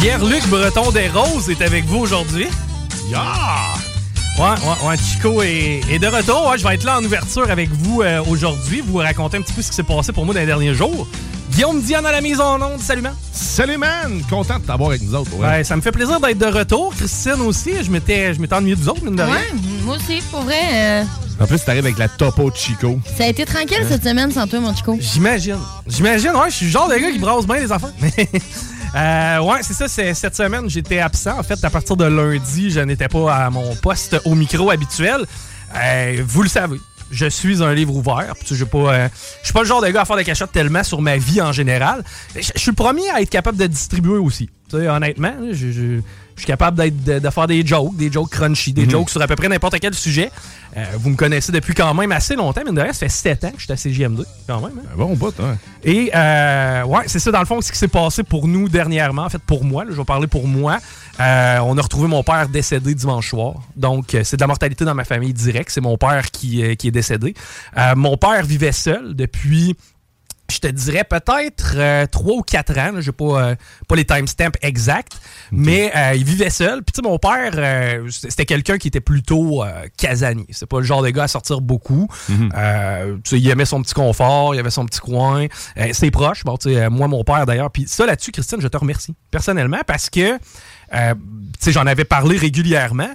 Pierre-Luc Breton des Roses est avec vous aujourd'hui. Yeah! Ouais, ouais, ouais, Chico est, est de retour. Ouais, je vais être là en ouverture avec vous euh, aujourd'hui, vous raconter un petit peu ce qui s'est passé pour moi dans les derniers jours. Guillaume Diane à la mise en onde, salut man! Salut man! Content de t'avoir avec nous autres. Ouais. Ouais, ça me fait plaisir d'être de retour. Christine aussi, je m'étais, je m'étais ennuyé de vous autres, mine de rien. Ouais, moi aussi, pour vrai. euh, En plus, t'arrives avec la topo de Chico. ça a été tranquille cette semaine sans toi, mon Chico. J'imagine. J'imagine, ouais, je suis le genre de gars qui brasse bien les enfants. Euh, ouais, c'est ça, cette semaine, j'étais absent. En fait, à partir de lundi, je n'étais pas à mon poste au micro habituel. Euh, vous le savez, je suis un livre ouvert. J'ai pas, euh, je suis pas le genre de gars à faire des cachettes tellement sur ma vie en général. Je je suis le premier à être capable de distribuer aussi. Tu sais, honnêtement, je, je- je suis capable d'être, de, de faire des jokes, des jokes crunchy, des Mhm. jokes sur à peu près n'importe quel sujet. Euh, vous me connaissez depuis quand même assez longtemps, mais de reste, ça fait 7 ans que je suis à CGM2, quand même. hein. Bon bout, hein? Et euh, ouais, c'est ça dans le fond ce qui s'est passé pour nous dernièrement. En fait, pour moi, là, je vais parler pour moi. Euh, on a retrouvé mon père décédé dimanche soir. Donc, c'est de la mortalité dans ma famille direct. C'est mon père qui, qui est décédé. Mon père vivait seul depuis. Je te dirais peut-être 3 ou 4 ans. Je n'ai pas, euh, pas les timestamps exacts. Mais euh, il vivait seul. Puis tu sais, mon père, euh, c'était quelqu'un qui était plutôt euh, casanier. C'est pas le genre de gars à sortir beaucoup. Euh, tu sais, il aimait son petit confort, il avait son petit coin. Euh, c'est proche. Bon, tu sais, euh, moi, mon père d'ailleurs. Puis ça, là-dessus, Christine, je te remercie personnellement parce que, euh, tu sais, j'en avais parlé régulièrement.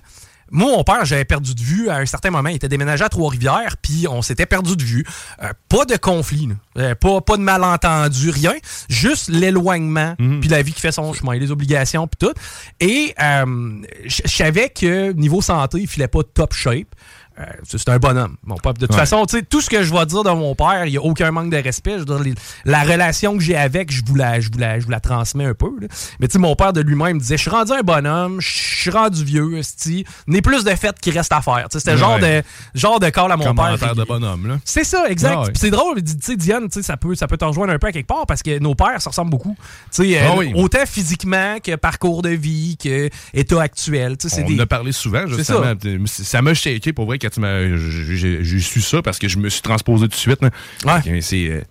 Moi, mon père, j'avais perdu de vue à un certain moment. Il était déménagé à Trois-Rivières, puis on s'était perdu de vue. Euh, pas de conflit. Euh, pas, pas de malentendu, rien. Juste l'éloignement, puis la vie qui fait son chemin, les obligations, puis tout. Et euh, je je savais que niveau santé, il filait pas top shape. Euh, c'est un bonhomme. Mon père. De toute Ouais. façon, tout ce que je vais dire de mon père, il n'y a aucun manque de respect. Je veux dire, les- la relation que j'ai avec, je vous la, je vous la, je vous la transmets un peu. là. Mais mon père de lui-même disait Je suis rendu un bonhomme, je suis rendu vieux. N'est plus de fêtes qui restent à faire. C'était le genre de, Ouais. genre de call à mon père. Commentaire de bonhomme. C'est ça, exact. Ouais. C'est drôle, tu sais, Diane, ça peut, ça peut te rejoindre un peu à quelque part parce que nos pères se ressemblent beaucoup. Euh, Ah oui. Autant physiquement que parcours de vie, que état actuel. On des- en a parlé souvent, justement. Ça Ça m'a shaké pour vrai quand tu m'as. J'ai su ça parce que je me suis transposé tout de suite. là. Ouais. Et C'est. euh,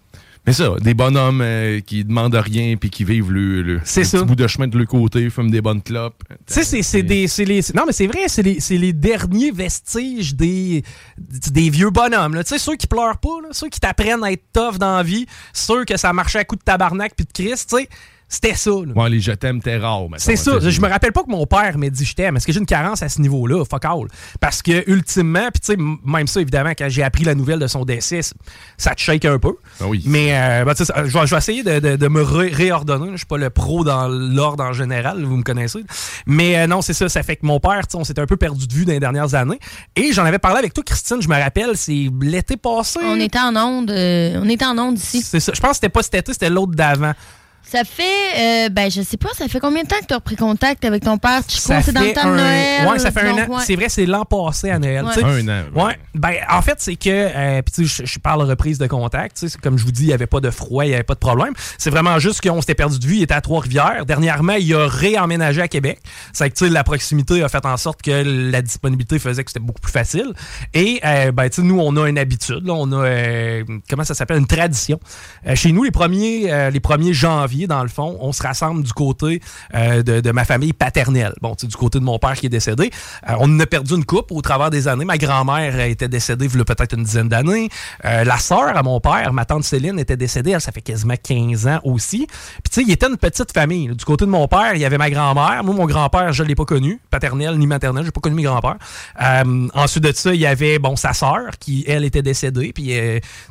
Mais ça, des bonhommes euh, qui demandent rien puis qui vivent le, petit bout de chemin de leur côté, fument des bonnes clopes. Tu sais, c'est- c'est des. c'est les, non, mais c'est vrai, c'est les, c'est les derniers vestiges des, des vieux bonhommes. Tu sais, ceux qui pleurent pas, là, ceux qui t'apprennent à être tough dans la vie, ceux que ça marchait à coup de tabarnak puis de Christ, tu sais, c'était ça. là. Ouais, les je t'aime, t'es rare. C'est ça. Je me rappelle pas que mon père m'ait dit je t'aime. Est-ce que j'ai une carence à ce niveau-là? Fuck all. Parce que, ultimement, puis tu sais, même ça, évidemment, quand j'ai appris la nouvelle de son décès, ça te shake un peu. Ah oui. Mais, euh, ben, tu sais, ça- je vais, essayer de, de- de me ré- réordonner. Je suis pas le pro dans l'ordre en général, vous me connaissez. Mais euh, non, c'est ça. Ça fait que mon père, tu sais, on s'était un peu perdu de vue dans les dernières années. Et j'en avais parlé avec toi, Christine, je me rappelle, c'est l'été passé. On était en onde, euh, on était en onde ici. C'est ça. Je pense que c'était pas cet été, c'était l'autre d'avant. Ça fait, euh, ben, je sais pas, ça fait combien de temps que tu as repris contact avec ton père, Chico? Ça C'est dans le fait temps de un- Noël. Ouais, ça fait un an. ouais. C'est vrai, c'est l'an passé à Noël. Ouais. Un an. Ouais. Ben, en fait, c'est que, euh, puis tu sais, je, je parle reprise de contact. tu sais, c'est Comme je vous dis, il n'y avait pas de froid, il n'y avait pas de problème. C'est vraiment juste qu'on s'était perdu de vue. Il était à Trois-Rivières. Dernièrement, il a réemménagé à Québec. C'est que, tu sais, la proximité a fait en sorte que la disponibilité faisait que c'était beaucoup plus facile. Et, euh, ben, tu sais, nous, on a une habitude. là. on a, euh, comment ça s'appelle, une tradition. Euh, chez nous, les premiers, euh, les premiers janvier, dans le fond, on se rassemble du côté euh, de, ma famille paternelle. Bon, du côté de mon père qui est décédé. Euh, on a perdu une coupe au travers des années. Ma grand-mère euh, était décédée il y a peut-être une dizaine d'années. La sœur à mon père, ma tante Céline, était décédée. Elle, ça fait quasiment 15 ans aussi. Puis, tu sais, il était une petite famille. Du côté de mon père, il y avait ma grand-mère. Moi, mon grand-père, je ne l'ai pas connu, paternel ni maternel. Je n'ai pas connu mes grands-pères. Ensuite de ça, il y avait, bon, sa sœur qui, elle, était décédée. Puis,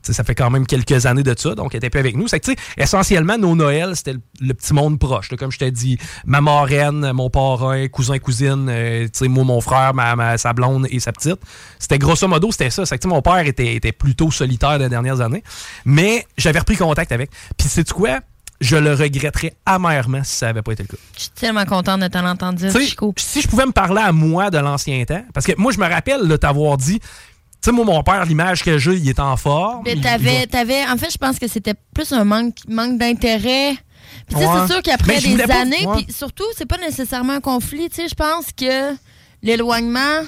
ça fait quand même quelques années de ça. Donc, elle était plus avec nous. C'est que, tu sais, essentiellement, nos Noëls, c'était le, le petit monde proche. là. Comme je t'ai dit, ma marraine, mon parrain, cousin, cousine, euh, moi, mon frère, ma, ma- sa blonde et sa petite. C'était grosso modo, c'était ça. C'est que, mon père était, était plutôt solitaire les dernières années. Mais j'avais repris contact avec. Puis, tu quoi? Je le regretterais amèrement si ça n'avait pas été le cas. Je suis tellement contente de t'en entendre dire, Chico. si je pouvais me parler à moi de l'ancien temps, parce que moi, je me rappelle de t'avoir dit, sais, moi, mon père, l'image que j'ai, il est en forme. Mais t'avais, va- t'avais, en fait, je pense que c'était plus un manque, manque d'intérêt. Puis, tu sais, Ouais. c'est sûr qu'après des années, puis surtout, c'est pas nécessairement un conflit. Tu sais, je pense que l'éloignement,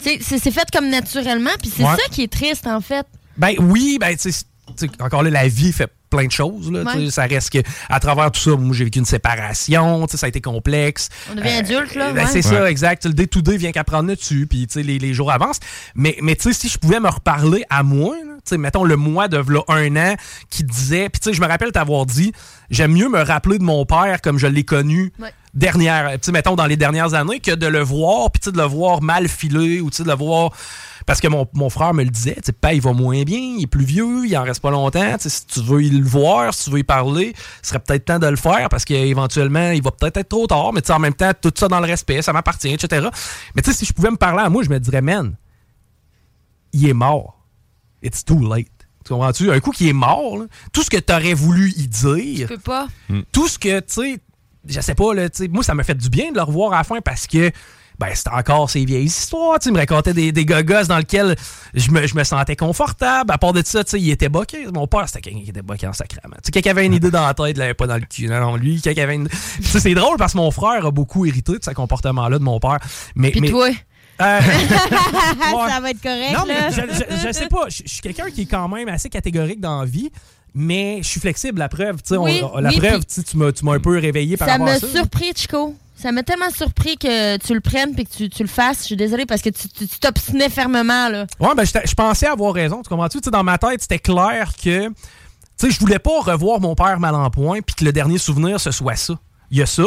c'est fait comme naturellement. Puis c'est Ouais. ça qui est triste, en fait. Ben oui, ben tu sais, encore là, la vie fait plein de choses. Là, tu sais, Ouais. Ça reste que à travers tout ça, moi j'ai vécu une séparation, tu sais, ça a été complexe. On devient adulte, là, ben, ouais. C'est ça, exact. Le day-to-day vient qu'à prendre dessus, puis tu sais, les, les jours avancent. Mais, mais tu sais, si je pouvais me reparler à moi, là, sais, mettons le mois de un an qui disait, puis tu sais, je me rappelle t'avoir dit, j'aime mieux me rappeler de mon père comme je l'ai connu Ouais. dernière, tu sais, mettons dans les dernières années, que de le voir, puis tu sais, de le voir mal filé, ou tu sais, de le voir... Parce que mon, mon frère me le disait, tu sais, il va moins bien, il est plus vieux, il en reste pas longtemps. Tu sais, Si tu veux le voir, si tu veux y parler, ce serait peut-être temps de le faire parce qu'éventuellement, il va peut-être être trop tard, mais tu sais, en même temps, tout ça dans le respect, ça m'appartient, etc. Mais tu sais, si je pouvais me parler à moi, je me dirais, man, il est mort. It's too late. Tu comprends-tu? Un coup qui est mort, là, tout ce que tu aurais voulu y dire, Tu peux pas. tout ce que, tu sais, je sais pas, là, tu sais, moi, ça m'a fait du bien de le revoir à la fin parce que, ben, c'était encore ces vieilles histoires, tu sais, il me racontait des, des gogos dans lesquels je me, je me sentais confortable. À part de ça, tu sais, il était boqué. Mon père, c'était quelqu'un qui était boqué en sacrament. Tu sais, quelqu'un qui avait une idée dans la tête, il l'avait pas dans le cul. Non, non, lui, quelqu'un qui avait une. Tu sais, c'est drôle parce que mon frère a beaucoup hérité de ce comportement-là de mon père. Mais, Puis mais, toi, euh, ça va être correct, non, mais je, je- je sais pas. Je je suis quelqu'un qui est quand même assez catégorique dans la vie, mais je suis flexible. La preuve, on- la oui, preuve, tu m'as un peu réveillé par Ça rapport à m'a ça. surpris, Chico. Ça m'a tellement surpris que tu le prennes puis que tu, tu le fasses. Je suis désolée parce que tu t'obstinais fermement, là. Ouais, ben, je, pensais avoir raison. Tu comprends-tu? Dans ma tête, c'était clair que. Je voulais pas revoir mon père mal en point puis que le dernier souvenir, ce soit ça. Il y a ça.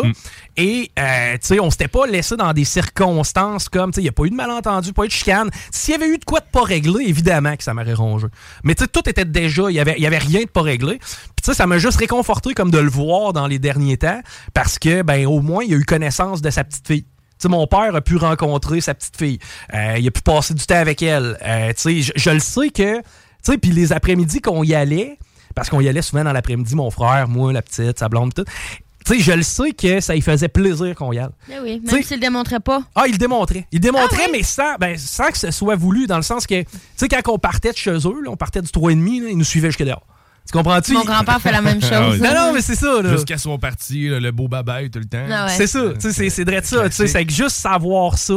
Et, euh, tu sais, on s'était pas laissé dans des circonstances comme, tu sais, il n'y a pas eu de malentendu, pas eu de chicane. S'il y avait eu de quoi de pas réglé, évidemment que ça m'aurait rongé. Mais, tu sais, tout était déjà, il y avait, y avait rien de pas réglé. Puis, tu sais, ça m'a juste réconforté comme de le voir dans les derniers temps parce que, ben, au moins, il a eu connaissance de sa petite fille. Tu sais, mon père a pu rencontrer sa petite fille. Euh, il a pu passer du temps avec elle. Euh, tu sais, je, je le sais que, tu sais, puis les après-midi qu'on y allait, parce qu'on y allait souvent dans l'après-midi, mon frère, moi, la petite, sa blonde, tout. Tu sais, je le sais que ça lui faisait plaisir qu'on y aille. Mais oui, même s'il le démontrait pas. Ah, il le démontrait. Il le démontrait, Ah oui? mais sans, ben, sans que ce soit voulu, dans le sens que, tu sais, quand on partait de chez eux, là, on partait du 3,5, là, ils nous suivaient jusque dehors. Tu comprends-tu? Mon grand-père fait la même Ah chose. oui. Non, non, mais c'est ça, là. Jusqu'à son parti, le beau babaille tout le temps. Ah ouais. C'est ça, tu sais, c'est- c'est vrai de ça. Tu sais, c'est que juste savoir ça,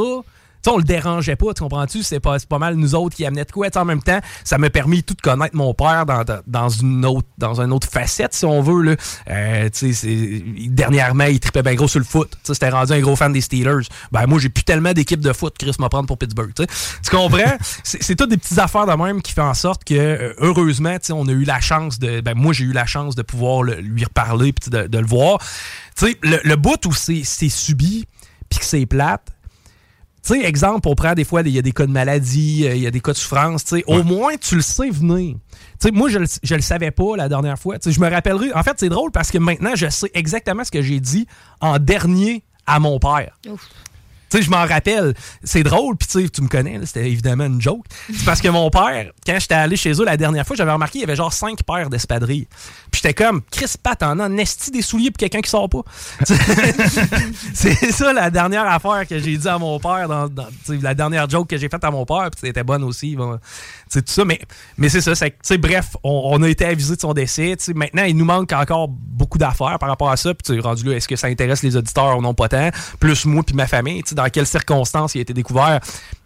tu sais, on le dérangeait pas, tu comprends-tu? C'est pas, pas mal nous autres qui amenaient de quoi. En même temps, ça m'a permis tout de connaître mon père dans, dans, une autre dans une autre facette, si on veut. Là. Euh, tu sais, c'est- dernièrement, il tripait bien gros sur le foot. C'était rendu un gros fan des Steelers. Ben moi, j'ai plus tellement d'équipes de foot, Chris m'a prendre pour Pittsburgh. Tu comprends? c'est toutes des petites affaires de même qui font en sorte que, euh, heureusement, tu sais, on a eu la chance de. Ben moi, j'ai eu la chance de pouvoir le- lui reparler puis de, de le voir. Tu sais, le, le bout où c'est c'est subi puis que c'est plate, tu sais, exemple, on prend des fois, il y a des cas de maladie, euh, il y a des cas de souffrance, tu sais, au moins tu le sais venir. Tu sais, moi, je le, je le savais pas la dernière fois. Tu sais, je me rappellerai. En fait, c'est drôle parce que maintenant, je sais exactement ce que j'ai dit en dernier à mon père. Ouf. Tu sais, je m'en rappelle. C'est drôle, puis tu sais, tu me connais, c'était évidemment une joke. C'est parce que mon père, quand j'étais allé chez eux la dernière fois, j'avais remarqué qu'il y avait genre cinq paires d'espadrilles. J'étais comme, Chris Pat, en a esti des souliers pour quelqu'un qui sort pas? c'est ça la dernière affaire que j'ai dit à mon père, dans, la dernière joke que j'ai faite à mon père, puis c'était bonne aussi. Bon, tout ça, mais, mais c'est ça. bref, on, a été avisé de son décès. Maintenant, il nous manque encore beaucoup d'affaires par rapport à ça. Puis rendu là, est-ce que ça intéresse les auditeurs ou non pas tant? Plus moi puis ma famille, dans quelles circonstances il a été découvert,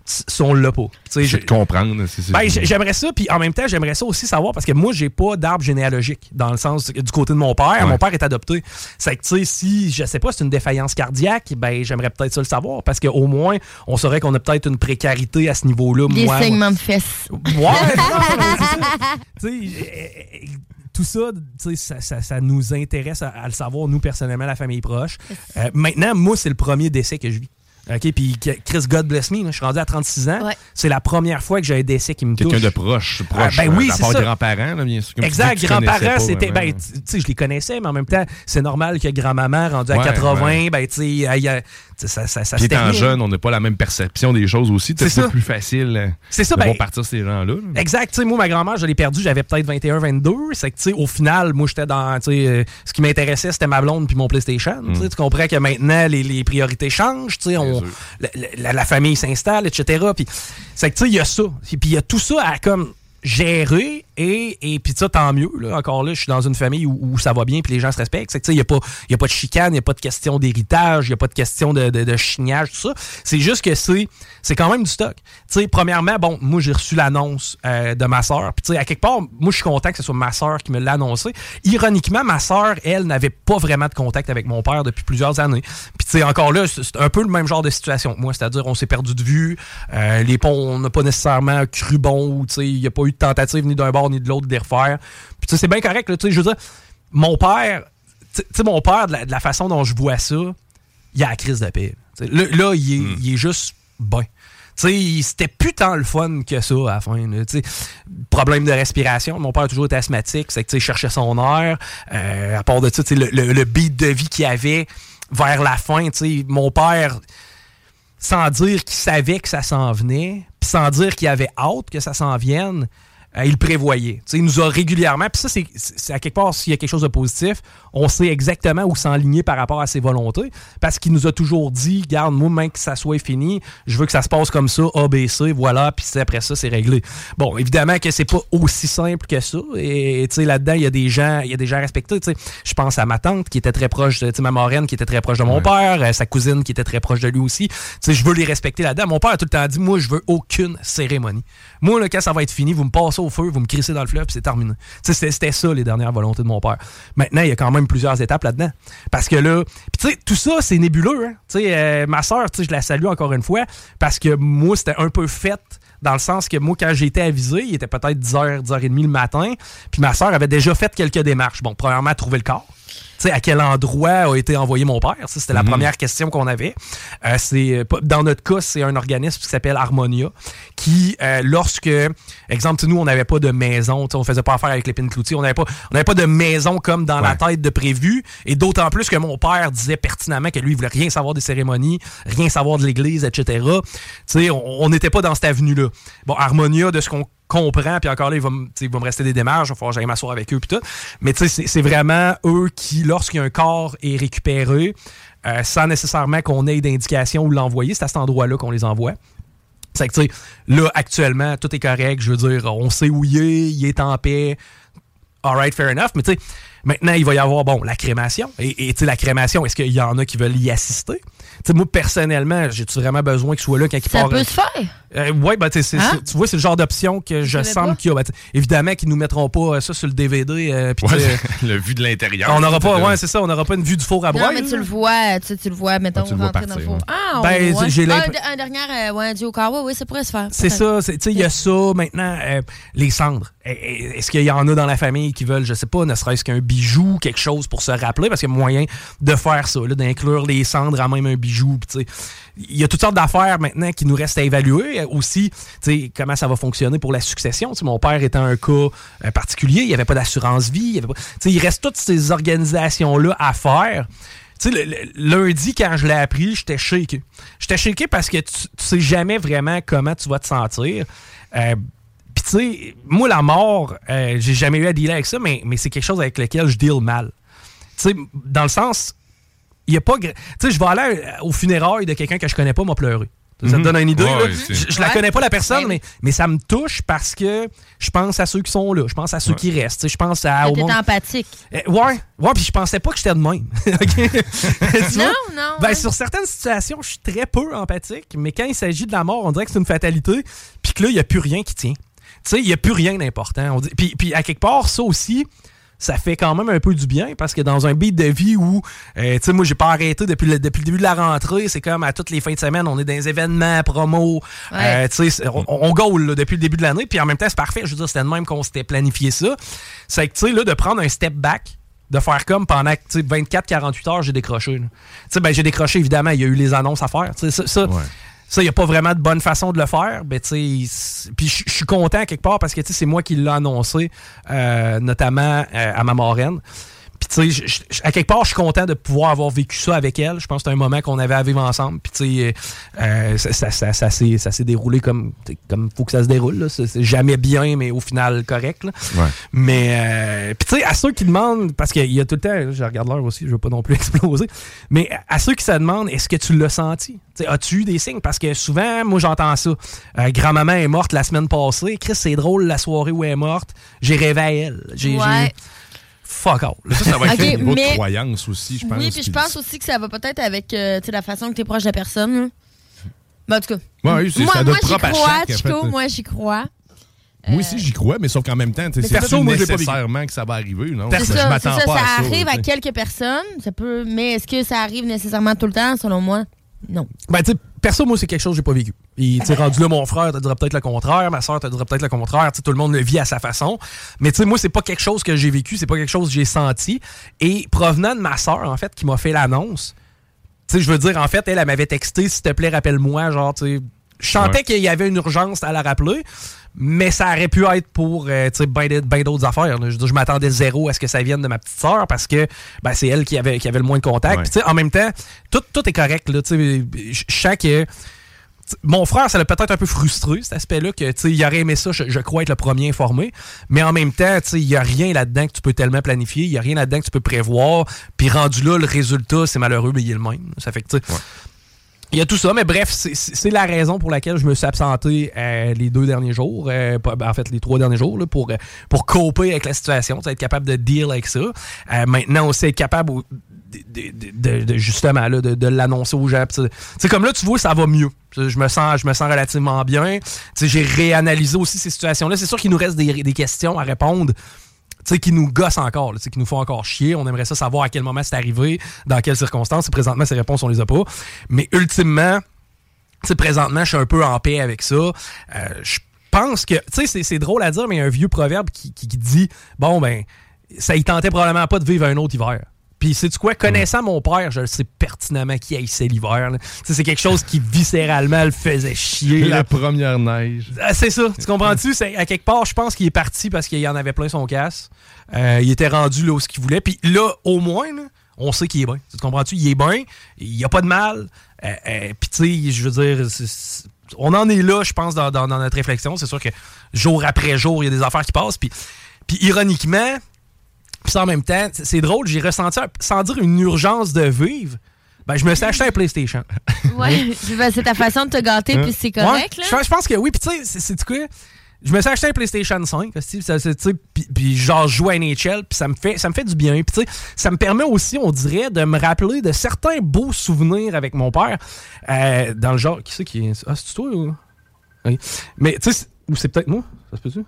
si on l'a pas. Tu sais, Je te comprendre. ben, j'aimerais ça, puis en même temps, j'aimerais ça aussi savoir, parce que moi, j'ai pas d'arbre généalogique, dans le sens du côté de mon père. Ouais. Mon père est adopté. C'est que, tu sais, si, je sais pas, c'est une défaillance cardiaque, ben, j'aimerais peut-être ça le savoir, parce qu'au moins, on saurait qu'on a peut-être une précarité à ce niveau-là. Des moi, saignements de fesses. Ouais. Tu sais, tout ça, tu sais, ça, ça- ça nous intéresse à, à le savoir, nous, personnellement, la famille proche. Euh, maintenant, moi, c'est le premier décès que je vis. OK, puis Chris, God bless me, là, je suis rendu à 36 ans. Ouais. C'est la première fois que j'ai un décès qui me touche. Quelqu'un de proche, proche. ben oui, à c'est ça. grands-parents, là, bien sûr. Exact, grands-parents, c'était. Ben, tu sais, je les connaissais, mais en même temps, c'est normal que grand-maman, rendue à Ouais, 80, ouais. ben, tu sais, ça, ça, étant jeune, on n'a pas la même perception des choses aussi. C'est ça. plus facile euh, C'est ça, de ben- voir partir ces gens-là. là. Exact. Moi, ma grand-mère, je l'ai perdue, j'avais peut-être 21, 22. C'est que, au final, moi, j'étais dans. Euh, ce qui m'intéressait, c'était ma blonde puis mon PlayStation. Tu sais, Tu comprends que maintenant, les, les priorités changent. On- la, la- la famille s'installe, etc. Puis, c'est que, tu sais, il y a ça. Puis, il y a tout ça à, comme, gérer et, et puis ça tant mieux là. encore là je suis dans une famille où, où ça va bien puis les gens se respectent. Il y a pas y a pas de chicane il y a pas de question d'héritage il y a pas de question de, de, de chignage tout ça. C'est juste que c'est c'est quand même du stock. Sais premièrement bon moi j'ai reçu l'annonce euh, de ma sœur. Puis à quelque part moi je suis content que ce soit ma sœur qui me l'a annoncé. Ironiquement ma sœur elle n'avait pas vraiment de contact avec mon père depuis plusieurs années. Puis encore là c'est un peu le même genre de situation que moi. C'est-à-dire on s'est perdu de vue euh, les ponts on n'a pas nécessairement cru bon il n'y a pas eu de tentative ni d'un bord ni de l'autre de les refaire puis tu sais c'est bien correct là, je veux dire mon père tu sais- mon père de la, de la façon dont je vois ça il a la crise de paix là, là, il, est, il est juste sais, c'était plus tant le fun que ça à la fin. là, tu sais. Problème de respiration. Mon père a toujours été asthmatique. C'est que tu sais, il cherchait son air. Euh, à part de ça, tu sais, le, le, le beat de vie qu'il avait vers la fin, tu sais, mon père, sans dire qu'il savait que ça s'en venait, puis sans dire qu'il avait hâte que ça s'en vienne, euh, il prévoyait. Tu sais, il nous a régulièrement, puis ça, c'est- à quelque part, s'il y a quelque chose de positif, on sait exactement où s'enligner par rapport à ses volontés, parce qu'il nous a toujours dit, garde, moi, même que ça soit fini, je veux que ça se passe comme ça, A, B, C, voilà, puis après ça, c'est réglé. Bon, évidemment que c'est pas aussi simple que ça, et tu sais, là-dedans, il y a des gens, il y a des gens respectés, tu sais. Je pense à ma tante qui était très proche, de- tu sais, ma marraine qui était très proche de mon père, euh, sa cousine qui était très proche de lui aussi. Tu sais, je veux les respecter là-dedans. Mon père a tout le temps dit, moi, je veux aucune cérémonie. Moi, là, quand ça va être fini, vous me passez au feu, vous me crissez dans le fleuve, c'est terminé. C'était- ça, les dernières volontés de mon père. Maintenant, il y a quand même plusieurs étapes là-dedans. Parce que là, tu sais, tout ça, c'est nébuleux. Hein? Euh, ma soeur, je la salue encore une fois, parce que moi, c'était un peu fait dans le sens que moi, quand été avisé, il était peut-être 10h, 10h30 le matin, puis ma soeur avait déjà fait quelques démarches. Bon, premièrement, trouver le corps. Sais, à quel endroit a été envoyé mon père? C'était la première question qu'on avait. Euh, c'est euh, Dans notre cas, c'est un organisme qui s'appelle Harmonia, qui, euh, lorsque, exemple, nous, on n'avait pas de maison, on faisait pas affaire avec l'épine cloutier, on n'avait pas, on n'avait pas de maison comme dans la tête de prévu, et d'autant plus que mon père disait pertinemment que lui, il voulait rien savoir des cérémonies, rien savoir de l'église, etc. Tu sais, on on n'était pas dans cette avenue-là. Bon, Harmonia, de ce qu'on comprend, puis encore là, il va, me- tu sais, il va me rester des démarches, il va falloir que j'aille m'asseoir avec eux, puis tout. Mais tu sais, c'est- vraiment eux qui, lorsqu'il y a un corps est récupéré, euh, sans nécessairement qu'on ait d'indication où l'envoyer, c'est à cet endroit-là qu'on les envoie. C'est que, tu sais, là, actuellement, tout est correct. Je veux dire, on sait où il est, il est en paix. All right, fair enough. Mais tu sais, maintenant, il va y avoir, bon, la crémation. Et tu sais, la crémation, est-ce qu'il y en a qui veulent y assister? Tu sais, moi, personnellement, j'ai-tu vraiment besoin qu'il soit là quand il Ça part? peut se faire. Euh, ouais, ben, tu sais, c'est- Hein? tu vois, c'est le genre d'option que je sens pas? qu'il y a. Ben, évidemment qu'ils nous mettront pas euh, ça sur le DVD. euh, Ouais, le vu de l'intérieur. on n'aura pas, ouais, c'est ça, on n'aura pas une vue du four à Non, broyer. mais tu le vois, tu, sais, tu le vois, mettons, Ah, tu le vois rentrer dans le four. Ah, Ben, ouais. j'ai un, l'imp- un dernier, euh, ouais, du oui, oui, ça pourrait se faire. C'est ça, tu sais, il y a ça maintenant, euh, les cendres. Eh, eh, Est-ce qu'il y en a dans la famille qui veulent, je sais pas, ne serait-ce qu'un bijou, quelque chose pour se rappeler, parce qu'il y a moyen de faire ça, là, d'inclure les cendres à même un bijou. tu sais, Il y a toutes sortes d'affaires maintenant qui nous restent à évaluer. Aussi, comment ça va fonctionner pour la succession. Mon père étant un cas euh, particulier, il n'y avait pas d'assurance vie. Il, pas- il reste toutes ces organisations-là à faire. Lundi, quand je l'ai appris, j'étais shaké. J'étais shaké parce que tu, tu sais jamais vraiment comment tu vas te sentir. Euh, puis tu sais, moi, la mort, euh, j'ai jamais eu à dealer avec ça, mais, mais c'est quelque chose avec lequel je deal mal. Tu sais, dans le sens, y a pas. Tu sais, je vais aller euh, au funérailles de quelqu'un que je connais pas, m'a pleuré. Ça te Mhm. donne une idée? Ouais, là? je, je la connais pas, la personne, mais, mais ça me touche parce que je pense à ceux qui sont là. Je pense à ceux Ouais. qui restent. Je pense à, au T'es monde. empathique. Euh, ouais, ouais, puis je pensais pas que j'étais de même. Non, non. Ben, ouais. sur certaines situations, je suis très peu empathique, mais quand il s'agit de la mort, on dirait que c'est une fatalité, puis que là, il n'y a plus rien qui tient. Tu sais, il n'y a plus rien d'important. Dit- Puis, puis à quelque part, ça aussi, ça fait quand même un peu du bien parce que dans un beat de vie où, euh, tu sais, moi, j'ai pas arrêté depuis le, depuis le début de la rentrée, c'est comme à toutes les fins de semaine, on est dans des événements, promos, Ouais. euh, tu sais, on, là, depuis le début de l'année, puis en même temps, c'est parfait. Je veux dire, c'était de même qu'on s'était planifié ça. C'est que, tu sais, là, de prendre un step back, de faire comme pendant tu sais, 24-48 heures, j'ai décroché. Tu sais, ben, j'ai décroché, évidemment, il y a eu les annonces à faire. Tu sais, ça, ça, Ouais. Ça, il n'y a pas vraiment de bonne façon de le faire. Ben, puis je suis content quelque part parce que c'est moi qui l'ai annoncé, euh, notamment euh, à ma marraine. Puis, tu sais, à quelque part, je suis content de pouvoir avoir vécu ça avec elle. Je pense que c'est un moment qu'on avait à vivre ensemble. Puis, tu sais, euh, ça, ça, ça, ça s'est ça s'est déroulé comme il comme faut que ça se déroule. là. C'est jamais bien, mais au final, correct. là. Ouais. Mais, euh, puis tu sais, à ceux qui demandent, parce qu'il y a tout le temps, je regarde l'heure aussi, je veux pas non plus exploser, mais à ceux qui se demandent, est-ce que tu l'as senti? As-tu eu des signes? Parce que souvent, moi, j'entends ça. Euh, Grand-maman est morte la semaine passée. Chris, c'est drôle, la soirée où elle est morte. J'ai rêvé à elle. J'ai. Fuck all. Ça, ça va être Ok, un niveau mais- de croyance aussi, je pense. Oui, puis je pense aussi que ça va peut-être avec euh, tu sais, la façon que tu es proche de la personne. Ben, en tout cas, Ouais, oui, moi, moi j'y crois, chaque, en Chico, fait. moi j'y crois. Moi aussi, j'y crois, mais sauf qu'en même temps, c'est pas je nécessairement que ça va arriver, non? Je ça, m'attends ça, pas ça à ça. arrive à quelques personnes, ça peut, mais est-ce que ça arrive nécessairement tout le temps, selon moi? Non. Ben, tu sais, perso, moi, c'est quelque chose que j'ai pas vécu. Puis, tu rendu là, mon frère te dirait peut-être le contraire, ma soeur te peut-être le contraire. Tu sais, tout le monde le vit à sa façon. Mais, tu sais, moi, c'est pas quelque chose que j'ai vécu, c'est pas quelque chose que j'ai senti. Et provenant de ma soeur, en fait, qui m'a fait l'annonce, tu sais, je veux dire, en fait, elle, elle m'avait texté, s'il te plaît, rappelle-moi, genre, tu je sentais Ouais. qu'il y avait une urgence à la rappeler, mais ça aurait pu être pour, euh, sais, ben, d'autres affaires. là. Je je m'attendais zéro à ce que ça vienne de ma petite soeur parce que, ben, c'est elle qui avait, qui avait le moins de contact. Ouais. En même temps, tout, tout est correct, là, que mon frère, ça l'a peut-être un peu frustré, cet aspect-là, que il aurait aimé ça, je, je crois, être le premier informé. Mais en même temps, il n'y a rien là-dedans que tu peux tellement planifier, il n'y a rien là-dedans que tu peux prévoir. Puis rendu là, le résultat, c'est malheureux, mais il est le même. Ça fait que, tu sais, il y a tout ça, mais bref, c'est- c'est c'est la raison pour laquelle je me suis absenté euh, les deux derniers jours, euh, ben, en fait les trois derniers jours, là, pour, euh, pour coper avec la situation, être capable de deal avec ça. Euh, maintenant aussi être capable de, de- de- justement là, de, l'annoncer aux gens. Sais, comme là, tu vois, ça va mieux. Je me sens, je me sens relativement bien. J'ai réanalysé aussi ces situations-là. C'est sûr qu'il nous reste des, des questions à répondre tu sais, qui nous gossent encore, qui nous font encore chier. On aimerait ça savoir à quel moment c'est arrivé, dans quelles circonstances. Et présentement, ces réponses, on les a pas. Mais ultimement, tu présentement, je suis un peu en paix avec ça. Euh, je pense que, tu sais, c'est- c'est drôle à dire, mais il y a un vieux proverbe qui, qui- qui dit, bon, ben, ça y tentait probablement pas de vivre un autre hiver. Puis, sais-tu quoi? Connaissant mon père, je le sais pertinemment qui haïssait l'hiver. là. Tu sais, C'est quelque chose qui, viscéralement, le faisait chier. là. La première neige. Ah, C'est ça, tu comprends-tu? C'est- À quelque part, je pense qu'il est parti parce qu'il en avait plein son casse. Euh, il était rendu là où ce qu'il voulait. Puis là, au moins, là, on sait qu'il est bien. Tu comprends-tu? Il est bien, il n'y a pas de mal. Euh, euh, Puis tu sais, je veux dire, c'est- c'est- on en est là, je pense, dans, dans- dans notre réflexion. C'est sûr que jour après jour, il y a des affaires qui passent. Puis, puis ironiquement, puis en même temps, c'est drôle, j'ai ressenti, sans dire une urgence de vivre, ben, je me suis acheté un PlayStation. Ouais, ben, c'est ta façon de te gâter, puis c'est correct, Ouais, là. Je, pense que oui. Puis tu sais, c'est- c'est quoi? Je me suis acheté un PlayStation 5, hostie, ça, c'est, tu sais, puis, genre je joue à NHL, puis ça me fait ça me fait du bien. Puis tu sais, ça me permet aussi, on dirait, de me rappeler de certains beaux souvenirs avec mon père. Euh, dans le genre, qui c'est qui est. Ah, c'est toi ou? Oui. Mais tu sais, ou c'est peut-être moi, ça se peut-tu?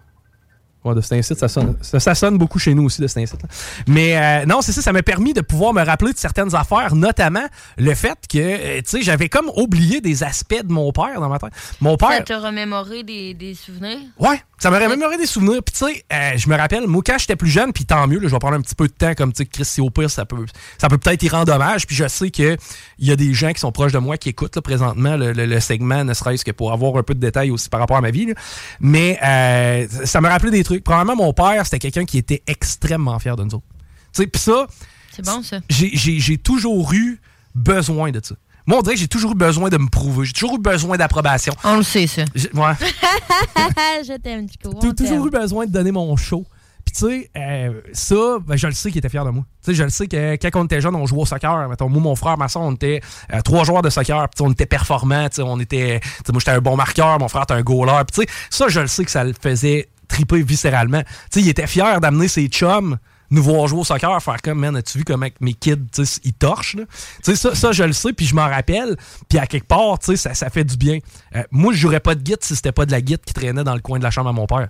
Ouais, de cet incite, ça sonne, ça, ça sonne beaucoup chez nous aussi, de cet incite. là. Mais euh, non, c'est ça, ça m'a permis de pouvoir me rappeler de certaines affaires, notamment le fait que, euh, tu sais, j'avais comme oublié des aspects de mon père dans ma tête. Mon Ça père. te remémorer des, des souvenirs? Ouais, ça m'aurait mémoré des souvenirs. Puis tu sais, euh, je me rappelle, moi quand j'étais plus jeune, puis tant mieux, là, je vais prendre un petit peu de temps, comme tu sais, Chris, si au pire, ça peut, ça peut peut-être y rendre dommage. Puis je sais qu'il y a des gens qui sont proches de moi qui écoutent là, présentement le, le- le segment, ne serait-ce que pour avoir un peu de détails aussi par rapport à ma vie. là. Mais euh, ça me rappelait des trucs. Probablement, mon père, c'était quelqu'un qui était extrêmement fier de nous autres. Tu sais, puis ça, C'est bon, ça. j'ai- toujours eu besoin de ça. Moi, on dirait que j'ai toujours eu besoin de me prouver. J'ai toujours eu besoin d'approbation. On le sait, ça. Ouais. je t'aime, Chico. J'ai toujours eu besoin de donner mon show. Puis tu sais, euh, ça, ben, je le sais qu'il était fier de moi. Tu sais, je le sais que quand on était jeune, on jouait au soccer. Mettons, moi, mon frère, ma soeur, on était euh, trois joueurs de soccer. Puis on était performants. tu sais, On était, tu sais, moi, j'étais un bon marqueur. Mon frère était un goaler. Puis tu sais, ça, je le sais que ça le faisait triper viscéralement. Tu sais, il était fier d'amener ses chums nous voir jouer au soccer, faire comme, man, as-tu vu comment mes kids, tu sais, ils torchent, là? Tu sais, ça, ça, je le sais, puis je m'en rappelle, puis à quelque part, tu sais, ça, ça fait du bien. Euh, moi, je jouerais pas de guide si c'était pas de la guide qui traînait dans le coin de la chambre à mon père.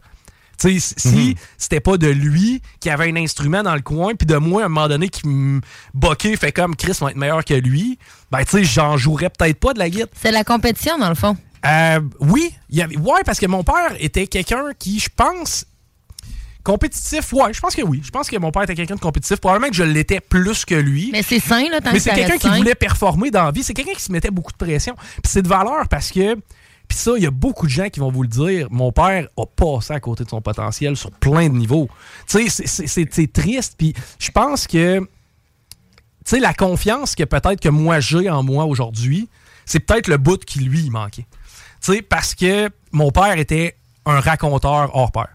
Tu sais, si c'était pas de lui qui avait un instrument dans le coin, puis de moi, à un moment donné, qui me boquait, fait comme Chris va être meilleur que lui, ben, tu sais, j'en jouerais peut-être pas de la guide. C'est la compétition, dans le fond. Euh, oui, il y avait, ouais, parce que mon père était quelqu'un qui, je pense, compétitif. Ouais, je pense que oui. Je pense que mon père était quelqu'un de compétitif. Probablement que je l'étais plus que lui. Mais c'est sain, là, tant Mais que c'est quelqu'un qui voulait performer dans la vie. C'est quelqu'un qui se mettait beaucoup de pression. Puis c'est de valeur parce que. Puis ça, il y a beaucoup de gens qui vont vous le dire. Mon père a passé à côté de son potentiel sur plein de niveaux. Tu sais, c'est- triste. Puis je pense que. Tu sais, la confiance que peut-être que moi j'ai en moi aujourd'hui, c'est peut-être le bout qui lui manquait. Tu sais, parce que mon père était un raconteur hors pair.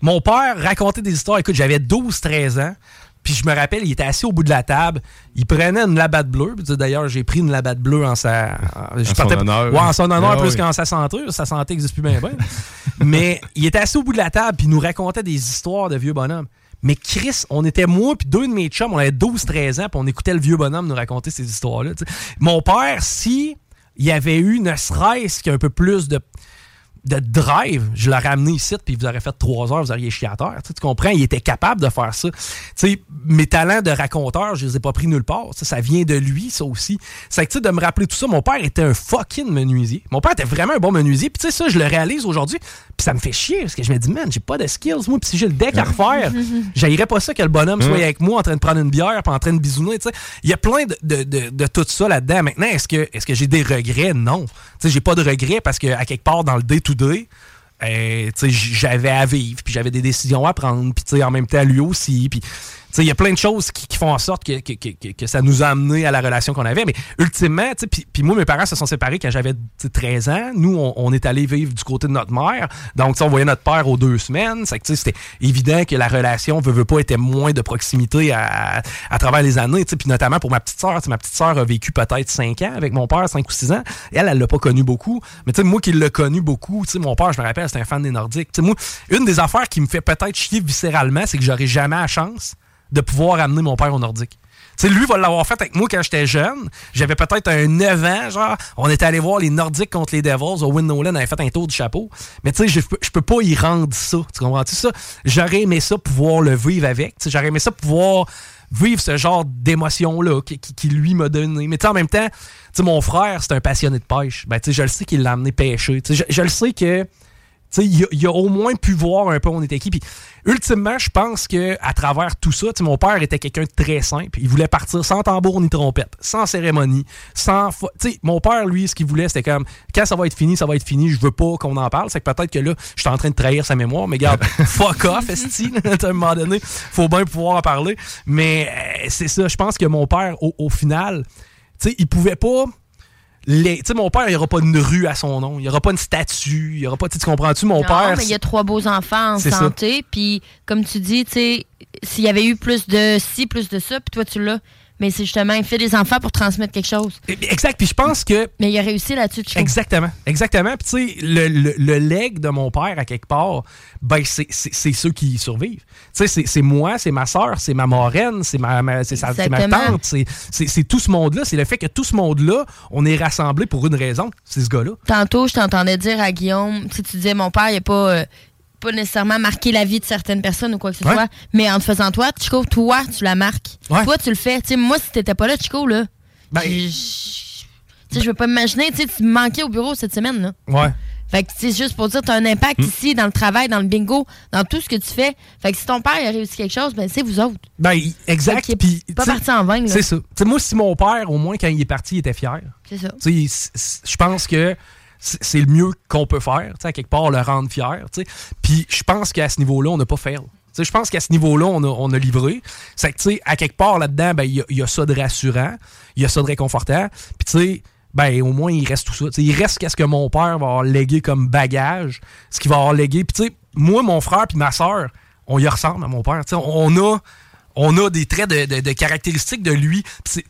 Mon père racontait des histoires. Écoute, j'avais 12-13 ans. Puis je me rappelle, il était assis au bout de la table. Il prenait une labatte bleue. D'ailleurs, j'ai pris une labatte bleue en sa. en- son honneur. Ouais, en son honneur Ah plus oui. qu'en sa santé. Sa santé n'existe plus bien, bien. Mais il était assis au bout de la table. Puis il nous racontait des histoires de vieux bonhommes. Mais Chris, on était moi puis deux de mes chums, on avait 12-13 ans, puis on écoutait le vieux bonhomme nous raconter ces histoires-là. Mon père, si il y avait eu ne serait-ce qu'un peu plus de de drive, je l'aurais amené ici, puis vous aurez fait trois heures, vous auriez chié à terre. Tu comprends? Il était capable de faire ça. Mes talents de raconteur, je les ai pas pris nulle part. Ça vient de lui, ça aussi. C'est que, de me rappeler tout ça, mon père était un fucking menuisier. Mon père était vraiment un bon menuisier. Puis, ça, je le réalise aujourd'hui. Puis, ça me fait chier, parce que je me dis, man, j'ai pas de skills, moi. Puis, si j'ai le deck à refaire, j'aillerais pas ça que le bonhomme soit avec moi en train de prendre une bière, puis en train de bisouner, tu sais. Il y a plein de, de, de, de tout ça là-dedans. Maintenant, est-ce que, est-ce que j'ai des regrets? Non. Tu sais, j'ai pas de regrets parce que, à quelque part, dans le day-to-day, euh, tu sais, j- j'avais à vivre, puis j'avais des décisions à prendre, puis tu sais, en même temps, lui aussi, puis il y a plein de choses qui, qui font en sorte que, que, que- que- ça nous a amené à la relation qu'on avait. Mais ultimement, puis moi, mes parents se sont séparés quand j'avais tu sais, 13 ans. Nous, on, on est allé vivre du côté de notre mère. Donc, on voyait notre père aux deux semaines. C'était évident que la relation, veut, veut pas, était moins de proximité à, à travers les années. Puis notamment pour ma petite sœur. Ma petite sœur a vécu peut-être 5 ans avec mon père, 5 ou 6 ans. Elle, elle l'a pas connu beaucoup. Mais moi qui l'ai connu beaucoup, mon père, je me rappelle, c'était un fan des Nordiques. Moi, une des affaires qui me fait peut-être chier viscéralement, c'est que j'aurais jamais la chance de pouvoir amener mon père au Nordique. Tu sais, lui va l'avoir fait avec moi quand j'étais jeune. J'avais peut-être un 9 ans, genre. On était allé voir les Nordiques contre les Devils. Owen Nolan avait fait un tour du chapeau. Mais tu sais, je peux, pas y rendre ça. Tu comprends-tu ça? J'aurais aimé ça pouvoir le vivre avec. J'aurais aimé ça pouvoir vivre ce genre d'émotion-là qui, lui m'a donné. Mais tu sais, en même temps, tu mon frère, c'est un passionné de pêche. Ben, tu je le sais qu'il l'a amené pêcher. Je, je le sais que il a, il a au moins pu voir un peu où on était qui. Puis, ultimement, je pense que à travers tout ça, mon père était quelqu'un de très simple. Il voulait partir sans tambour ni trompette, sans cérémonie, sans. fo- Tu sais, mon père, lui, ce qu'il voulait, c'était comme quand ça va être fini, ça va être fini. Je veux pas qu'on en parle. C'est que peut-être que là, je suis en train de trahir sa mémoire. Mais regarde, fuck off, esti. À un moment donné, faut bien pouvoir en parler. Mais euh, c'est ça. Je pense que mon père, au, au final, tu sais, il pouvait pas les- tu sais, mon père, il n'y aura pas une rue à son nom. Il n'y aura pas une statue. Il y aura pas. Tu comprends-tu? Mon non, père. mais il y a trois beaux enfants en santé. Puis, comme tu dis, tu sais, s'il y avait eu plus de ci, plus de ça, puis toi, tu l'as. Mais c'est justement, il fait des enfants pour transmettre quelque chose. Exact. Puis je pense que. Mais il a réussi là-dessus, Chico. Exactement. Exactement. Puis tu sais, le, le, le leg de mon père, à quelque part, ben, c'est c'est- c'est ceux qui y survivent. Tu sais, c'est- c'est moi, c'est ma soeur, c'est ma marraine, c'est ma, ma- c'est sa- ma tante. c'est- C'est c'est tout ce monde-là. C'est le fait que tout ce monde-là, on est rassemblés pour une raison. C'est ce gars-là. Tantôt, je t'entendais dire à Guillaume, tu sais, tu disais, mon père, il n'a pas, euh, pas nécessairement marqué la vie de certaines personnes ou quoi que ce Ouais. soit. Mais en te faisant toi, Chico, toi, tu la marques. Ouais. Toi, tu le fais. Moi, si t'étais pas là, Chico, là, Ben- je- je veux pas m'imaginer, tu me manquais au bureau cette semaine, là. Ouais. Fait que c'est juste pour dire, tu as un impact Hmm. ici, dans le travail, dans le bingo, dans tout ce que tu fais. Fait que si ton père il a réussi quelque chose, ben c'est vous autres. Ben, exact. Puis, pas parti en vain, là. C'est ça. Tu sais, moi, si mon père, au moins, quand il est parti, il était fier. C'est ça. Je pense que c'est le mieux qu'on peut faire, à quelque part, le rendre fier. tu sais. Puis je pense qu'à ce niveau-là, on n'a pas sais, Je pense qu'à ce niveau-là, on a, on a livré. C'est que, à quelque part là-dedans, ben, il y, a- il y a ça de rassurant, il y a ça de réconfortant. Puis, tu sais, ben au moins il reste tout ça. T'sais, il reste qu'est-ce que mon père va avoir légué comme bagage, ce qu'il va avoir légué. Puis tu sais, moi, mon frère puis ma soeur, on y ressemble à mon père. T'sais, on a on a des traits de, de- de caractéristiques de lui.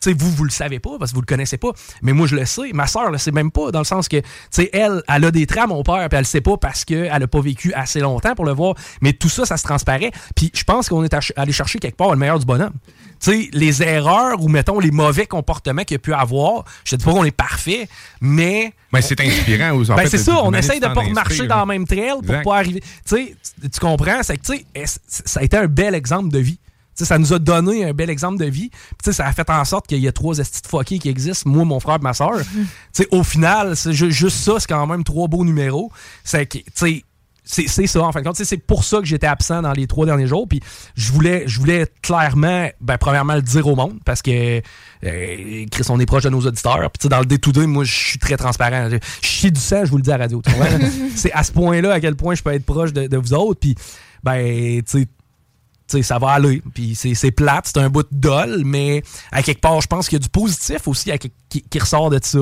Vous, vous le savez pas parce que vous le connaissez pas. Mais moi, je le sais. Ma soeur le sait même pas, dans le sens que, tu sais, elle, elle a des traits à mon père, puis elle le sait pas parce qu'elle a pas vécu assez longtemps pour le voir. Mais tout ça, ça se transparaît. Puis je pense qu'on est allé chercher quelque part le meilleur du bonhomme. Tu sais, les erreurs ou, mettons, les mauvais comportements qu'il a pu avoir, je dis pas qu'on est parfait, mais. Ben, c'est inspirant. Aux, en Ben, c'est ça, on essaye de tu pas marcher dans la même trail pour Exact. pas arriver. Tu sais, tu tu comprends? C'est que, tu sais, est- ça a été un bel exemple de vie. Ça nous a donné un bel exemple de vie. Puis, ça a fait en sorte qu'il y a trois estis de fuckés qui existent, moi, mon frère et ma soeur. Tu sais, au final, c'est ju- juste ça, c'est quand même trois beaux numéros. C'est c'est ça, en fin de compte. C'est pour ça que j'étais absent dans les trois derniers jours. Puis je voulais, je voulais clairement, ben, premièrement, le dire au monde parce que, euh, Chris, on est proche de nos auditeurs. Puis dans le D2D, moi, je suis très transparent. Je chie du sang, je vous le dis à la radio. c'est à ce point-là à quel point je peux être proche de, de vous autres. Puis, ben, tu sais, ça va aller. Puis c'est c'est plate, c'est un bout de dol, mais à quelque part, je pense qu'il y a du positif aussi à qui, qui ressort de ça.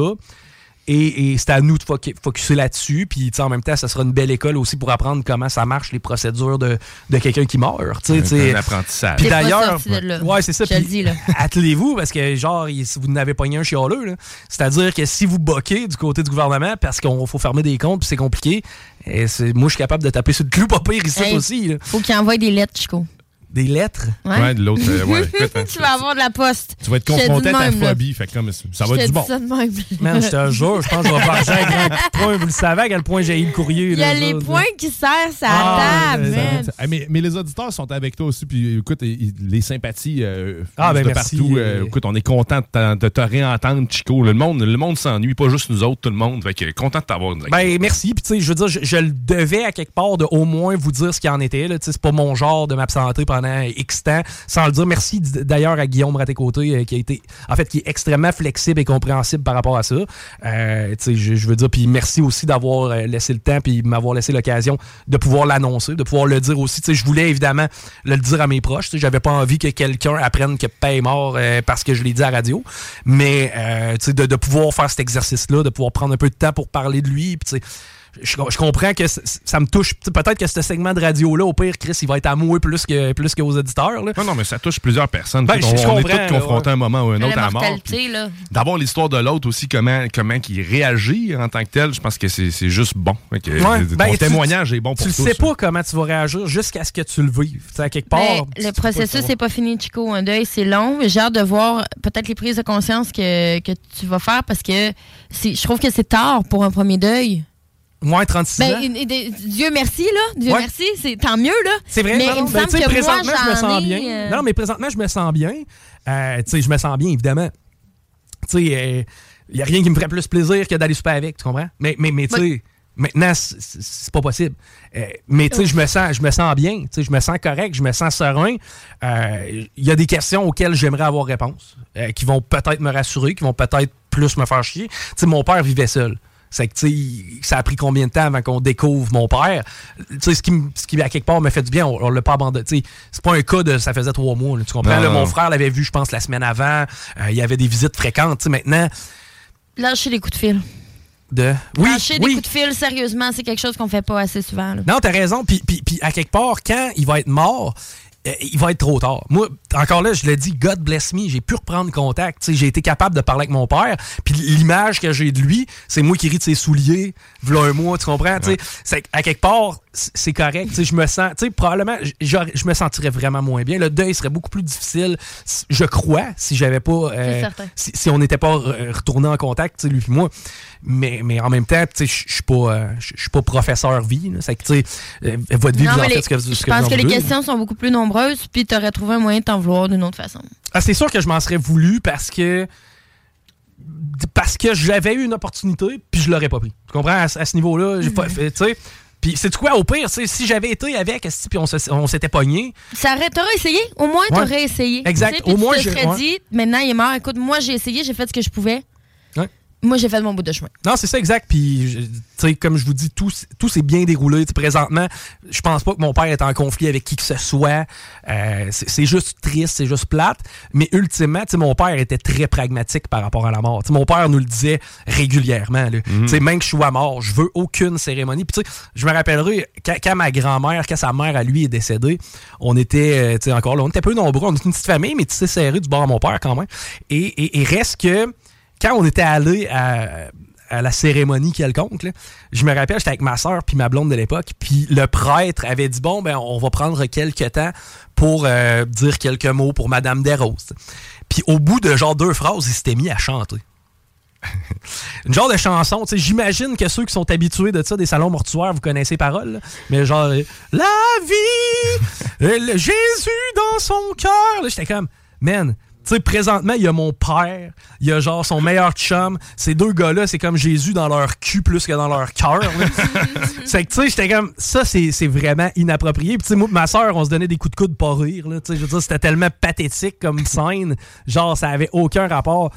Et, et c'est à nous de focu- focuser là-dessus. Puis en même temps, ça sera une belle école aussi pour apprendre comment ça marche, les procédures de, de quelqu'un qui meurt. sais, Un- apprentissage. Puis d'ailleurs, ouais, c'est ça. Je le puis dis, là. Attelez-vous parce que, genre, si vous n'avez pas un chialeux, là, c'est-à-dire que si vous boquez du côté du gouvernement parce qu'il faut fermer des comptes puis c'est compliqué, et c'est- moi, je suis capable de taper sur le clou pas pire ici Hey, aussi. là. Faut qu'il envoie des lettres, Chico. Des lettres? Ouais. Ouais, de l'autre. euh, ouais, tu vas avoir de la poste. tu vas être confronté à ta phobie. Fait que comme ça Je va être du bon. ça de même. Man, je te jure, je pense que je vais varger à grand coup de poing. Vous le savez à quel point j'ai eu le courrier. Il y a là, les points qui serrent sa Ah, table, ça- man. Mais, mais les auditeurs sont avec toi aussi. Puis écoute, les sympathies euh, Ah, ben de merci. partout. Euh, écoute, on est content de, te réentendre, Chico. Le monde, le monde s'ennuie, pas juste nous autres, tout le monde. Fait que content de t'avoir. Ben, merci. Puis, tu sais, je veux dire, je, je le devais à quelque part de au moins vous dire ce qu'il en était. C'est pas mon genre de m'absenter pendant Temps sans le dire. Merci d'ailleurs à Guillaume Raté-Côté, euh, qui a été, en fait, qui est extrêmement flexible et compréhensible par rapport à ça. Euh, je, je veux dire, puis merci aussi d'avoir euh, laissé le temps puis m'avoir laissé l'occasion de pouvoir l'annoncer, de pouvoir le dire aussi. Je voulais évidemment le dire à mes proches. J'avais pas envie que quelqu'un apprenne que Paye est mort euh, parce que je l'ai dit à la radio. Mais euh, de, de pouvoir faire cet exercice-là, de pouvoir prendre un peu de temps pour parler de lui. puis je, je comprends que ça me touche. Tu Peut-être que ce segment de radio-là, au pire, Chris, il va être à moi plus que plus qu'aux auditeurs. là. Non, non, mais ça touche plusieurs personnes. Ben, on, je on est tous confrontés à un moment ou un autre à La mort. D'avoir l'histoire de l'autre aussi, comment, comment il réagit en tant que tel, je pense que c'est c'est juste bon. Que, Ouais, ton ben, tu- témoignage est bon pour Tu tous. sais pas comment tu vas réagir jusqu'à ce que tu le vives. Tu à quelque part. Mais tu- le tu processus n'est pas fini, Chico. Un deuil, c'est long. J'ai hâte de voir peut-être les prises de conscience que, que tu vas faire parce que je trouve que c'est tard pour un premier deuil. Moins 36 Ben, ans? Dieu merci, là. Dieu Ouais. merci, c'est tant mieux, là. C'est vrai, Mais non, il me ben, semble moi, présentement, je me sens ai, bien. euh, Non, mais présentement, je me sens bien. Euh, tu sais, je me sens bien, évidemment. Tu sais, il n'y a rien qui me ferait plus plaisir que d'aller souper avec, tu comprends? Mais, mais, mais tu sais, maintenant, c'est- pas possible. Euh, mais tu sais, je me sens, je me sens bien. Tu sais, je me sens correct, je me sens serein. Euh, Il y a des questions auxquelles j'aimerais avoir réponse, euh, qui vont peut-être me rassurer, qui vont peut-être plus me faire chier. Tu sais, mon père vivait seul. C'est que, tu ça a pris combien de temps avant qu'on découvre mon père? Tu sais, ce qui, ce qui, à quelque part, me fait du bien, on, on l'a pas abandonné. Tu sais, c'est pas un cas de ça faisait trois mois, là, tu comprends? Non, Là, non. mon frère l'avait vu, je pense, la semaine avant. Euh, il y avait des visites fréquentes. Tu sais, maintenant, Lâcher les coups de fil. de? Oui, Lâcher des coups de fil, sérieusement, c'est quelque chose qu'on fait pas assez souvent. là. Non, t'as raison. Puis, puis, puis à quelque part, quand il va être mort, euh, il va être trop tard. Moi, encore là, je le dis, God bless me, j'ai pu reprendre contact. Tu sais, J'ai été capable de parler avec mon père. Puis l'image que j'ai de lui, c'est moi qui ris de ses souliers, v'là un mois, tu comprends? Tu sais, c'est À quelque part, c'est correct. Je me sens, tu sais, probablement, je me sentirais vraiment moins bien. Le deuil serait beaucoup plus difficile, je crois, si j'avais pas. euh, si, si on n'était pas re- retourné en contact, lui et moi. Mais, mais en même temps, tu sais, je suis pas, euh, je suis pas professeur vie. C'est que, tu sais, euh, votre vie, Non, vous en mais faites les- ce que vous je pense en que les questions sont beaucoup plus nombreuses, puis tu aurais trouvé un moyen de t'en vouloir d'une autre façon. Ah, c'est sûr que je m'en serais voulu parce que parce que j'avais eu une opportunité puis je l'aurais pas pris. Tu comprends? À, ce- à ce niveau-là, pas fait, tu sais. Puis c'est quoi au pire, si j'avais été avec puis on s'était pogné, Ça aurait- T'aurais essayé? Au moins, Ouais. t'aurais essayé. Exact. Tu sais, puis Au moins, je- ouais. dit, maintenant, il est mort. Écoute, moi, j'ai essayé, j'ai fait ce que je pouvais. Moi, j'ai fait mon bout de chemin. Non, c'est ça, exact. Puis, je- tu sais, comme je vous dis, tout, tout s'est bien déroulé. Tu sais, présentement, je pense pas que mon père est en conflit avec qui que ce soit. Euh, c'est juste triste, c'est juste plate. Mais ultimement, tu sais, mon père était très pragmatique par rapport à la mort. Tu sais, mon père nous le disait régulièrement. là. Tu sais, même que je sois mort, je veux aucune cérémonie. Puis, tu sais, je me rappellerai, quand, quand ma grand-mère, quand sa mère à lui est décédée, on était, euh, tu sais, encore là, on était peu nombreux. On était une petite famille, mais tu sais, serré du bord à mon père quand même. Et, et, et reste que quand on était allé à, la cérémonie quelconque, je me rappelle, j'étais avec ma soeur puis ma blonde de l'époque, puis le prêtre avait dit bon ben on va prendre quelques temps pour euh, dire quelques mots pour Madame Desroses. Puis au bout de genre deux phrases, il s'était mis à chanter. Une genre de chanson, tu sais, j'imagine que ceux qui sont habitués de ça, des salons mortuaires, vous connaissez là. mais genre euh, La vie, euh, le Jésus dans son cœur. J'étais comme, man, tu sais, présentement, il y a mon père, il y a genre son meilleur chum. Ces deux gars-là, c'est comme Jésus dans leur cul plus que dans leur cœur. c'est que, tu sais, j'étais comme, ça, c'est vraiment inapproprié. Puis, tu sais, moi, ma soeur, on se donnait des coups de coude pas rire. Là, tu sais, je veux dire, c'était tellement pathétique comme scène. Genre, ça avait aucun rapport.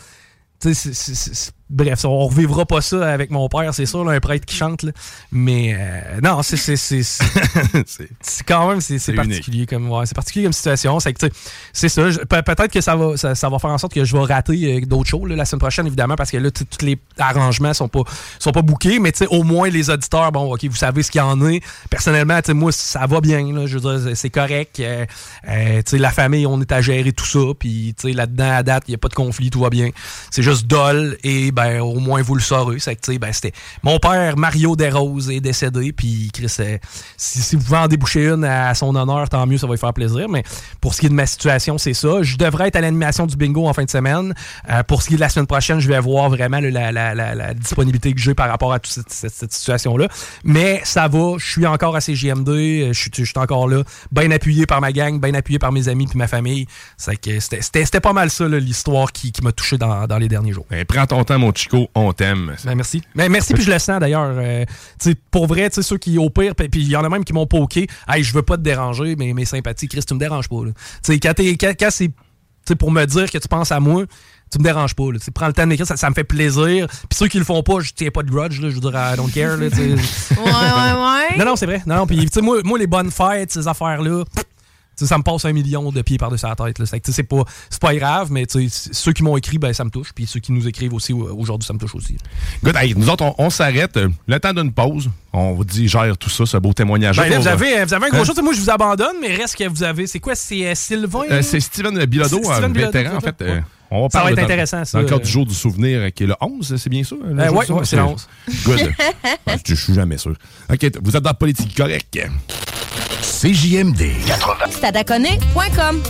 Tu sais, c'est- bref, ça, on revivra pas ça avec mon père, c'est sûr, là, un prêtre qui chante. là. Mais euh, non, c'est quand même c'est unique. particulier comme ouais, c'est particulier comme situation. C'est que c'est ça. Peut-être que ça va ça, ça va faire en sorte que je vais rater euh, d'autres shows là, la semaine prochaine évidemment parce que là tous les arrangements sont pas sont pas bookés, mais au moins les auditeurs bon ok vous savez ce qu'il y en est. Personnellement moi ça va bien là, je veux dire c'est correct. Euh, euh, la famille on est à gérer tout ça puis tu sais, là-dedans à date il y a pas de conflit tout va bien. C'est juste dol et ben au moins vous le saurez. C'est que ben c'était mon père Mario Desroses est décédé puis Chris euh, si, vous pouvez en déboucher une à son honneur tant mieux ça va lui faire plaisir. Mais pour ce qui est de ma situation c'est ça. Je devrais être à l'animation du bingo en fin de semaine. Euh, pour ce qui est de la semaine prochaine je vais voir vraiment la, disponibilité que j'ai par rapport à toute cette, situation-là. Mais ça va, je suis encore à CGMD, euh, je suis je suis encore là, bien appuyé par ma gang, bien appuyé par mes amis puis ma famille. C'était- pas mal ça l'histoire qui, qui m'a touché dans, dans les derniers jours. Ben, prends ton temps, mon Chico, on t'aime. Ben, merci. Ben, merci, puis je le sens d'ailleurs. Euh, pour vrai, tu sais, ceux qui, au pire, puis il y en a même qui m'ont poké. Hey, je veux pas te déranger, mais mes sympathies, Chris, tu me déranges pas. là. Quand, quand, quand c'est pour me dire que tu penses à moi, tu me déranges pas. Là. Prends le temps de m'écrire, ça, ça me fait plaisir. Puis ceux qui le font pas, je tiens pas de grudge. Là, je veux dire, I don't care. Là. Ouais, ouais, ouais. non, non, c'est vrai. Non, non, puis moi, moi, les bonnes fêtes, ces affaires-là, ça me passe un million de pieds par-dessus la tête. C'est pas, pas grave, mais ceux qui m'ont écrit, ben, ça me touche. Puis ceux qui nous écrivent aussi euh, aujourd'hui, ça me touche aussi. Good. Hey, nous autres, on, on s'arrête. euh, Le temps d'une pause. On vous dit, gère tout ça, ce beau témoignage. Ben, là, vous, avez, vous avez un gros Hein? chose. Moi, je vous abandonne, mais reste que vous avez. C'est quoi? C'est euh, Sylvain? Euh, c'est Steven Bilodeau, un vétéran, en fait. ça? euh, on va Ça va être dans- intéressant, ça, Dans le cadre euh. du jour du souvenir, euh, qui est le 11, c'est bien ça? Euh, jour ouais, c'est le 11. Good. Ouais, je, suis jamais sûr. OK, vous êtes dans Politique Correct. CJMD 80. Stadaconé.com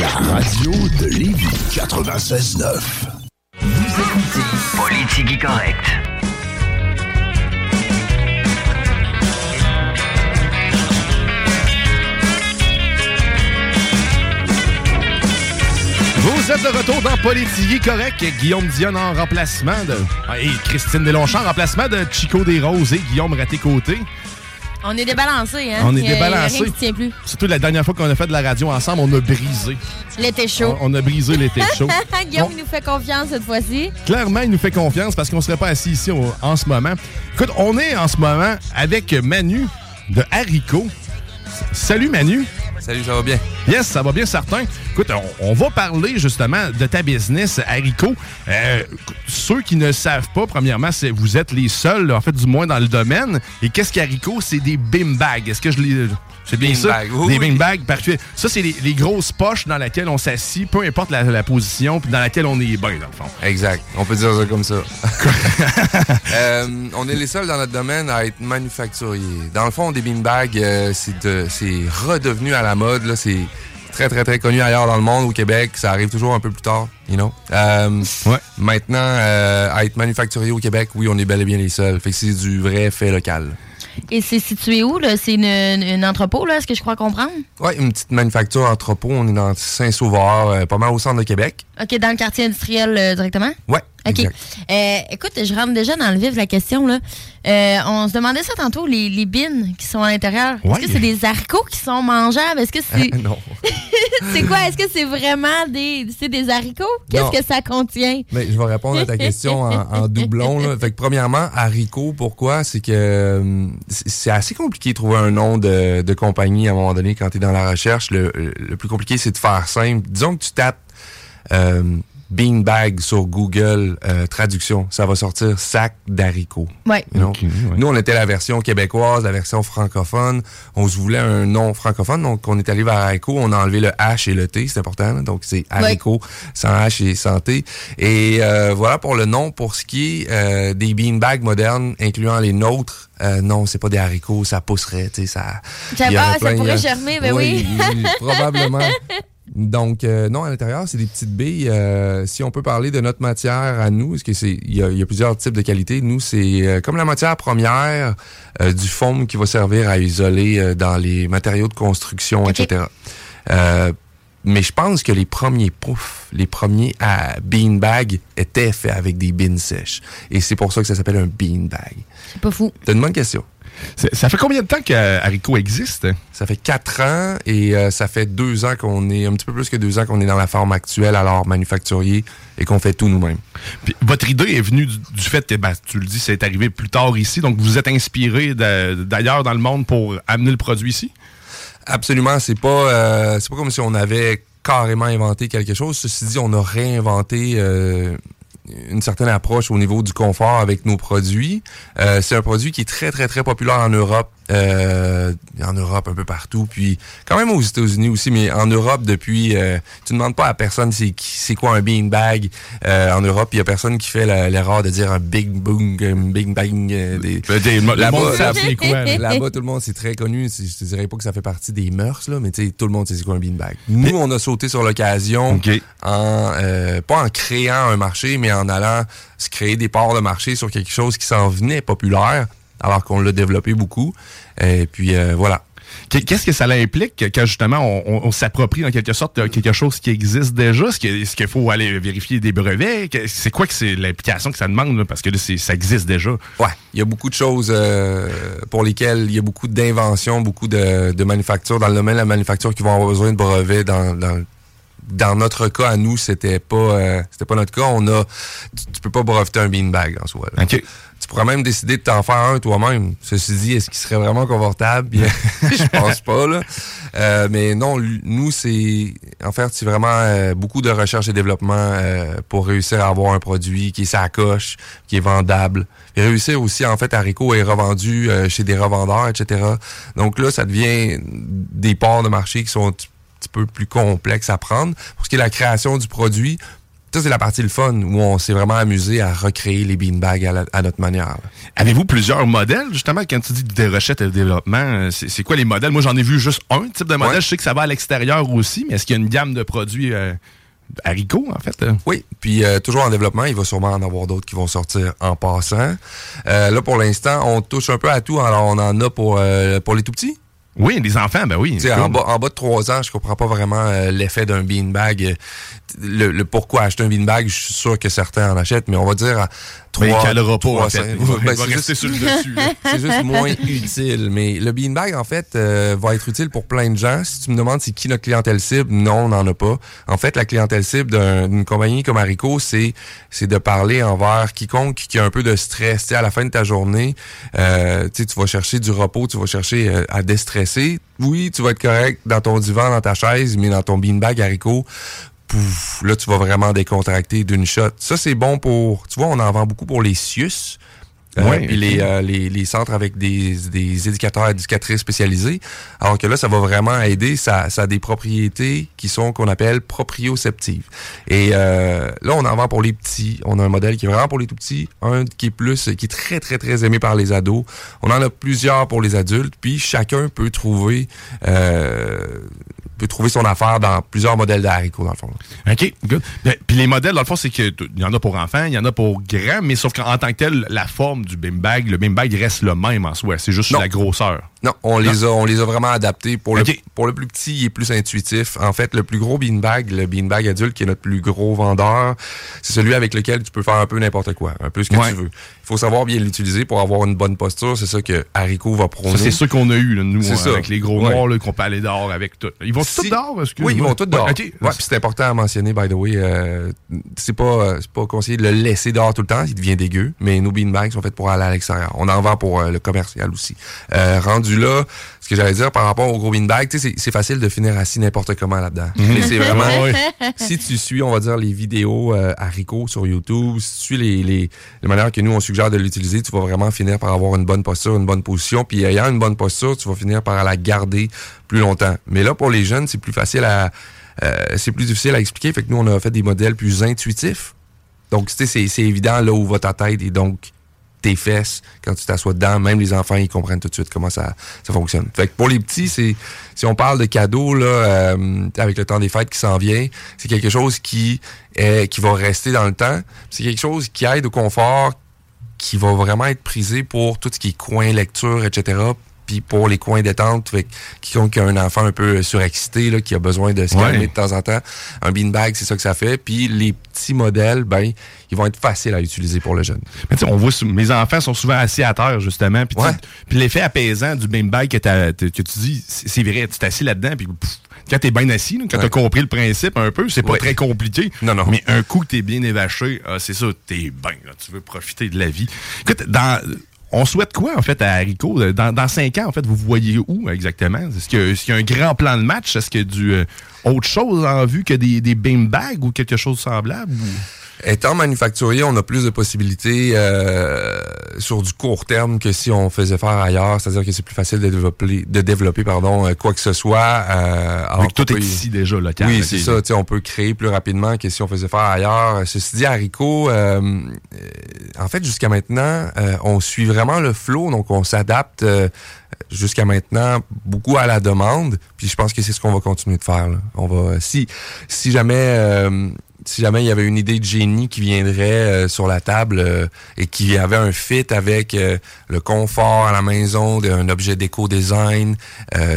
La radio de Lévis 96.9. Vous écoutez Politique Correct. Vous êtes de retour dans Politique Correct. Guillaume Dion en remplacement de... Ah, Et Christine Delonchamp en remplacement de Chico Desroses et Guillaume Raté-Côté. On est débalancé, hein? On est Il il débalancé. Surtout la dernière fois qu'on a fait de la radio ensemble, on a brisé. L'été chaud. On, on a brisé l'été chaud. Guillaume On- nous fait confiance cette fois-ci. Clairement, il nous fait confiance parce qu'on ne serait pas assis ici au- en ce moment. Écoute, on est en ce moment avec Manu de Haricot. Salut Manu. Salut, ça va bien? Yes, ça va bien certain. Écoute, on, va parler justement de ta business Haricot. Euh, ceux qui ne savent pas, premièrement, vous êtes les seuls, en fait, du moins dans le domaine. Et qu'est-ce qu'Haricot? C'est des beam bags. Est-ce que je l'ai... C'est bien ça? bag, oui, des oui. bean bags, parfait. Ça, c'est les, les grosses poches dans lesquelles on s'assit, peu importe la, la position, puis dans laquelle on est bien, dans le fond. Exact. On peut dire ça comme ça. Euh, on est les seuls dans notre domaine à être manufacturiers. Dans le fond, des beanbags, euh, c'est de- c'est redevenu à la mode. là. C'est très, très, très connu ailleurs dans le monde, au Québec. Ça arrive toujours un peu plus tard, you know. Euh, Maintenant, euh, à être manufacturier au Québec, oui, on est bel et bien les seuls. Fait que c'est du vrai fait local. Et c'est situé où, là? C'est une, entrepôt, là? Est-ce que je crois comprendre? Ouais, une petite manufacture entrepôt. On est dans Saint-Sauveur, euh, pas mal au centre de Québec. OK, dans le quartier industriel euh, directement? Ouais, OK. Euh, écoute, je rentre déjà dans le vif de la question. Là. Euh, on se demandait ça tantôt, les, les bines qui sont à l'intérieur. Ouais. Est-ce que c'est des haricots qui sont mangeables? Est-ce que c'est. non. c'est quoi? Est-ce que c'est vraiment des, c'est des haricots? Qu'est-ce que ça contient? Mais je vais répondre à ta question en, en doublon. Là. Fait que premièrement, haricot, pourquoi? C'est que euh, c'est c'est assez compliqué de trouver un nom de, de compagnie à un moment donné quand tu es dans la recherche. Le, le plus compliqué, c'est de faire simple. Disons que tu tapes euh, beanbag sur Google euh, traduction, ça va sortir sac d'haricots. Ouais. You know? Nous, on était la version québécoise, la version francophone. On se voulait un nom francophone, donc on est allé vers haricot. On a enlevé le H et le T, c'est important. là. donc, c'est haricot sans H et sans T. Et euh, voilà pour le nom. Pour ce qui est euh, des beanbags modernes, incluant les nôtres, euh, non, c'est pas des haricots, ça pousserait, tu sais, ça... Aurait ça pourrait euh, germer, ben oui. oui, probablement. Donc, euh, non, à l'intérieur, c'est des petites billes. Euh, si on peut parler de notre matière à nous, parce que c'est, il y, y a plusieurs types de qualités. Nous, c'est euh, comme la matière première euh, du foam qui va servir à isoler euh, dans les matériaux de construction, etc. Mais je pense que les premiers poufs, les premiers à beanbag étaient faits avec des beans sèches. Et c'est pour ça que ça s'appelle un beanbag. C'est pas fou. C'est une bonne question. Ça fait combien de temps que Haricot existe? Ça fait quatre ans et euh, ça fait deux ans qu'on est, un petit peu plus que deux ans qu'on est dans la forme actuelle, alors manufacturier, et qu'on fait tout nous-mêmes. Puis votre idée est venue du, du fait que, ben, tu le dis, c'est arrivé plus tard ici, donc vous êtes inspiré d'ailleurs dans le monde pour amener le produit ici? Absolument, c'est pas, euh, c'est pas comme si on avait carrément inventé quelque chose. Ceci dit, on a réinventé euh, une certaine approche au niveau du confort avec nos produits. Euh, c'est un produit qui est très, très, très populaire en Europe. euh, en Europe, un peu partout. Puis quand même aux États-Unis aussi, mais en Europe depuis... euh, tu ne demandes pas à personne c'est qui- c'est quoi un beanbag. Euh, en Europe, il y a personne qui fait la- l'erreur de dire un big boom, un big bang. euh, des, le monde Là-bas, sait c'est quoi, là. là-bas, tout le monde, c'est très connu. C'est- Je te dirais pas que ça fait partie des mœurs, là, mais tu sais, tout le monde sait c'est quoi un beanbag. Nous, on a sauté sur l'occasion en euh, pas en créant un marché, mais en allant se créer des parts de marché sur quelque chose qui s'en venait populaire, alors qu'on l'a développé beaucoup. Et puis euh, voilà. Qu'est- Qu'est-ce que ça implique que- quand justement on, on- on s'approprie en quelque sorte quelque chose qui existe déjà? Est-ce qu'il faut aller vérifier des brevets? C'est quoi que c'est l'implication que ça demande? là? Parce que là, ça existe déjà. Ouais, il y a beaucoup de choses euh, pour lesquelles il y a beaucoup d'inventions, beaucoup de, de manufactures dans le domaine de la manufacture qui vont avoir besoin de brevets dans, dans dans notre cas à nous c'était pas euh, c'était pas notre cas. On a tu, tu peux pas breveter un beanbag en soi là. tu pourrais même décider de t'en faire un toi-même. Ceci dit est-ce qu'il serait vraiment confortable? Bien, je pense pas là. Euh, mais non nous c'est en fait c'est vraiment euh, beaucoup de recherche et développement pour réussir à avoir un produit qui est sa coche qui est vendable. Et réussir aussi en fait Haricot est revendu chez des revendeurs etc donc là ça devient des parts de marché qui sont petit peu plus complexes à prendre pour ce qui est de la création du produit ça, c'est la partie le fun où on s'est vraiment amusé à recréer les beanbags à, la- à notre manière. Avez-vous plusieurs modèles, justement, quand tu dis des recherches et de développement? euh, C'est quoi les modèles? Moi, j'en ai vu juste un type de modèle. Je sais que ça va à l'extérieur aussi, mais est-ce qu'il y a une gamme de produits euh, haricots, en fait? euh? Oui, puis euh, toujours en développement, il va sûrement en avoir d'autres qui vont sortir en passant. Euh, là, pour l'instant, on touche un peu à tout. Alors, on en a pour, pour les tout-petits. Oui, les enfants, ben oui. En, bas, en bas de 3 ans, je comprends pas vraiment euh, l'effet d'un beanbag. Le, le pourquoi acheter un beanbag, je suis sûr que certains en achètent, mais on va dire à 3 Mais il calera pas, en fait. Ben, c'est rester juste- sur le dessus, c'est juste moins utile. Mais le beanbag, en fait, euh, va être utile pour plein de gens. Si tu me demandes c'est qui notre clientèle cible, non, on n'en a pas. En fait, la clientèle cible d'un- d'une compagnie comme Haricot, c'est c'est de parler envers quiconque qui a un peu de stress. Tu sais, à la fin de ta journée, euh, tu vas chercher du repos, tu vas chercher euh, à déstresser. Oui, tu vas être correct dans ton divan, dans ta chaise, mais dans ton beanbag Haricot, pouf, là, tu vas vraiment décontracter d'une shot. Ça, c'est bon pour... Tu vois, on en vend beaucoup pour les CIUS. Euh, Ouais, puis les, euh, les, les centres avec des, des éducateurs éducatrices spécialisés. Alors que là, ça va vraiment aider. Ça, ça a des propriétés qui sont qu'on appelle proprioceptives. Et euh, là, on en vend pour les petits. On a un modèle qui est vraiment pour les tout petits. Un qui est plus, qui est très, très, très aimé par les ados. On en a plusieurs pour les adultes. Puis chacun peut trouver euh, peut trouver son affaire dans plusieurs modèles d'haricots, dans le fond. OK, good. Ben, Puis les modèles, dans le fond, c'est que t- il y en a pour enfants, il y en a pour grands, mais sauf qu'en en tant que tel, la forme du beanbag, le beanbag reste le même en soi. C'est juste Non. la grosseur. Non, on les a, on les a vraiment adaptés. Pour le, pour le plus petit, il est plus intuitif. En fait, le plus gros beanbag, le beanbag adulte, qui est notre plus gros vendeur, c'est celui avec lequel tu peux faire un peu n'importe quoi, un peu ce que Ouais. tu veux. Il faut savoir bien l'utiliser pour avoir une bonne posture. C'est ça que Haricot va prôner. Ça, c'est ceux qu'on a eu, là, nous, euh, ça. avec les gros Ouais. noirs, là, qu'on peut aller dehors avec tout. Ils vont Si- tous dehors? parce que- Oui, ils vont tous dehors. Ouais, Ouais, c'est important à mentionner, by the way. euh, c'est pas, euh, c'est pas conseillé de le laisser dehors tout le temps, il devient dégueu. Mais nos beanbags sont faits pour aller à l'extérieur. On en vend pour euh, le commercial aussi. Euh, rendu là, ce que j'allais dire par rapport au gros beanbag, c'est- facile de finir assis n'importe comment là-dedans. Mais c'est vraiment. Si tu suis, on va dire, les vidéos euh, haricots sur YouTube, si tu suis les, les, les manières que nous, on suggère de l'utiliser, tu vas vraiment finir par avoir une bonne posture, une bonne position. Puis ayant une bonne posture, tu vas finir par la garder plus longtemps. Mais là, pour les jeunes, c'est plus facile à... euh, c'est plus difficile à expliquer. Fait que nous, on a fait des modèles plus intuitifs. Donc, tu sais, c'est c'est évident là où va ta tête et donc tes fesses quand tu t'assois dedans. Même les enfants, ils comprennent tout de suite comment ça, ça fonctionne. Fait que pour les petits, c'est si on parle de cadeaux là, euh, avec le temps des fêtes qui s'en vient, c'est quelque chose qui est, qui va rester dans le temps. C'est quelque chose qui aide au confort, qui va vraiment être prisé pour tout ce qui est coin lecture, etc. Puis pour les coins détente, fait que quiconque a un enfant un peu surexcité, là, qui a besoin de se Ouais. calmer de temps en temps, un beanbag, c'est ça que ça fait. Puis les petits modèles, ben, ils vont être faciles à utiliser pour le jeune. Mais tu sais, on voit, mes enfants sont souvent assis à terre, justement. Puis l'effet apaisant du beanbag que, que tu dis, c'est vrai, tu t'assis là-dedans, puis quand t'es bien assis, quand t'as compris le principe un peu, c'est pas Ouais. très compliqué. Non, non. Mais un coup que t'es bien évaché, ah, c'est ça, t'es bien, tu veux profiter de la vie. Écoute, dans... On souhaite quoi, en fait, à Haricot? Dans, dans cinq ans, en fait, vous voyez où exactement? Est-ce qu'il y, a- un grand plan de match? Est-ce qu'il y a du, euh, autre chose en vue que des, des beanbags ou quelque chose de semblable? Étant manufacturier, on a plus de possibilités euh, sur du court terme que si on faisait faire ailleurs. C'est-à-dire que c'est plus facile de développer, de développer pardon, euh, quoi que ce soit. Euh, alors que tout est ici déjà, local. Oui, c'est ça. tu sais, On peut créer plus rapidement que si on faisait faire ailleurs. Ceci dit, Haricot, euh, en fait, jusqu'à maintenant, euh, on suit vraiment le flow, donc on s'adapte euh, jusqu'à maintenant beaucoup à la demande. Puis je pense que c'est ce qu'on va continuer de faire. là. On va, si, si jamais, euh, si jamais il y avait une idée de génie qui viendrait euh, sur la table euh, et qui avait un fit avec euh, le confort à la maison d'un objet d'éco-design,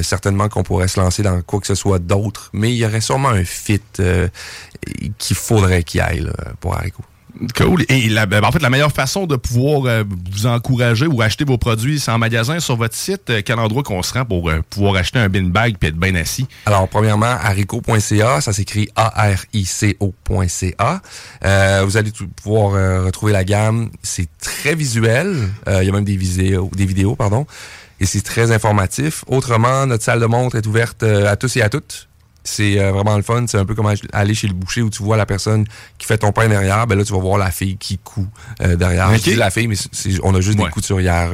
certainement qu'on pourrait se lancer dans quoi que ce soit d'autre. Mais il y aurait sûrement un fit qu'il faudrait qu'il aille là, pour Haricot. Cool. Et la- ben, en fait, la meilleure façon de pouvoir euh, vous encourager ou acheter vos produits, c'est en magasin sur votre site. Euh, quel endroit qu'on se rend pour euh, pouvoir acheter un bin bag puis être bien assis? Alors, premièrement, haricot.ca, ça s'écrit A-R-I-C-O.ca. Euh, vous allez pouvoir euh, retrouver la gamme. C'est très visuel. Il y a même des vidéos, des vidéos, pardon. Et c'est très informatif. Autrement, notre salle de montre est ouverte à tous et à toutes. C'est euh, vraiment le fun. C'est un peu comme aller chez le boucher où tu vois la personne qui fait ton pain derrière. Ben là, tu vas voir la fille qui coud euh, derrière. Ok. Je dis la fille, mais on a juste Ouais. des couturières.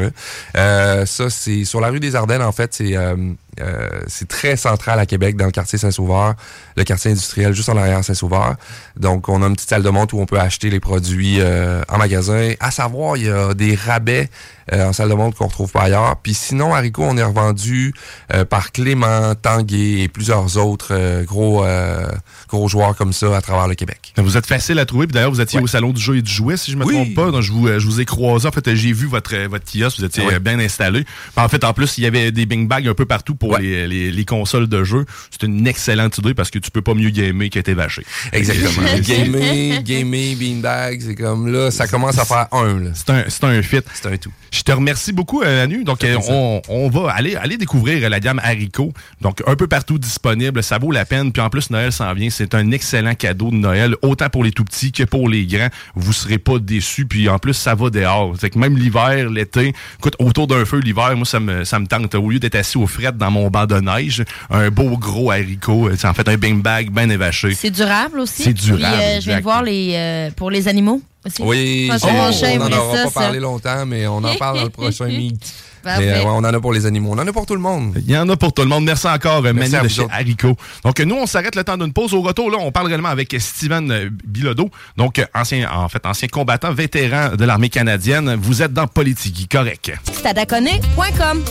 Euh, ça, c'est sur la rue des Ardennes, en fait. C'est euh, euh, c'est très central à Québec, dans le quartier Saint-Sauveur, le quartier industriel juste en arrière Saint-Sauveur. Donc, on a une petite salle de montre où on peut acheter les produits euh, en magasin. À savoir, il y a des rabais en salle de montre qu'on retrouve pas ailleurs. Puis sinon, Haricot, on est revendu euh, par Clément, Tanguay et plusieurs autres euh, gros euh, gros joueurs comme ça à travers le Québec. Vous êtes facile à trouver. Puis d'ailleurs, vous étiez au salon du jeu et du jouet, si je me Oui. trompe pas. Donc, je, vous, euh, je vous ai croisé. En fait, euh, j'ai vu votre, euh, votre kiosque. Vous étiez euh, bien installé. En fait, en plus, il y avait des bing bags un peu partout pour les, les, les consoles de jeu. C'est une excellente idée parce que tu peux pas mieux gamer que t'es vaché. Exactement. gamer, gamer, beanbag, c'est comme là, ça commence à faire un. C'est un, c'est un fit. C'est un tout. Je te remercie beaucoup, euh, Anu. Donc, euh, on, on va aller, aller découvrir euh, la gamme Haricot. Donc, un peu partout disponible. Ça vaut la peine. Puis en plus, Noël s'en vient. C'est un excellent cadeau de Noël, autant pour les tout petits que pour les grands. Vous serez pas déçus. Puis en plus, ça va dehors. Fait que même l'hiver, l'été, écoute, autour d'un feu, l'hiver, moi, ça me, ça me tente. Au lieu d'être assis au fret dans mon banc de neige, un beau gros haricot. C'est en fait un bing bag bien évaché. C'est durable aussi? C'est durable, Puis, euh, je viens de voir les, euh, pour les animaux. Oui, on n'en aura ça, pas ça. parlé longtemps, mais on en parle dans le prochain meet. Mais, euh, ouais, on en a pour les animaux. On en a pour tout le monde. Il y en a pour tout le monde. Merci encore, euh, Merci Manu à de vous chez autres. Haricot. Donc, euh, nous, on s'arrête le temps d'une pause. Au retour, là, on parle réellement avec Steven Bilodeau, donc ancien, en fait, ancien combattant, vétéran de l'armée canadienne. Vous êtes dans Politique, correct. Stadaconé.com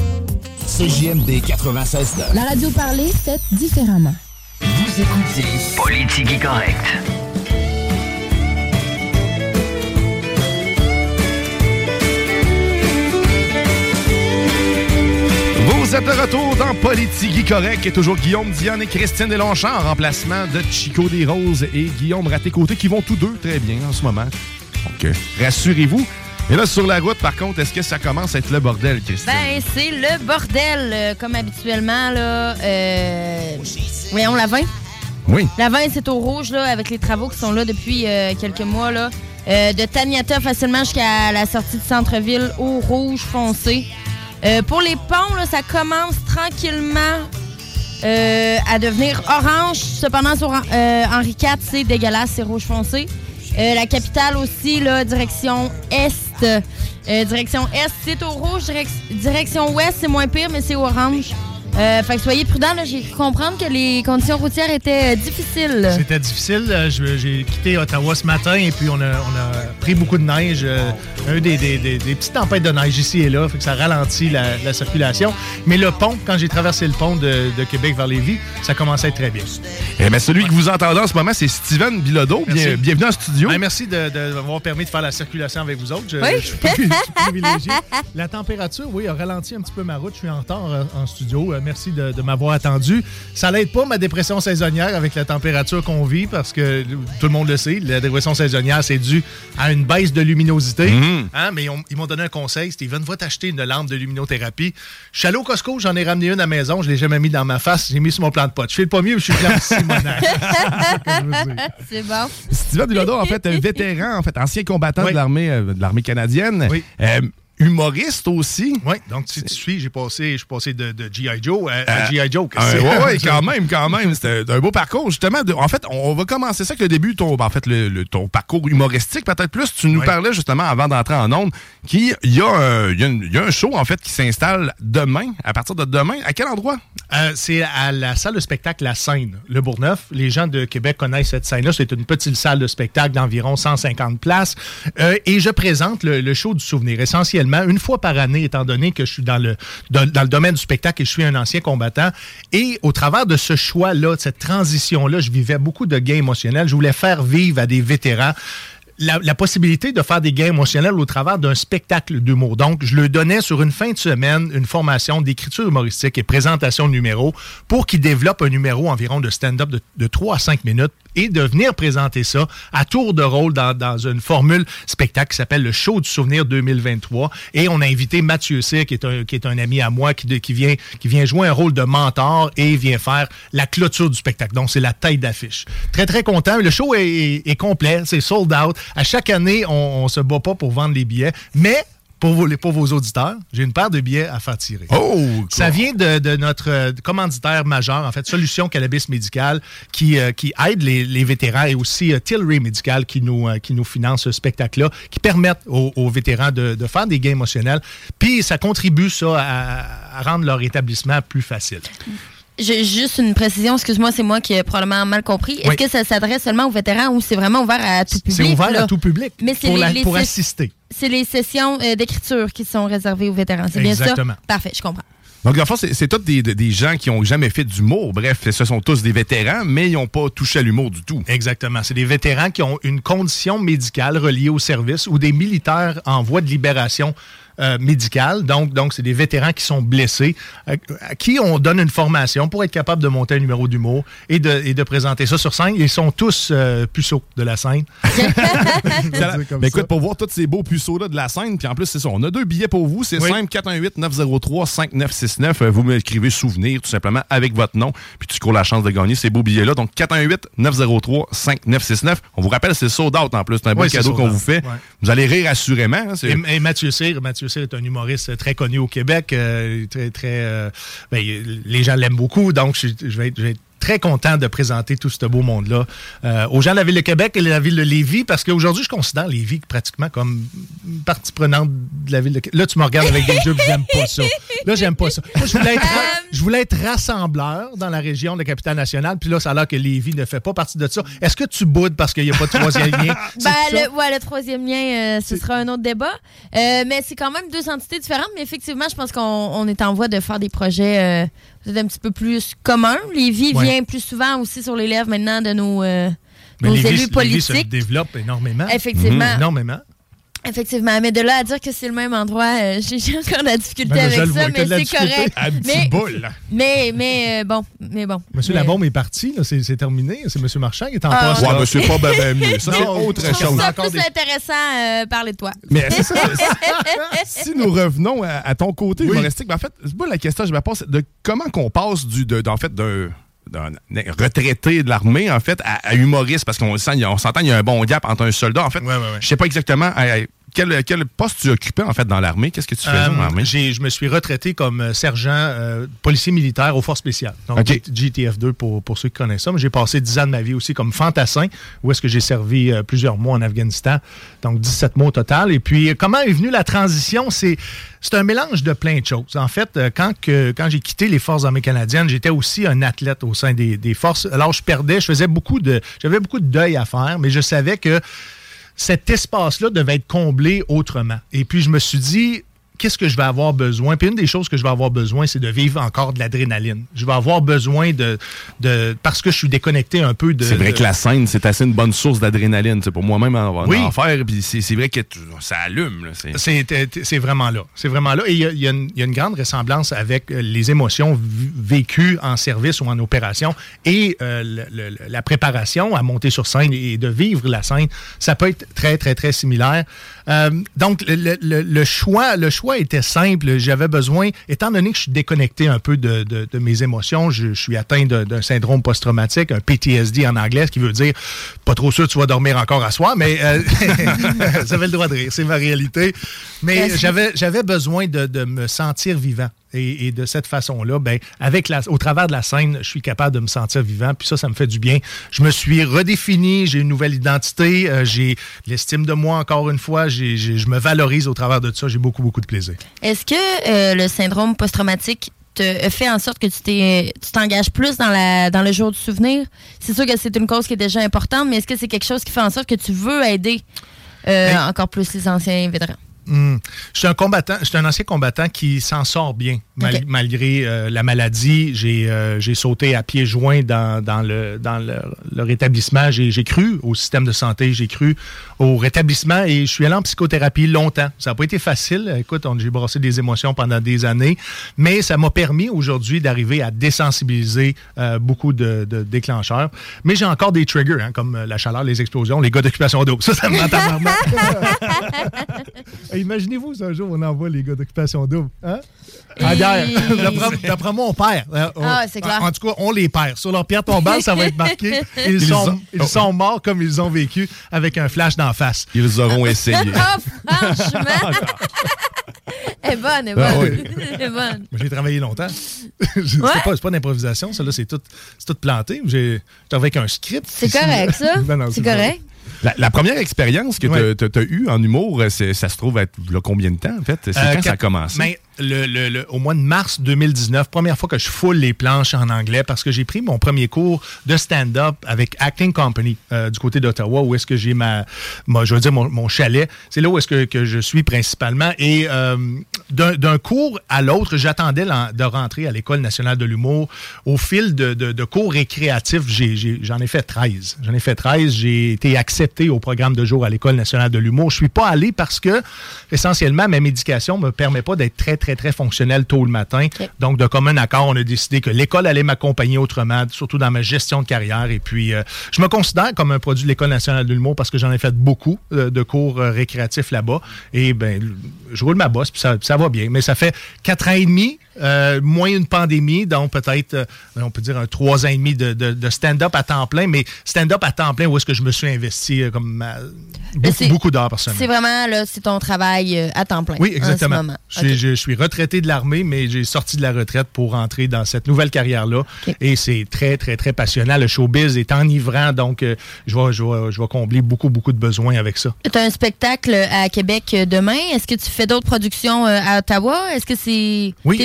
CJMD 96 La radio parlée, faite différemment. Vous écoutez Politique correct. Vous êtes de retour dans Politique Correct et toujours Guillaume Diane et Christine Delonchamp en remplacement de Chico des Roses et Guillaume Raté-Côté qui vont tous deux très bien en ce moment. Donc, rassurez-vous. Et là, sur la route, par contre, est-ce que ça commence à être le bordel, Christine? Ben, c'est le bordel, euh, comme habituellement, là. Euh, voyons, la 20. Oui. La 20, c'est au rouge, là, avec les travaux qui sont là depuis euh, quelques mois, là. Euh, de Taniata facilement jusqu'à la sortie du centre-ville au rouge foncé. Euh, pour les ponts, ça commence tranquillement euh, à devenir orange. Cependant, sur euh, Henri IV, c'est dégueulasse, c'est rouge foncé. La capitale aussi, direction est. Direction est, c'est au rouge. Direc- direction ouest, c'est moins pire, mais c'est orange. Euh, fait que soyez prudents, là. J'ai cru comprendre que les conditions routières étaient euh, difficiles. C'était difficile. Euh, J'ai quitté Ottawa ce matin et puis on a, on a pris beaucoup de neige. euh, un des, des- des- des petites tempêtes de neige ici et là, fait que ça ralentit la, la circulation. Mais le pont, quand j'ai traversé le pont de, de Québec vers Lévis, ça commençait à être très bien. Eh bien, celui que vous entendez en ce moment, c'est Steven Bilodeau. Bien- bienvenue en studio. Ben, merci de, de m'avoir permis de faire la circulation avec vous autres. Je, Oui. je suis pri- je suis privilégié. La température, oui, a ralenti un petit peu ma route. Je suis en retard en studio. Euh, merci de, de m'avoir attendu. Ça n'aide pas ma dépression saisonnière avec la température qu'on vit parce que tout le monde le sait, la dépression saisonnière, c'est dû à une baisse de luminosité. Hein, Mais ils ont- ils m'ont donné un conseil. Steven, va t'acheter une lampe de luminothérapie. Je suis allé au Costco, j'en ai ramené une à la maison. Je ne l'ai jamais mis dans ma face. J'ai mis sur mon plan de pot. Je fais le pas mieux, je suis plein Simonac. c'est bon. Steven Bilodeau, en fait, un vétéran, en fait, ancien combattant Oui. de l'armée euh, de l'armée canadienne. Oui. Euh, humoriste aussi. Oui, donc si tu suis, j'ai passé, je suis passé de, de G.I. Joe à, à G.I. Joe. Euh, ouais, ouais, quand même, quand même. C'était un beau parcours. Justement, de- en fait, on va commencer ça avec le début, ton, en fait, le, le- ton parcours humoristique, peut-être plus. Tu nous Ouais. parlais justement avant d'entrer en ondes qu'il y, y a un show, en fait, qui s'installe demain, à partir de demain. À quel endroit? Euh, c'est à la salle de spectacle La Seine, le Bourgneuf. Les gens de Québec connaissent cette scène-là. C'est une petite salle de spectacle d'environ 150 places. Euh, et je présente le, le show du souvenir. Essentiellement, une fois par année, étant donné que je suis dans le, domaine du spectacle et je suis un ancien combattant. Et au travers de ce choix-là, de cette transition-là, je vivais beaucoup de gains émotionnels. Je voulais faire vivre à des vétérans la, possibilité de faire des gains émotionnels au travers d'un spectacle d'humour. Donc, je le donnais sur une fin de semaine une formation d'écriture humoristique et présentation de numéros pour qu'il développe un numéro environ de stand-up de, de 3 à 5 minutes et de venir présenter ça à tour de rôle dans, une formule spectacle qui s'appelle le Show du souvenir 2023. Et on a invité Mathieu Cyr, qui est un, ami à moi, qui, vient, jouer un rôle de mentor et vient faire la clôture du spectacle. Donc, c'est la tête d'affiche. Très, très content. Le show est complet, c'est sold out. À chaque année, on, on se bat pas pour vendre les billets, mais pour vos, pour vos auditeurs, j'ai une paire de billets à faire tirer. Oh! Ça vient de, de notre euh, commanditaire majeur, en fait, Solution Cannabis Médical, qui, euh, qui aide les, les vétérans et aussi euh, Tilray Médical qui nous, euh, qui nous finance ce spectacle-là, qui permettent aux, aux vétérans de, de faire des gains émotionnels. Puis ça contribue, ça, à, à rendre leur établissement plus facile. J'ai juste une précision, excuse-moi, c'est moi qui ai probablement mal compris. Est-ce Oui. que ça s'adresse seulement aux vétérans ou c'est vraiment ouvert à tout public? C'est ouvert là? à tout public Mais c'est pour, les- la- les pour sess- assister. C'est les sessions euh, d'écriture qui sont réservées aux vétérans, c'est bien ça? Exactement. Parfait, je comprends. Donc, dans le fond, c'est c'est tous des, des gens qui n'ont jamais fait d'humour. Bref, ce sont tous des vétérans, mais ils n'ont pas touché à l'humour du tout. Exactement. C'est des vétérans qui ont une condition médicale reliée au service ou des militaires en voie de libération euh, médicale. Donc, donc c'est des vétérans qui sont blessés, euh, à qui on donne une formation pour être capable de monter un numéro d'humour et de, et de présenter ça sur scène. Ils sont tous euh, puceaux de la scène. Ben, écoute, pour voir tous ces beaux puceaux-là de la scène, puis en plus, c'est ça, on a deux billets pour vous. C'est Oui. simple, 418-903-5969. Euh, Vous m'écrivez souvenir, tout simplement, avec votre nom, puis tu cours la chance de gagner ces beaux billets-là. Donc, 418-903-5969. On vous rappelle, c'est sold out en plus. C'est un beau Oui, cadeau qu'on vous fait. Ouais. Vous allez rire assurément. hein, c'est- Et, et Mathieu Cyr, Mathieu Cyr est un humoriste très connu au Québec, euh, très très, euh, ben, les gens l'aiment beaucoup, donc je, je vais être, je vais être très content de présenter tout ce beau monde-là euh, aux gens de la ville de Québec et de la ville de Lévis, parce qu'aujourd'hui, je considère Lévis pratiquement comme partie prenante de la ville de Québec. Là, tu me regardes avec des yeux, j'aime pas ça. Là, j'aime pas ça. Moi, je voulais, être, je voulais être rassembleur dans la région de la capitale nationale, puis là, ça a l'air que Lévis ne fait pas partie de ça. Est-ce que tu boudes parce qu'il n'y a pas de troisième lien? Ben, le, ouais, le troisième lien, euh, ce sera un autre débat. Euh, mais c'est quand même deux entités différentes. Mais effectivement, je pense qu'on on est en voie de faire des projets peut-être un petit peu plus communs. Lévis Ouais. vient plus souvent aussi sur les lèvres maintenant de nos, euh, nos Lévis- élus Lévis se politiques. développe énormément. Effectivement. Mhm. Énormément. Effectivement, mais de là à dire que c'est le même endroit, euh, j'ai encore de la difficulté Ben, avec ça, mais c'est correct. Petit mais, boule. mais, mais euh, bon, mais bon. Monsieur Mais- Labombe est parti, c'est c'est terminé. C'est Monsieur Marchand qui est en Ah. poste. Ouais, c'est pas ben, ben mieux. Ça, c'est autre chose. Ça encore plus des- intéressant euh, parler de toi. Mais c'est ça. si nous revenons à, à ton côté Oui. humoristique, ben en fait, c'est pas la question que je me pose, c'est de comment qu'on passe du, de, d'en fait, d'un d'un retraité de l'armée, en fait, à, à humoriste, parce qu'on s'entend, il y a un bon gap entre un soldat. En fait, je sais pas exactement quel, quel poste tu occupais, en fait, dans l'armée? Qu'est-ce que tu faisais Euh, dans l'armée? j'ai- je me suis retraité comme euh, sergent euh, policier militaire aux forces spéciales. Donc, OK. GTF2 pour, pour ceux qui connaissent ça. Mais j'ai passé 10 ans de ma vie aussi comme fantassin, où est-ce que j'ai servi euh, plusieurs mois en Afghanistan. Donc, 17 mois au total. Et puis, euh, comment est venue la transition? C'est c'est un mélange de plein de choses. En fait, euh, quand, que- quand j'ai quitté les Forces armées canadiennes, j'étais aussi un athlète au sein des, des forces. Alors, je perdais, je faisais beaucoup de... J'avais beaucoup de deuil à faire, mais je savais que cet espace-là devait être comblé autrement. Et puis, je me suis dit, qu'est-ce que je vais avoir besoin? Puis une des choses que je vais avoir besoin, c'est de vivre encore de l'adrénaline. Je vais avoir besoin de, de... Parce que je suis déconnecté un peu de... C'est vrai de- que la scène, c'est assez une bonne source d'adrénaline. C'est pour moi-même en, Oui. en faire. Puis c'est c'est vrai que ça allume. là. C'est- C'est c'est vraiment là. C'est vraiment là. Et il y y y a une grande ressemblance avec euh, les émotions vécues en service ou en opération et euh, le- le- la préparation à monter sur scène et de vivre la scène. Ça peut être très, très, très similaire. Euh, donc, le, le- le- le choix, choix était simple. J'avais besoin, étant donné que je suis déconnecté un peu de, de- de mes émotions, je, je suis atteint d'un syndrome post-traumatique, un PTSD en anglais, ce qui veut dire pas trop sûr que tu vas dormir encore à soir, mais euh, vous avez le droit de rire, c'est ma réalité. Mais j'avais j'avais besoin de, de me sentir vivant. Et, et de cette façon-là, ben, avec la, au travers de la scène, je suis capable de me sentir vivant. Puis ça, ça me fait du bien. Je me suis redéfini, j'ai une nouvelle identité, euh, j'ai l'estime de moi encore une fois, j'ai- je me valorise au travers de ça. J'ai beaucoup, beaucoup de plaisir. Est-ce que euh, le syndrome post-traumatique te a fait en sorte que tu t'engages plus dans, la, dans le jour du souvenir? C'est sûr que c'est une cause qui est déjà importante, mais est-ce que c'est quelque chose qui fait en sorte que tu veux aider euh, Ben- encore plus les anciens vétérans? Hmm. Je suis un combattant, je suis un ancien combattant qui s'en sort bien mal- malgré euh, la maladie. J'ai euh, sauté à pieds joints dans, dans le dans le, le rétablissement. J'ai cru au système de santé, j'ai cru au rétablissement et je suis allé en psychothérapie longtemps. Ça n'a pas été facile. Écoute, j'ai brassé des émotions pendant des années, mais ça m'a permis aujourd'hui d'arriver à désensibiliser euh, beaucoup de, de déclencheurs. Mais j'ai encore des triggers, hein, comme la chaleur, les explosions, les gars d'occupation d'eau. Ça, ça me Imaginez-vous si un jour on envoie les gars d'occupation double. Hein? Et- guerre. D'après- D'après moi, on perd. Ah, c'est clair. En, en tout cas, on les perd. Sur leur pierre tombale, ça va être marqué. Ils, Ils sont, ont- ils sont morts comme ils ont vécu avec un flash d'en face. Ils auront essayé. Oh, franchement! Elle est bonne, elle est Ah bonne. oui. Elle est bonne. Moi, J'ai travaillé longtemps. c'est Ouais. pas, c'est pas d'improvisation, ça là, c'est tout, c'est tout planté. J'ai j'étais avec un script. C'est correct, ça. Ben c'est pas- correct. La, la première expérience que tu as eue en humour, euh, ça se trouve être là, combien de temps, en fait? C'est Euh, quand ça a commencé? ben, au mois de mars 2019, première fois que je foule les planches en anglais parce que j'ai pris mon premier cours de stand-up avec Acting Company euh, du côté d'Ottawa où est-ce que j'ai ma, je veux dire mon, chalet. C'est là où est-ce que, que je suis principalement. Et euh, d'un cours à l'autre, j'attendais de rentrer à l'École nationale de l'humour. Au fil de, de- cours récréatifs, j'en ai, fait 13. J'en ai fait 13. J'ai été accepté au programme de jour à l'École nationale de l'humour. Je suis pas allé parce que, essentiellement, ma médication me permet pas d'être très, très, très fonctionnel tôt le matin. Donc, de commun accord, on a décidé que l'école allait m'accompagner autrement, surtout dans ma gestion de carrière. Et puis, euh, je me considère comme un produit de l'École nationale de l'humour parce que j'en ai fait beaucoup euh, de cours euh, récréatifs là-bas. Et ben, je roule ma bosse, puis ça, ça va bien. Mais ça fait quatre ans et demi, euh, moins une pandémie, donc peut-être, euh, on peut dire un trois ans et demi de, de- de stand-up à temps plein. Mais stand-up à temps plein, où est-ce que je me suis investi euh, comme ma- beaucoup, d'heures par. C'est vraiment, là, c'est ton travail à temps plein. Oui, ce exactement. Je, suis retraité de l'armée, mais j'ai sorti de la retraite pour entrer dans cette nouvelle carrière-là. Et c'est très, très, très passionnant. Le showbiz est enivrant, donc je, vais, je, vais, je vais combler beaucoup, beaucoup de besoins avec ça. Tu as un spectacle à Québec demain. Est-ce que tu fais d'autres productions à Ottawa? Est-ce que c'est Oui,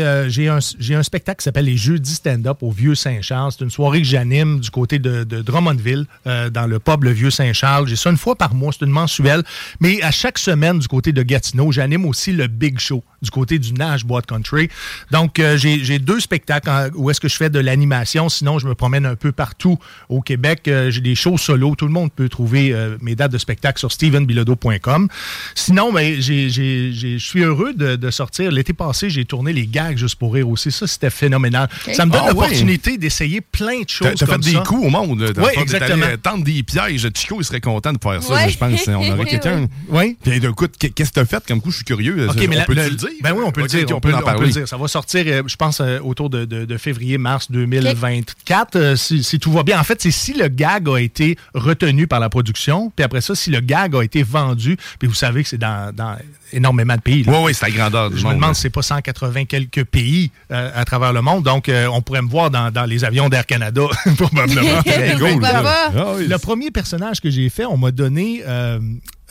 euh? J'ai un, spectacle qui s'appelle Les Jeudis Stand-Up au Vieux-Saint-Charles. C'est une soirée que j'anime du côté de, Drummondville, euh, dans le pub Le Vieux-Saint-Charles. J'ai ça une fois par mois, c'est une mensuelle. Mais à chaque semaine, du côté de Gatineau, j'anime aussi le big show du côté du Nash Country. Donc, euh, j'ai deux spectacles où est-ce que je fais de l'animation. Sinon, je me promène un peu partout au Québec. J'ai des shows solo. Tout le monde peut trouver mes dates de spectacle sur stevenbilodeau.com. Sinon, ben, je suis heureux de, de sortir. L'été j'ai tourné les gags juste pour rire aussi. Ça, c'était phénoménal. Ça me donne Ah ouais. l'opportunité d'essayer plein de choses T'as fait des ça. coups au monde. Oui, exactement. euh, tendre des pièges. Chico, il serait content de faire ça, Ouais. je pense. On aurait quelqu'un. oui. Puis, écoute, qu'est-ce que t'as fait? Comme coup? Je suis curieux. On peut le- le dire? Ben oui, on peut le dire. on, peut, en on peut parler. le dire. Ça va sortir, euh, je pense, euh, autour de, de- de février, mars 2024, euh, si, si tout va bien. En fait, c'est si le gag a été retenu par la production, puis après ça, si le gag a été vendu, puis vous savez que c'est dans, dans énormément de pays. Oui, oui, c'est la grandeur du Je me monde, demande là. si c'est pas 180 quelques pays euh, à travers le monde. Donc, euh, on pourrait me voir dans, dans les avions d'Air Canada, probablement. Cool? Ah Le premier personnage que j'ai fait, on m'a donné... euh,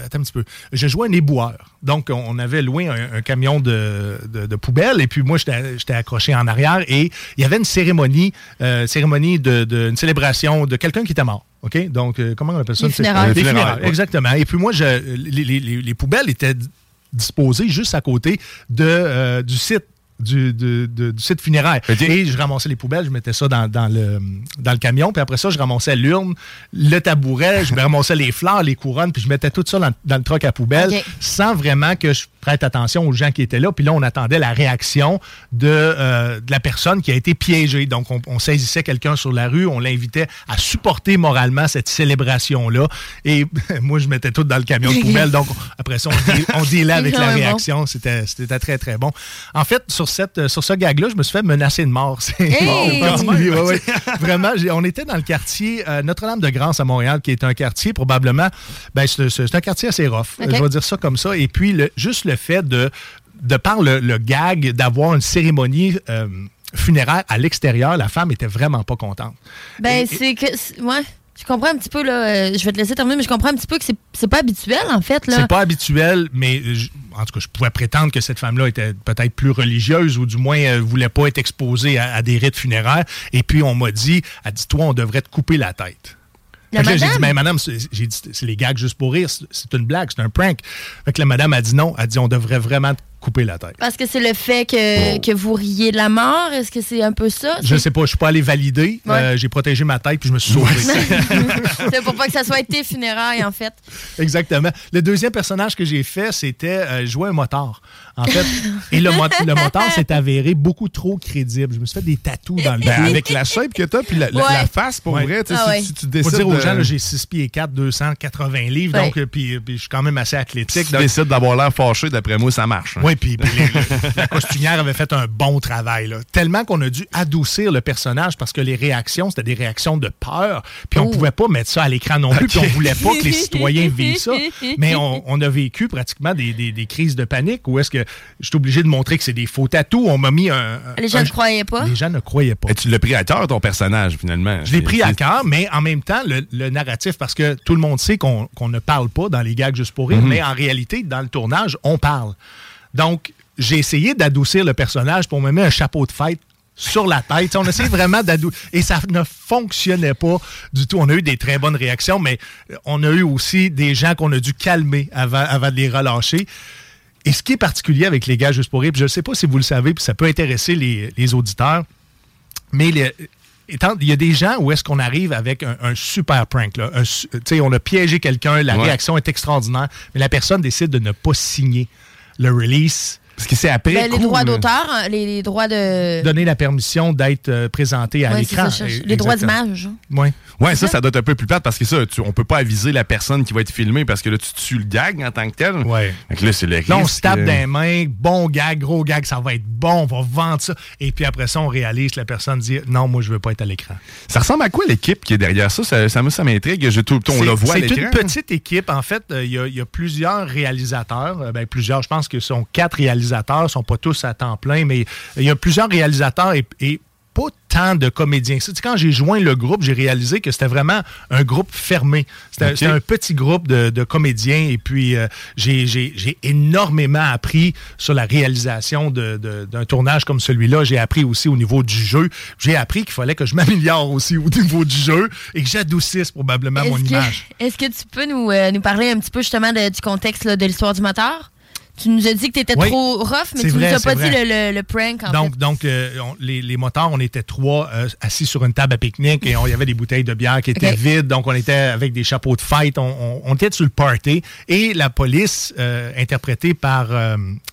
attends un petit peu. Je jouais un éboueur. Donc, on avait loué un, un camion de, de, de poubelle et puis moi, j'étais accroché en arrière et il y avait une cérémonie, euh, cérémonie de, de- une célébration de quelqu'un qui était mort. OK? Donc, euh, comment on appelle ça? Des funérailles. Des funérailles, funérailles, ouais. Exactement. Et puis moi, je, les, les- les- les poubelles étaient d- disposées juste à côté de, euh, du site. Du, de- de- du site funéraire. Et je ramassais les poubelles, je mettais ça dans, dans le, dans le camion, puis après ça, je ramassais l'urne, le tabouret, je me ramassais les fleurs, les couronnes, puis je mettais tout ça dans, dans le troc à poubelle, sans vraiment que je prête attention aux gens qui étaient là. Puis là, on attendait la réaction de, euh, de la personne qui a été piégée. Donc, on, on saisissait quelqu'un sur la rue, on l'invitait à supporter moralement cette célébration-là. Et moi, je mettais tout dans le camion de poubelle. Donc, après ça, on, on dealait avec la bon. réaction. C'était c'était très, très bon. En fait, sur, cette, sur ce gag-là, je me suis fait menacer de mort. C'est Hey! particulier, ouais, ouais. Vraiment, on était dans le quartier euh, Notre-Dame-de-Grâce à Montréal, qui est un quartier probablement, ben, c'est c'est un quartier assez rough. Je vais dire ça comme ça. Et puis, le, juste le fait de, de par le, le gag, d'avoir une cérémonie euh, funéraire à l'extérieur, la femme était vraiment pas contente. Ben, c'est que. Ouais. Je comprends un petit peu, là. euh, Je vais te laisser terminer, mais je comprends un petit peu que c'est- pas habituel, en fait. C'est pas habituel, mais je- en tout cas, je pouvais prétendre que cette femme-là était peut-être plus religieuse ou du moins euh, voulait pas être exposée à, à des rites funéraires. Et puis, on m'a dit, elle dit, toi, on devrait te couper la tête. La Fait que là, j'ai dit, mais madame, c'est j'ai dit, c'est les gags juste pour rire, c'est une blague, c'est un prank. Fait que la madame a dit non, elle dit, on devrait vraiment te couper la tête. Parce que c'est le fait que, que vous riez de la mort. Est-ce que c'est un peu ça? Je sais pas, je suis pas allé valider. Ouais. Euh, j'ai protégé ma tête puis je me suis sauvé. c'est pour pas que ça soit tes funérailles, en fait. Exactement. Le deuxième personnage que j'ai fait, c'était euh, jouer un motard. En fait, et le, mot- le motard s'est avéré beaucoup trop crédible. Je me suis fait des tatous dans le Ben, dos. avec la shape que t'as, puis la, la- Ouais. la face, pour Ouais. vrai, tu sais, Ah si ouais. tu- tu Faut décides dire aux de- gens, j'ai 6 pieds 4, 280 livres, Ouais. donc euh, puis, puis je suis quand même assez si athlétique. tu donc- décides d'avoir l'air fâché, d'après moi, ça marche. hein. Oui, puis puis les- le- la costumière avait fait un bon travail. là. Tellement qu'on a dû adoucir le personnage parce que les réactions, c'était des réactions de peur. Puis on Oh. pouvait pas mettre ça à l'écran non plus. Puis on voulait pas que les citoyens vivent ça. Mais on, on a vécu pratiquement des, des- des crises de panique où est-ce que je suis obligé de montrer que c'est des faux tatous. On m'a mis un... Les gens un- ne croyaient pas? Les gens ne croyaient pas. Et tu l'as pris à cœur, ton personnage, finalement. Je l'ai pris à cœur, mais en même temps, le, le narratif, parce que tout le monde sait qu'on qu'on ne parle pas dans les gags juste pour rire, Mhm. mais en réalité, dans le tournage, on parle. Donc, j'ai essayé d'adoucir le personnage pour me mettre un chapeau de fête sur la tête. On essayait vraiment d'adoucir. Et ça ne fonctionnait pas du tout. On a eu des très bonnes réactions, mais on a eu aussi des gens qu'on a dû calmer avant, avant de les relâcher. Et ce qui est particulier avec les gars juste pour rire, puis je ne sais pas si vous le savez, puis ça peut intéresser les, les auditeurs, mais les- il y a des gens où est-ce qu'on arrive avec un, un super prank. Là, Un on a piégé quelqu'un, la Ouais. réaction est extraordinaire, mais la personne décide de ne pas signer le release. Parce que c'est après. Ben, les coup, droits d'auteur, hein, les, les droits de. Donner la permission d'être euh, présenté à Ouais, c'est l'écran. Les droits d'image. Ouais. Ouais, ça, ça doit être un peu plus plate parce que ça, tu, on peut pas aviser la personne qui va être filmée parce que là, tu tues le gag en tant que tel. Ouais. Fait que là, c'est le Là, on se tape euh, les mains, bon gag, gros gag, ça va être bon, on va vendre ça. Et puis après ça, on réalise que la personne dit non, moi, je veux pas être à l'écran. Ça ressemble à quoi l'équipe qui est derrière ça? Ça, ça, me- ça m'intrigue. Je, tout, on C'est- le voit à C'est l'écran. une petite équipe. En fait, euh, il y, a- y a plusieurs réalisateurs. Euh, ben, plusieurs, je pense que ce sont quatre réalisateurs. Ne sont pas tous à temps plein, mais il y a plusieurs réalisateurs et, et pas tant de comédiens. que. Tu sais, quand j'ai joint le groupe, j'ai réalisé que c'était vraiment un groupe fermé. C'était un petit groupe de, de comédiens et puis euh, j'ai- j'ai j'ai énormément appris sur la réalisation de- de- d'un tournage comme celui-là. J'ai appris aussi au niveau du jeu. J'ai appris qu'il fallait que je m'améliore aussi au niveau du jeu et que j'adoucisse probablement mon Est-ce image. que, est-ce que tu peux nous, euh, nous parler un petit peu justement de- du contexte là, de l'histoire du moteur? Tu nous as dit que tu étais Oui. trop rough, mais tu vrai, nous as pas dit le, le- le prank, en Donc, fait. donc euh, on- les, les motards, on était trois euh, assis sur une table à pique-nique et il y avait des bouteilles de bière qui étaient vides. Donc, on était avec des chapeaux de fête. On, on- on était sur le party. Et la police, euh, interprétée par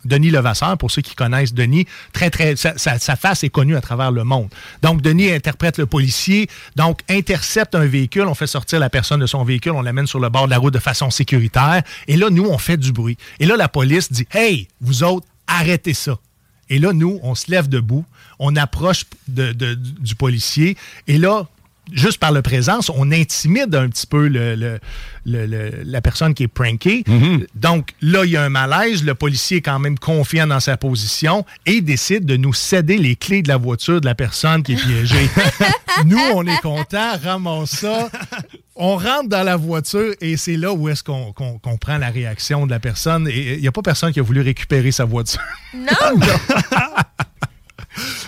Denis Levasseur, pour ceux qui connaissent Denis, très, très, sa, sa- sa face est connue à travers le monde. Donc, Denis interprète le policier, donc intercepte un véhicule. On fait sortir la personne de son véhicule. On l'amène sur le bord de la route de façon sécuritaire. Et là, nous, on fait du bruit. Et là, la police dit Hey, vous autres, arrêtez ça. Et là, nous, on se lève debout, on approche de- du policier, et là, juste par le présence, on intimide un petit peu le- le- le- le- la personne qui est prankée. Donc là, il y a un malaise, le policier est quand même confiant dans sa position et décide de nous céder les clés de la voiture de la personne qui est piégée. nous, on est content, ramasse ça. On rentre dans la voiture et c'est là où est-ce qu'on prend la réaction de la personne. Et il n'y a pas personne qui a voulu récupérer sa voiture. Non!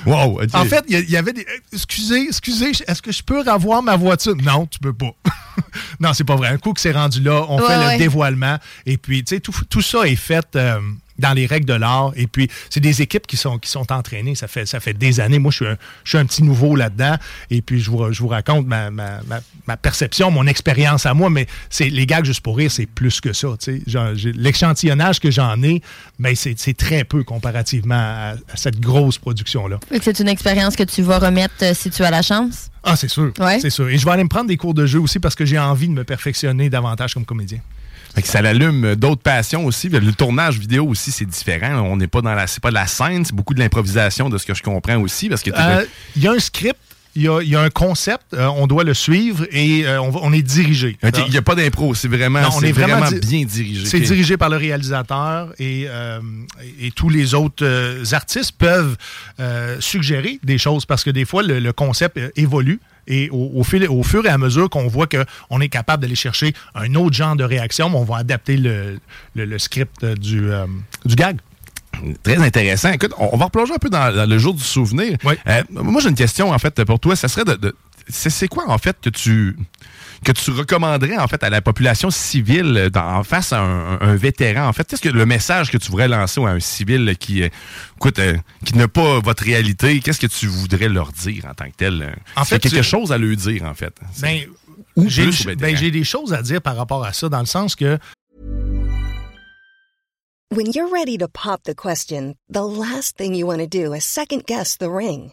Wow. En fait, il y avait des. euh, Excusez, excusez, est-ce que je peux revoir ma voiture? Non, tu peux pas. non, c'est pas vrai. Un coup que c'est rendu là, on Ouais, fait ouais. le dévoilement. Et puis, tu sais, tout, tout ça est fait. euh, dans les règles de l'art. Et puis, c'est des équipes qui sont, qui sont entraînées. Ça fait, ça fait des années. Moi, je suis un, je suis un petit nouveau là-dedans. Et puis, je vous, je vous raconte ma, ma, ma, ma perception, mon expérience à moi. Mais c'est les gags juste pour rire, c'est plus que ça. L'échantillonnage que j'en ai, mais c'est c'est très peu comparativement à, à cette grosse production-là. C'est une expérience que tu vas remettre euh, si tu as la chance? Ah, c'est sûr. Ouais. C'est sûr. Et je vais aller me prendre des cours de jeu aussi parce que j'ai envie de me perfectionner davantage comme comédien. Fait que ça l'allume d'autres passions aussi. Le tournage vidéo aussi, c'est différent. On n'est pas dans la, c'est pas de la scène, c'est beaucoup de l'improvisation de ce que je comprends aussi, parce que t'es- Euh, Il y a un script, il y a, il y a un concept, euh, on doit le suivre et euh, on, est dirigé. Il n'y a pas d'impro, c'est vraiment, Non, on est vraiment di- bien dirigé. C'est dirigé par le réalisateur et, et tous les autres artistes peuvent suggérer des choses parce que des fois, le, le concept évolue. Et au, au fil- au fur et à mesure qu'on voit qu'on est capable d'aller chercher un autre genre de réaction, on va adapter le, le- le script euh, du, euh, du gag. Très intéressant. Écoute, on, va replonger un peu dans, dans le jour du souvenir. Euh, moi, j'ai une question, en fait, pour toi. Ça serait de. c'est quoi, en fait, que tu que tu recommanderais en fait à la population civile dans- en face à un, un vétéran en fait? Qu'est-ce que le message que tu voudrais lancer à un civil qui euh, écoute euh, qui n'a pas votre réalité? Qu'est-ce que tu voudrais leur dire en tant que tel euh? En fait, quelque tu- chose à leur dire en fait Ben, Ou j'ai ben, des choses à dire par rapport à ça, dans le sens que When you're ready to pop the question, the last thing you want to do is second guess the ring.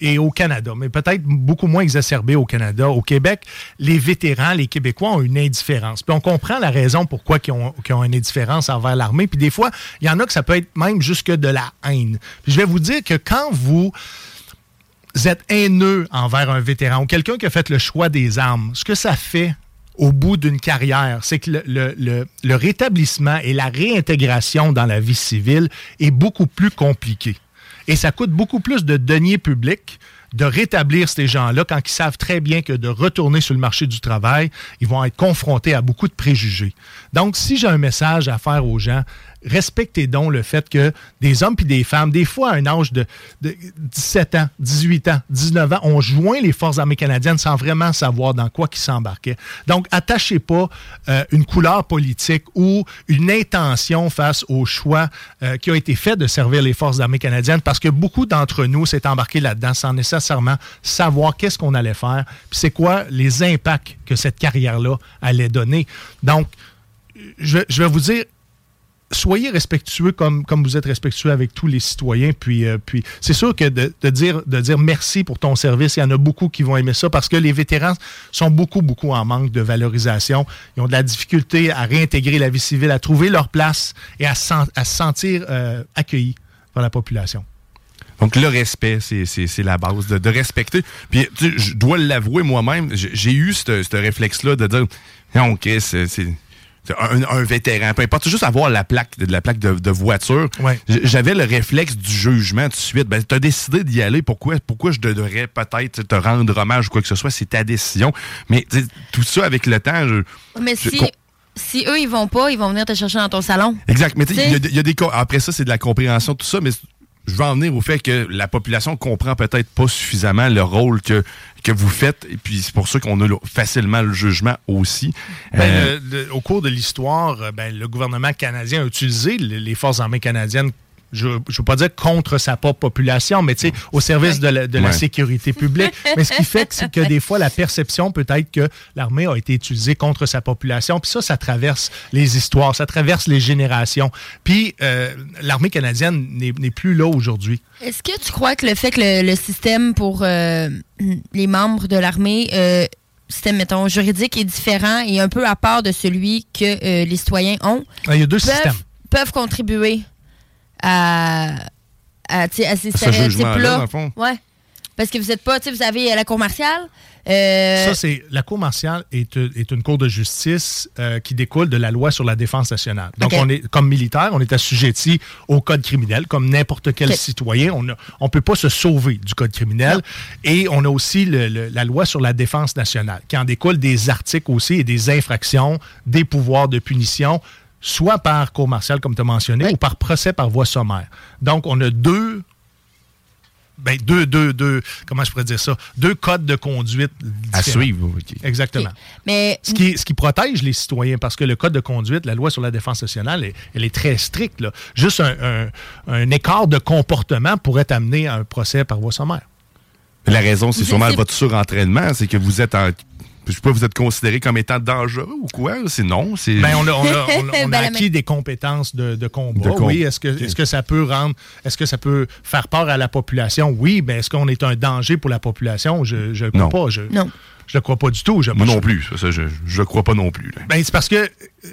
et au Canada, mais peut-être beaucoup moins exacerbé au Canada. Au Québec, les vétérans, les Québécois ont une indifférence. Puis on comprend la raison pourquoi ils ont, ont une indifférence envers l'armée. Puis des fois, il y en a que ça peut être même jusque de la haine. Puis je vais vous dire que quand vous êtes haineux envers un vétéran ou quelqu'un qui a fait le choix des armes, ce que ça fait au bout d'une carrière, c'est que le, le- le- le rétablissement et la réintégration dans la vie civile est beaucoup plus compliqué. Et ça coûte beaucoup plus de deniers publics de rétablir ces gens-là quand ils savent très bien que de retourner sur le marché du travail, ils vont être confrontés à beaucoup de préjugés. Donc, si j'ai un message à faire aux gens, respectez donc le fait que des hommes puis des femmes, des fois à un âge de, de 17 ans, 18 ans, 19 ans, ont joint les forces armées canadiennes sans vraiment savoir dans quoi ils s'embarquaient. Donc, attachez pas euh, une couleur politique ou une intention face au choix euh, qui a été fait de servir les forces armées canadiennes parce que beaucoup d'entre nous s'est embarqués là-dedans sans nécessairement savoir qu'est-ce qu'on allait faire, puis c'est quoi les impacts que cette carrière-là allait donner. Donc, je vais vous dire, soyez respectueux comme, comme vous êtes respectueux avec tous les citoyens. Puis, euh, puis c'est sûr que de, de dire, de dire merci pour ton service, il y en a beaucoup qui vont aimer ça parce que les vétérans sont beaucoup, beaucoup en manque de valorisation. Ils ont de la difficulté à réintégrer la vie civile, à trouver leur place et à, se sentir euh, accueillis par la population. Donc, le respect, c'est- la base, de, respecter. Puis, tu je dois l'avouer moi-même, j'ai eu ce réflexe-là de dire, non, c'est un, un vétéran, peu importe, c'est juste avoir la plaque, de la plaque de, de voiture. J'avais le réflexe du jugement tout de suite. Ben, tu as décidé d'y aller, pourquoi, pourquoi je devrais peut-être te rendre hommage ou quoi que ce soit, c'est ta décision. Mais tout ça, avec le temps, je, Mais je- si, si eux, ils vont pas, ils vont venir te chercher dans ton salon. Exact. Mais tu sais, il y a- T'sais. il y, a des Après ça, c'est de la compréhension, tout ça, mais je veux en venir au fait que la population comprend peut-être pas suffisamment le rôle que, que vous faites, et puis c'est pour ça qu'on a le- facilement le jugement aussi. Ben, Euh, le- le- au cours de l'histoire, euh, ben, le gouvernement canadien a utilisé le- les forces armées canadiennes je ne veux pas dire contre sa propre population, mais tu sais, au service de la, de la Ouais. sécurité publique. Mais ce qui fait que, c'est que des fois, la perception peut être que l'armée a été utilisée contre sa population. Puis ça, ça traverse les histoires, ça traverse les générations. Puis euh, l'armée canadienne n'est n'est plus là aujourd'hui. Est-ce que tu crois que le fait que le, le système pour euh, les membres de l'armée, euh, système, mettons, juridique est différent et un peu à part de celui que euh, les citoyens ont, Ah, Il y a deux peuvent, systèmes. peuvent contribuer? À, à, à ces stéréotypes-là? Ouais. Parce que vous êtes pas, tu sais, vous avez la cour martiale. euh, Ça, c'est la Cour martiale est, est une cour de justice euh, qui découle de la loi sur la défense nationale. Donc, on est comme militaire, on est assujetti au code criminel, comme n'importe quel citoyen. On ne peut pas se sauver du code criminel. Et on a aussi le- le- la loi sur la défense nationale, qui en découle des articles aussi et des infractions, des pouvoirs de punition soit par cour martiale, comme tu as mentionné, ou par procès par voie sommaire. Donc, on a deux ben, deux, deux, deux, comment je pourrais dire ça? Deux codes de conduite À suivre. Exactement. Mais Ce qui, ce qui protège les citoyens, parce que le code de conduite, la loi sur la défense nationale, elle, elle est très stricte. là. Juste un, un- un écart de comportement pourrait t'amener à un procès par voie sommaire. La raison, c'est sûrement votre surentraînement, c'est que vous êtes en. Je sais pas, vous êtes considéré comme étant dangereux ou quoi? C'est non. C'est... Ben, on a, on a- on a- on a Ben, acquis des compétences de, de combat. De com- oui. Est-ce que, est-ce que ça peut rendre, est-ce que ça peut faire peur à la population? Oui. Ben, est-ce qu'on est un danger pour la population? Je ne le crois Non. pas. Je, non. Je le crois pas du tout. Je, Moi non plus. Ça, je ne crois pas non plus. là. Ben, c'est parce que, euh, tu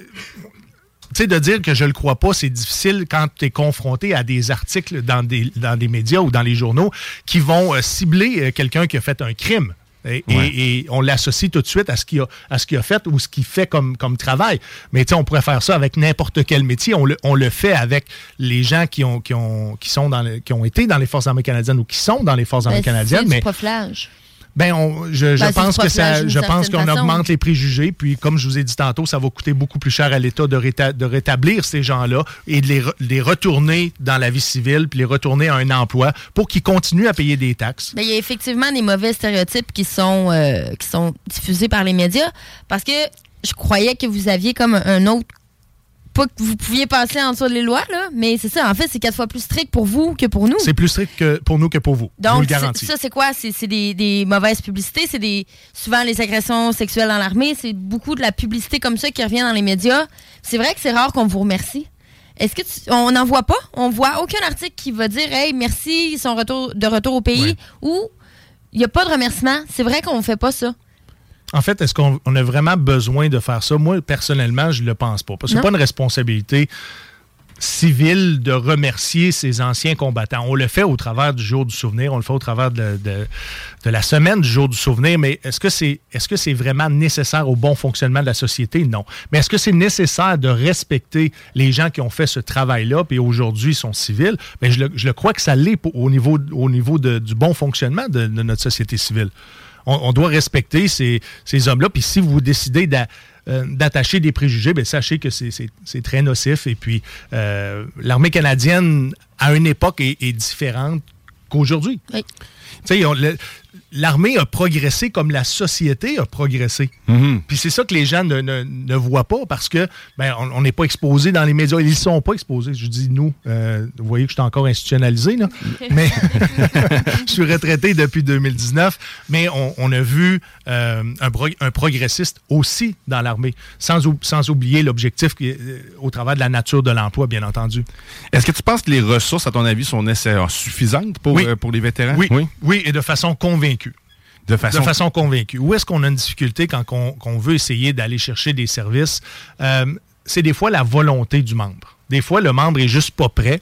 sais, de dire que je le crois pas, c'est difficile quand tu es confronté à des articles dans des, dans des médias ou dans les journaux qui vont euh, cibler euh, quelqu'un qui a fait un crime. Et, et- Ouais. et on l'associe tout de suite à ce qu'il a, à ce qu'il a fait ou ce qu'il fait comme, comme travail. Mais tu sais, on pourrait faire ça avec n'importe quel métier. On le, on le fait avec les gens qui ont, qui ont, qui sont dans le- qui ont été dans les Forces armées canadiennes ou qui sont dans les Forces armées ben, canadiennes. c'est Mais du profilage. Ben, on- je, je Ben, pense que ça, je pense qu'on augmente les préjugés. Puis, comme je vous ai dit tantôt, ça va coûter beaucoup plus cher à l'État de, réta- de rétablir ces gens-là et de les, re- les retourner dans la vie civile, puis les retourner à un emploi pour qu'ils continuent à payer des taxes. Ben, il y a effectivement des mauvais stéréotypes qui sont, euh, qui sont diffusés par les médias parce que je croyais que vous aviez comme un autre. Pas que vous pouviez passer en dessous des lois, là, mais c'est ça. En fait, c'est quatre fois plus strict pour vous que pour nous. C'est plus strict que pour nous que pour vous. je vous Donc, le ça, c'est quoi? C'est des mauvaises publicités. C'est des souvent les agressions sexuelles dans l'armée. C'est beaucoup de la publicité comme ça qui revient dans les médias. C'est vrai que c'est rare qu'on vous remercie. Est-ce que tu- on n'en voit pas? On voit aucun article qui va dire Hey, merci, ils sont retour, de retour au pays ou il n'y a pas de remerciement. C'est vrai qu'on ne fait pas ça. En fait, est-ce qu'on on a vraiment besoin de faire ça? Moi, personnellement, je ne le pense pas. Parce que Non. c'est pas une responsabilité civile de remercier ces anciens combattants. On le fait au travers du jour du souvenir, on le fait au travers de, de- de la semaine du jour du souvenir, mais est-ce que c'est est-ce que c'est vraiment nécessaire au bon fonctionnement de la société? Non. Mais est-ce que c'est nécessaire de respecter les gens qui ont fait ce travail-là, puis aujourd'hui sont civils? Mais je le, je le crois que ça l'est au niveau, au niveau de- du bon fonctionnement de notre société civile. On, on doit respecter ces, ces hommes-là, puis si vous décidez d'a- euh, d'attacher des préjugés, ben, sachez que c'est- c'est c'est très nocif. Et puis, euh, l'armée canadienne, à une époque, est, est différente qu'aujourd'hui. Tu sais, on- le- l'armée a progressé comme la société a progressé. Mhm. Puis c'est ça que les gens ne, ne- ne voient pas parce que ben, on n'est pas exposé dans les médias. Ils ne sont pas exposés. Je dis nous. Euh, vous voyez que je suis encore institutionnalisé, là. mais je suis retraité depuis 2019. Mais on, on a vu euh, un, pro- un progressiste aussi dans l'armée, sans, ou- sans oublier l'objectif qui est, euh, au travers de la nature de l'emploi, bien entendu. Est-ce que tu penses que les ressources, à ton avis, sont nécessaires, suffisantes pour, Oui. euh, pour les vétérans? Oui, oui. et de façon convaincue. De façon... convaincue. Où est-ce qu'on a une difficulté quand on, veut essayer d'aller chercher des services? Euh, c'est des fois la volonté du membre. Des fois, le membre est juste pas prêt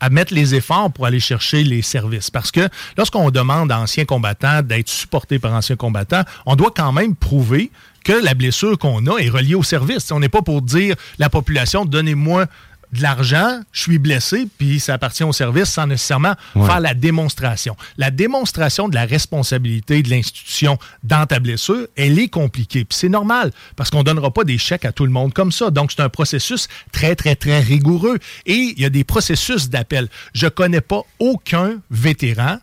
à mettre les efforts pour aller chercher les services. Parce que lorsqu'on demande à anciens combattants d'être supportés par anciens combattants, on doit quand même prouver que la blessure qu'on a est reliée au service. On n'est pas pour dire la population, donnez-moi de l'argent, je suis blessé, puis ça appartient au service sans nécessairement Ouais. faire la démonstration. La démonstration de la responsabilité de l'institution dans ta blessure, elle est compliquée. Puis c'est normal, parce qu'on ne donnera pas des chèques à tout le monde comme ça. Donc, c'est un processus très, très, très rigoureux. Et il y a des processus d'appel. Je ne connais pas aucun vétéran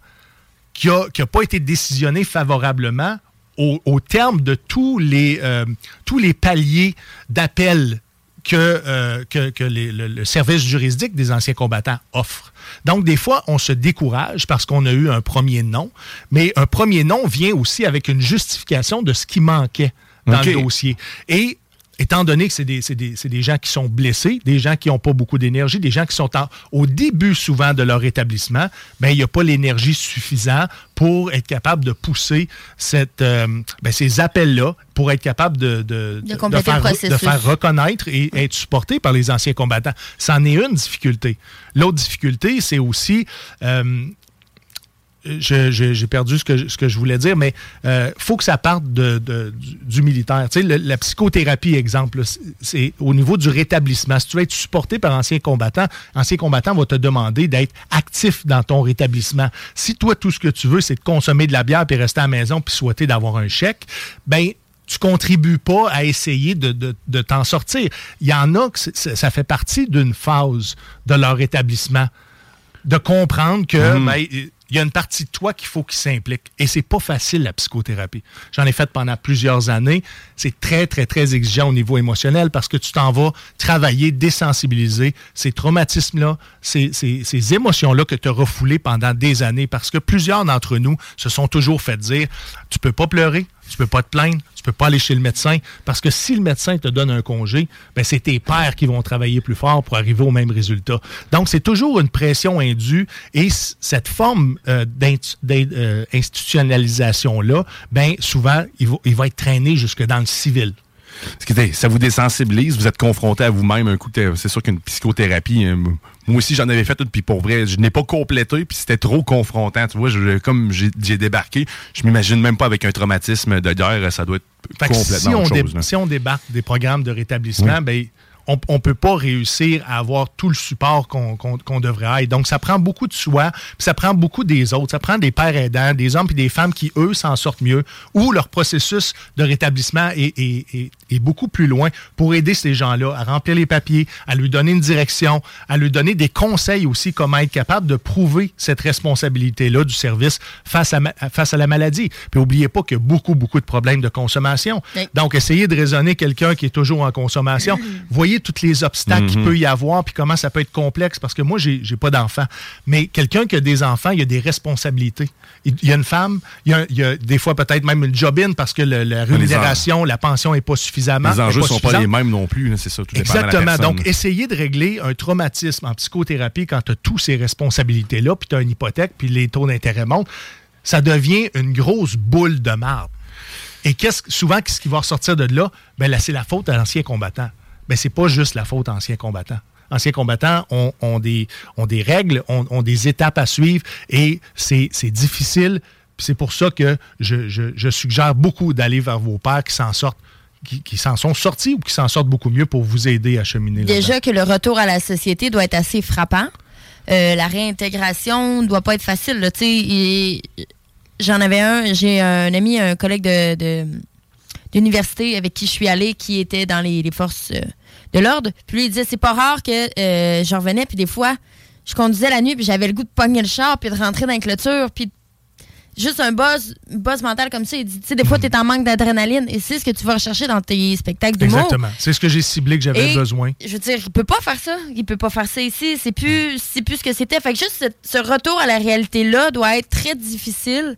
qui n'a qui a pas été décisionné favorablement au, au terme de tous les, euh, tous les paliers d'appel que, euh, que, que les- le, le service juridique des anciens combattants offre. Donc, des fois, on se décourage parce qu'on a eu un premier nom, mais un premier nom vient aussi avec une justification de ce qui manquait dans le dossier. Et étant donné que c'est des, c'est des- c'est des gens qui sont blessés, des gens qui n'ont pas beaucoup d'énergie, des gens qui sont en- au début souvent de leur établissement, ben, il n'y a pas l'énergie suffisante pour être capable de pousser cette, euh, ben, ces appels-là, pour être capable de, de, De faire, le reconnaître et être supporté par les anciens combattants. C'en est une difficulté. L'autre difficulté, c'est aussi... euh, j'ai perdu ce que, je- ce que je voulais dire, mais il faut que ça parte de, de- du, du militaire. Tu sais, le- la psychothérapie, exemple, c'est- au niveau du rétablissement. Si tu veux être supporté par ancien combattant, ancien combattant va te demander d'être actif dans ton rétablissement. Si toi, tout ce que tu veux, c'est de consommer de la bière puis rester à la maison puis souhaiter d'avoir un chèque, ben tu contribues pas à essayer de, de- de t'en sortir. Il y en a que ça fait partie d'une phase de leur rétablissement de comprendre que Mhm. ben, il y a une partie de toi qu'il faut qu'il s'implique. Et c'est pas facile, la psychothérapie. J'en ai fait pendant plusieurs années. C'est très, très, très exigeant au niveau émotionnel parce que tu t'en vas travailler, désensibiliser ces traumatismes-là, ces, émotions-là que tu as refoulées pendant des années parce que plusieurs d'entre nous se sont toujours fait dire tu peux pas pleurer, tu peux pas te plaindre, tu peux pas aller chez le médecin parce que si le médecin te donne un congé, ben c'est tes pères qui vont travailler plus fort pour arriver au même résultat. Donc c'est toujours une pression indue et cette forme euh, d'intu- d'in- euh, ben souvent il va être traîné jusque dans le civil. Que, ça vous désensibilise, vous êtes confronté à vous-même un coup. C'est sûr qu'une psychothérapie, euh, moi aussi j'en avais fait une, puis pour vrai, je n'ai pas complété, puis c'était trop confrontant. Tu vois, je- comme j'ai débarqué, je m'imagine même pas avec un traumatisme de guerre, ça doit être Fait complètement si on, autre dé- chose. là. si on débarque des programmes de rétablissement, Oui. ben, on ne peut pas réussir à avoir tout le support qu'on devrait avoir. Donc, ça prend beaucoup de soi, puis ça prend beaucoup des autres. Ça prend des pères aidants, des hommes et des femmes qui, eux, s'en sortent mieux, ou leur processus de rétablissement est, est- est- est beaucoup plus loin pour aider ces gens-là à remplir les papiers, à lui donner une direction, à lui donner des conseils aussi, comment être capable de prouver cette responsabilité-là du service face à, face à la maladie. Puis, n'oubliez pas qu'il y a beaucoup, beaucoup de problèmes de consommation. Donc, essayez de raisonner quelqu'un qui est toujours en consommation. Voyez tous les obstacles qu'il Mhm. peut y avoir, puis comment ça peut être complexe, parce que moi, j'ai j'ai pas d'enfants. Mais quelqu'un qui a des enfants, il y a des responsabilités. Il il y a une femme, il y a, il y a des fois peut-être même une job-in parce que le- la rémunération, la pension n'est pas suffisamment. Les enjeux ne sont pas les mêmes non plus, c'est ça. Tout Exactement. Donc, essayez de régler un traumatisme en psychothérapie quand tu as toutes ces responsabilités-là, puis tu as une hypothèque, puis les taux d'intérêt montent, ça devient une grosse boule de marbre. Et qu'est-ce, souvent, qu'est-ce qui va ressortir de là? Ben là, c'est la faute à l'ancien combattant. Ben, c'est pas juste la faute à l'ancien combattant. Anciens combattants ont, des, ont des règles, ont, des étapes à suivre et c'est, difficile. C'est pour ça que je, je- je suggère beaucoup d'aller vers vos pères qui s'en sortent, qui, qui s'en sont sortis ou qui s'en sortent beaucoup mieux pour vous aider à cheminer. Déjà que le retour à la société doit être assez frappant. Euh, la réintégration doit pas être facile. J'en avais un, j'ai un ami, un collègue de, d'université avec qui je suis allée qui était dans les, les forces euh, de l'ordre. Puis lui, il disait c'est pas rare que euh, je revenais, puis des fois, je conduisais la nuit, puis j'avais le goût de pogner le char, puis de rentrer dans la clôture, puis juste un buzz, buzz mental comme ça. Il dit, tu sais, des fois, tu es en manque d'adrénaline et c'est ce que tu vas rechercher dans tes spectacles d'humour. Exactement. C'est ce que j'ai ciblé que j'avais besoin. Je veux dire, il peut pas faire ça. Il peut pas faire ça ici. C'est plus, c'est plus ce que c'était. Fait que juste ce, ce retour à la réalité-là doit être très difficile.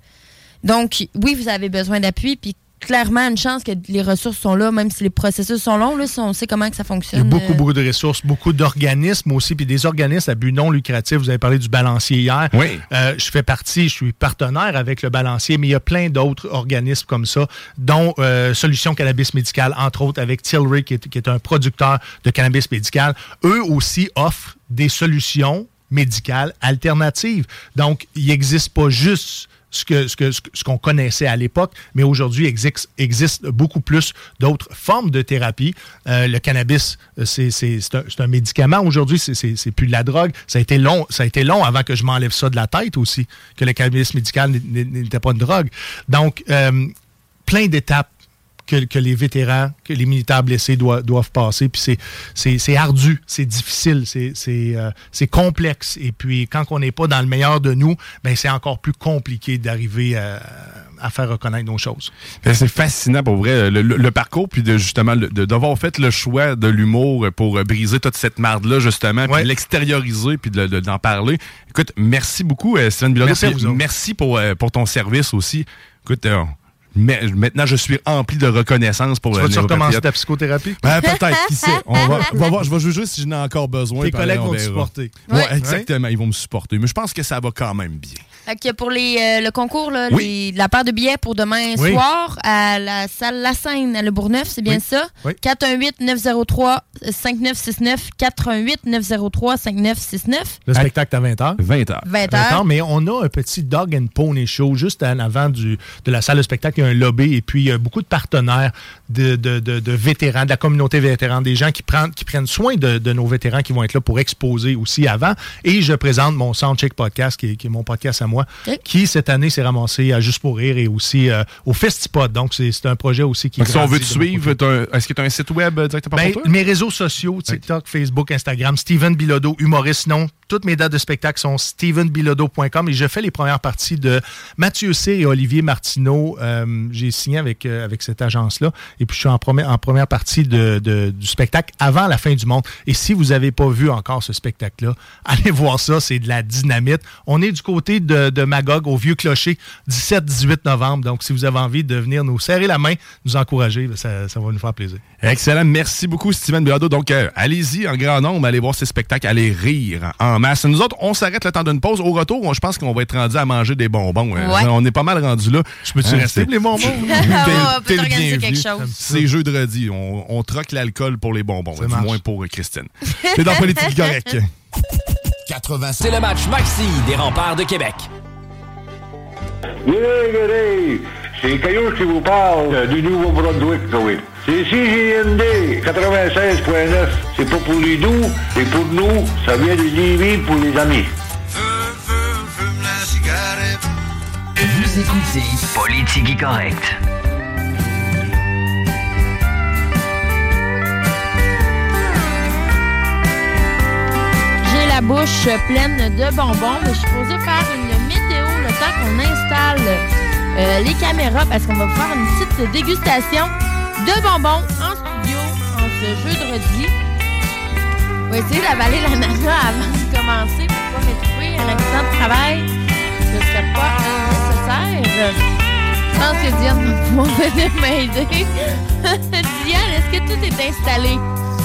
Donc, oui, vous avez besoin d'appui, puis clairement, une chance que les ressources sont là, même si les processus sont longs, là, si on sait comment que ça Il y fonctionne. a beaucoup, euh, beaucoup de ressources, beaucoup d'organismes aussi, puis des organismes à but non lucratif. Vous avez parlé du balancier hier. Oui. Euh, je fais partie, je suis partenaire avec le balancier, mais il y a plein d'autres organismes comme ça, dont euh, Solutions Cannabis Médical, entre autres avec Tilray, qui est, qui est un producteur de cannabis médical. Eux aussi offrent des solutions médicales alternatives. Donc, il n'existe pas juste ce que ce que- ce qu'on connaissait à l'époque, mais aujourd'hui, existe, existe beaucoup plus d'autres formes de thérapie. Euh, le cannabis, euh, c'est un, un médicament aujourd'hui, c'est- plus de la drogue. Ça a été long, ça a été long avant que je m'enlève ça de la tête aussi, que le cannabis médical n'était pas une drogue. Donc, euh, plein d'étapes que, que les vétérans, que les militaires blessés doivent, doivent passer. Puis c'est- ardu, c'est difficile, c'est euh, complexe. Et puis quand on n'est pas dans le meilleur de nous, ben c'est encore plus compliqué d'arriver à, à faire reconnaître nos choses. Ben, C'est fascinant pour vrai, le, le- le parcours, puis de justement de- d'avoir fait le choix de l'humour pour euh, briser toute cette marde-là, justement, puis l'extérioriser, puis de- de- d'en parler. Écoute, merci beaucoup, euh, Stéphane Bilodeau. Merci pour, euh, pour ton service aussi. Écoute, euh, mais- maintenant, je suis rempli de reconnaissance pour Tu le vas-tu recommencer ta psychothérapie? Ben, peut-être, qui sait? On va, voir, je vais juger si j'en ai encore besoin. Tes collègues on vont te supporter. Ouais, Ouais. exactement, ils vont me supporter. Mais je pense que ça va quand même bien. Fait que pour les, euh, le concours, là, Oui. les- la paire de billets pour demain Oui. soir à la salle La Seine à Le Bourgneuf, c'est bien Oui. ça? Oui. 418-903-5969. 418-903-5969. Le spectacle à 20h. 20h. 20 heures. Mais on a un petit dog and pony show juste en avant du, de la salle de spectacle. Il y a un lobby et puis il y a beaucoup de partenaires de, de- de- de vétérans, de la communauté vétérane, des gens qui prennent, qui prennent soin de, de nos vétérans qui vont être là pour exposer aussi avant. Et je présente mon Soundcheck Podcast, qui est, qui est mon podcast à moi, qui cette année s'est ramassé à Juste pour rire et aussi euh, au Festipod. Donc c'est c'est un projet aussi qui Donc, si on veut te suivre, est-ce que tu as un site web euh, directement Ben, pour toi? mes réseaux sociaux, TikTok, Facebook, Instagram, Steven Bilodeau, humoriste, non. Toutes mes dates de spectacle sont stevenbilodeau.com et je fais les premières parties de Mathieu Cyr et Olivier Martineau. Euh, J'ai signé avec, euh, avec cette agence-là et puis je suis en, première- en première partie de, du spectacle avant la fin du monde. Et si vous n'avez pas vu encore ce spectacle-là, allez voir ça, c'est de la dynamite. On est du côté de, Magog au Vieux Clocher, 17-18 novembre. Donc si vous avez envie de venir nous serrer la main, nous encourager, ça, va nous faire plaisir. Excellent. Merci beaucoup, Steven Bilodeau. Donc, euh, allez-y en grand nombre, allez voir ces spectacles, allez rire en masse. Nous autres, on s'arrête le temps d'une pause. Au retour, on- je pense qu'on va être rendu à manger des bonbons. Ouais. On est pas mal rendu là. Je peux-tu rester pour les bonbons? Ouais, on peut t'organiser quelque chose. C'est jeudi. On, on troque l'alcool pour les bonbons. Du marche. moins pour euh, Christine. C'est dans Politique Correct. 80 C'est le match Maxi des remparts de Québec. C'est Caillou qui vous parle du Nouveau-Brunswick, oui. C'est CJMD 96.9. C'est pas pour les doux, c'est pour nous. Ça vient de Lévis pour les amis. Vous écoutez Politique Correct. J'ai la bouche pleine de bonbons, mais je suis supposée faire une météo le temps qu'on installe euh, les caméras parce qu'on va faire une petite dégustation de bonbons en studio en ce jeudi. On va essayer d'avaler l'ananas avant de commencer pour pas m'étouffer. Un accident de travail, serait pas nécessaire. Je pense que Diane va pouvoir venir m'aider. Diane, est-ce que tout est installé?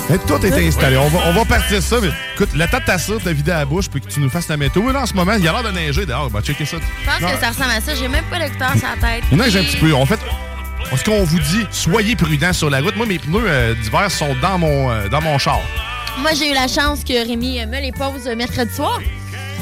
Mais tout est installé. On va, on va partir ça. Mais, écoute, le temps de t'asseoir, t'as vidé la bouche, puis que tu nous fasses la météo. Là, en ce moment, il y a l'air de neiger dehors. Va checker ça. Je pense Non, que ça ressemble à ça. J'ai même pas l'écouteur sur la tête. Il neige un petit peu. En fait, ce qu'on vous dit, soyez prudents sur la route. Moi, mes pneus euh, d'hiver sont dans mon, euh, dans mon char. Moi, j'ai eu la chance que Rémi me les pose mercredi soir.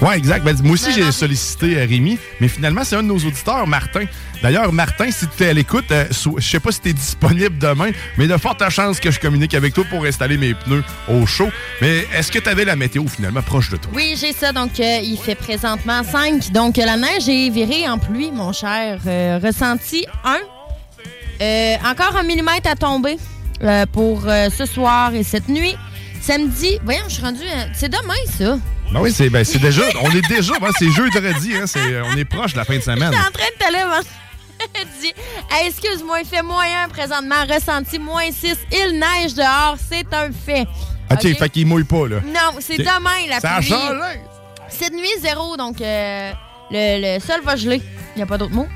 Ouais, exact. Ben, moi aussi, j'ai sollicité euh, Rémi, mais finalement, c'est un de nos auditeurs, Martin. D'ailleurs, Martin, si tu es à l'écoute, euh, so- je sais pas si tu es disponible demain, mais de fortes chances que je communique avec toi pour installer mes pneus au chaud. Mais est-ce que tu avais la météo finalement proche de toi? Oui, j'ai ça. Donc, euh, il fait présentement 5. Donc, la neige est virée en pluie, mon cher. Euh, ressenti 1. Euh, encore un millimètre à tomber pour ce soir et cette nuit. Samedi, voyons, je suis rendu. C'est demain, ça. Ben oui, c'est ben, c'est déjà. On est déjà. ben, c'est jeudi, hein, on est proche de la fin de semaine. J'étais en train de te lever. Hey, Excuse-moi, il fait moins 1 présentement, ressenti moins 6. Il neige dehors, c'est un fait. OK, fait qu'il mouille pas, là. Non, c'est demain la Ça a pluie. changé. Cette nuit, zéro, donc euh, le, le sol va geler. Il n'y a pas d'autre mot.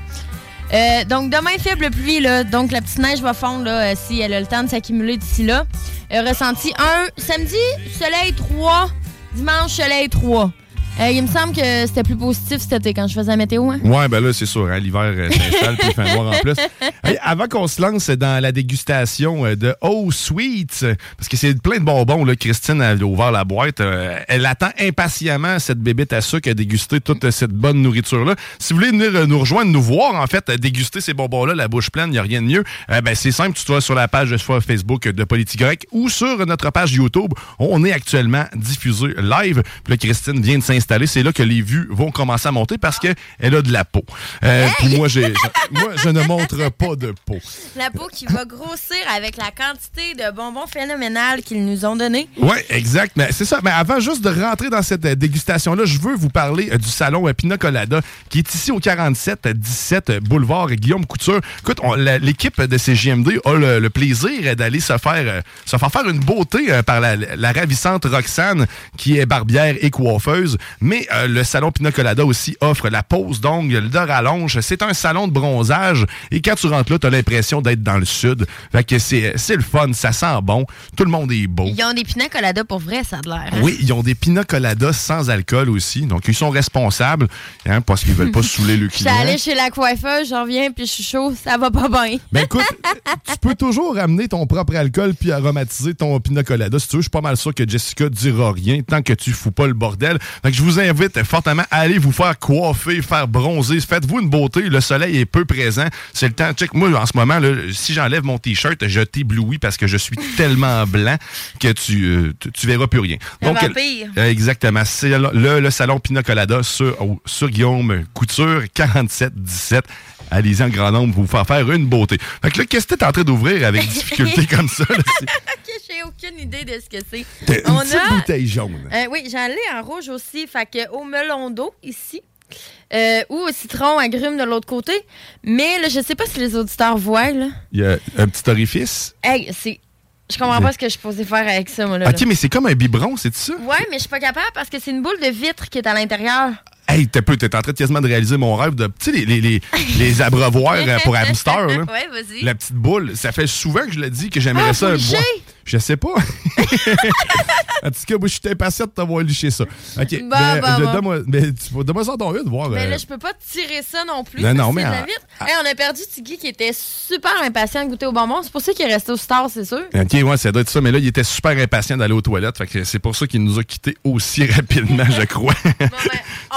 Euh, donc demain, faible pluie, là. donc la petite neige va fondre là, euh, si elle a le temps de s'accumuler d'ici là. Euh, ressenti 1. Samedi, soleil 3. Dimanche, soleil 3. Euh, il me semble que c'était plus positif cet été quand je faisais la météo. Hein? Ouais, ben là, c'est sûr, hein, l'hiver euh, s'installe puis il fait noir en plus. Hey, avant qu'on se lance dans la dégustation euh, de Oh Sweets, euh, parce que c'est plein de bonbons, là, Christine a ouvert la boîte. euh, elle attend impatiemment cette bébête à sucre à déguster toute cette bonne nourriture-là. Si vous voulez venir nous rejoindre, nous voir, en fait, déguster ces bonbons-là, la bouche pleine, il n'y a rien de mieux. Ben, c'est simple, tu te vas sur la page soit Facebook de Politique Correct ou sur notre page YouTube. On est actuellement diffusé live. Puis là, Christine vient de s'installer. C'est là que les vues vont commencer à monter parce qu'elle a de la peau. Euh, Puis moi, j'ai, moi, je ne montre pas de peau. La peau qui va grossir avec la quantité de bonbons phénoménales qu'ils nous ont donnés. Oui, exact. Mais c'est ça. Mais avant juste de rentrer dans cette euh, dégustation-là, je veux vous parler euh, du salon euh, Pina Colada qui est ici au 47 euh, 17 boulevard Guillaume Couture. Écoute, l'équipe de CGMD a le, le plaisir d'aller se faire se faire faire une beauté par la, la ravissante Roxane qui est barbière et coiffeuse. Mais euh, le salon Pina Colada aussi offre la pose d'ongles, de rallonge. C'est un salon de bronzage et quand tu rentres là, tu as l'impression d'être dans le sud. Fait que c'est le fun, ça sent bon, tout le monde est beau. Ils ont des pina coladas pour vrai, ça a l'air. hein? Oui, ils ont des pina coladas sans alcool aussi. Donc, ils sont responsables hein, parce qu'ils veulent pas saouler le client. allée chez la coiffeuse, je reviens, puis je suis chaud, ça va pas bien. Ben écoute, tu peux toujours amener ton propre alcool puis aromatiser ton pina colada. Si tu veux, je suis pas mal sûr que Jessica dira rien tant que tu fous pas le bordel. Donc, je vous invite fortement à aller vous faire coiffer, faire bronzer. Faites-vous une beauté. Le soleil est peu présent. C'est le temps. Check, moi, en ce moment, là, si j'enlève mon T-shirt, je t'éblouis parce que je suis tellement blanc que tu, euh, tu, tu verras plus rien. Vampire. euh, exactement. C'est le, le- salon Pina Colada sur, au- sur Guillaume Couture, 47-17. Allez-y en grand nombre pour vous faire faire une beauté. Fait que là, qu'est-ce que t'es en train d'ouvrir avec difficulté comme ça? là? J'ai aucune idée de ce que c'est. T'as une petite bouteille jaune. Euh, oui, j'en ai en rouge aussi. Fait que au melon d'eau, ici. euh, ou au citron agrume de l'autre côté. Mais là, je sais pas si les auditeurs voient, là. Il y a un petit orifice. Hey, c'est. Je comprends pas ce que je suis supposée faire avec ça, moi, là. OK, mais c'est comme un biberon, c'est ça? Ouais, mais je suis pas capable parce que c'est une boule de vitre qui est à l'intérieur. Hey, t'es peu, t'es en train de quasiment de réaliser mon rêve de, tu sais, les, les, les, les abreuvoirs euh, pour hamster, là. Ouais, vas-y. La petite boule. Ça fait souvent que je le dis que j'aimerais Ah, ça. Je sais pas. en tout cas, moi, je suis impatient de t'avoir liché ça. OK. Bon, mais, bon, je- bon. Donne-moi mais tu- donne-moi ça dans une, voir. Mais euh, là, je peux pas tirer ça non plus. Non, non, mais en-. Hey, on a perdu Tiggy qui était super impatient de goûter au bonbon. C'est pour ça qu'il est resté au star, c'est sûr. OK, ouais, ça doit être ça. Mais là, il était super impatient d'aller aux toilettes. Fait que c'est pour ça qu'il nous a quittés aussi rapidement, je crois.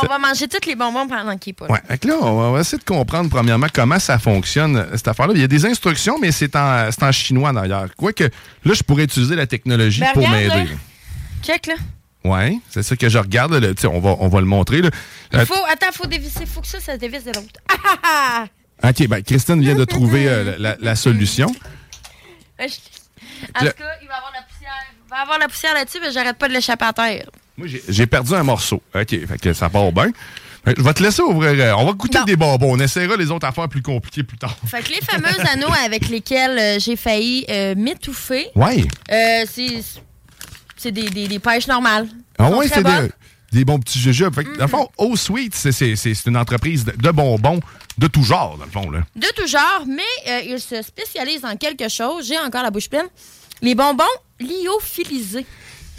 On va manger tous les bonbons pendant qu'il est pas là. Ouais. Fait que là, on va- essayer de comprendre, premièrement, comment ça fonctionne, euh, cette affaire-là. Il y a des instructions, mais c'est en, c'est en chinois d'ailleurs. Quoique, là, je pourrais utiliser la technologie Ben, pour m'aider. Check, là. Ouais, c'est ça que je regarde. là. On va, on va le montrer. Là. Il Euh, faut, attends, faut dévisser. Faut que ça, ça se dévisse de l'autre. Ah, ah, ah. OK, ben, Christine vient de trouver euh, la, la solution. En tout cas, il va avoir la poussière. Il va avoir la poussière là-dessus, mais j'arrête pas de l'échapper à terre. Moi, j'ai- j'ai perdu un morceau. OK, fait que ça part bien. Que Je vais te laisser ouvrir. euh, On va goûter des bonbons. On essaiera les autres affaires plus compliquées plus tard. Fait que les fameux anneaux avec lesquels euh, j'ai failli euh, m'étouffer, Ouais. euh, c'est des, des, des pêches normales. Ah ouais, c'est des, des bons petits jujubes. Fait que, dans le fond, Oh Sweet, c'est- une entreprise de, de bonbons de tout genre, dans le fond. Là. De tout genre, mais ils se spécialisent en quelque chose. J'ai encore la bouche pleine. Les bonbons lyophilisés.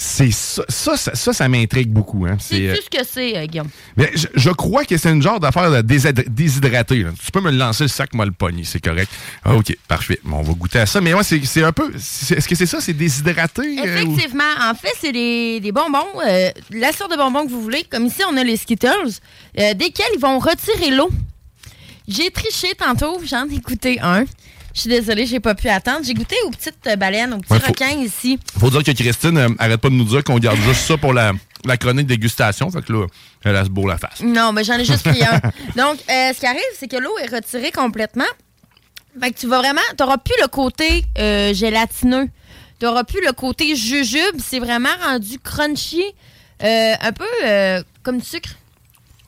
C'est ça, ça, ça, ça, ça m'intrigue beaucoup. Hein. C'est euh, plus ce que c'est, euh, Guillaume? mais je, je crois que c'est une genre d'affaire de déshydr- déshydraté. là. Tu peux me le lancer le sac, moi le pogner, c'est correct. Ah, OK, parfait. Bon, on va goûter à ça. Mais ouais, c'est c'est un peu. Est-ce que c'est ça? C'est déshydraté? euh, ou- Effectivement. En fait, c'est des, des bonbons, euh, la sorte de bonbons que vous voulez. Comme ici, on a les Skittles, desquels ils vont retirer l'eau. J'ai triché tantôt, j'en ai goûté un. Je suis désolée, j'ai pas pu attendre. J'ai goûté aux petites euh, baleines, aux petits Ouais, faut- requins ici. Faut dire que Christine euh, arrête pas de nous dire qu'on garde juste ça pour la, la chronique dégustation. Fait que là, elle a se beau la face. Non, mais j'en ai juste pris un. Donc, euh, ce qui arrive, c'est que l'eau est retirée complètement. Fait que tu vas vraiment. T'auras plus le côté euh, gélatineux. T'auras plus le côté jujube. C'est vraiment rendu crunchy. Euh, un peu comme du sucre.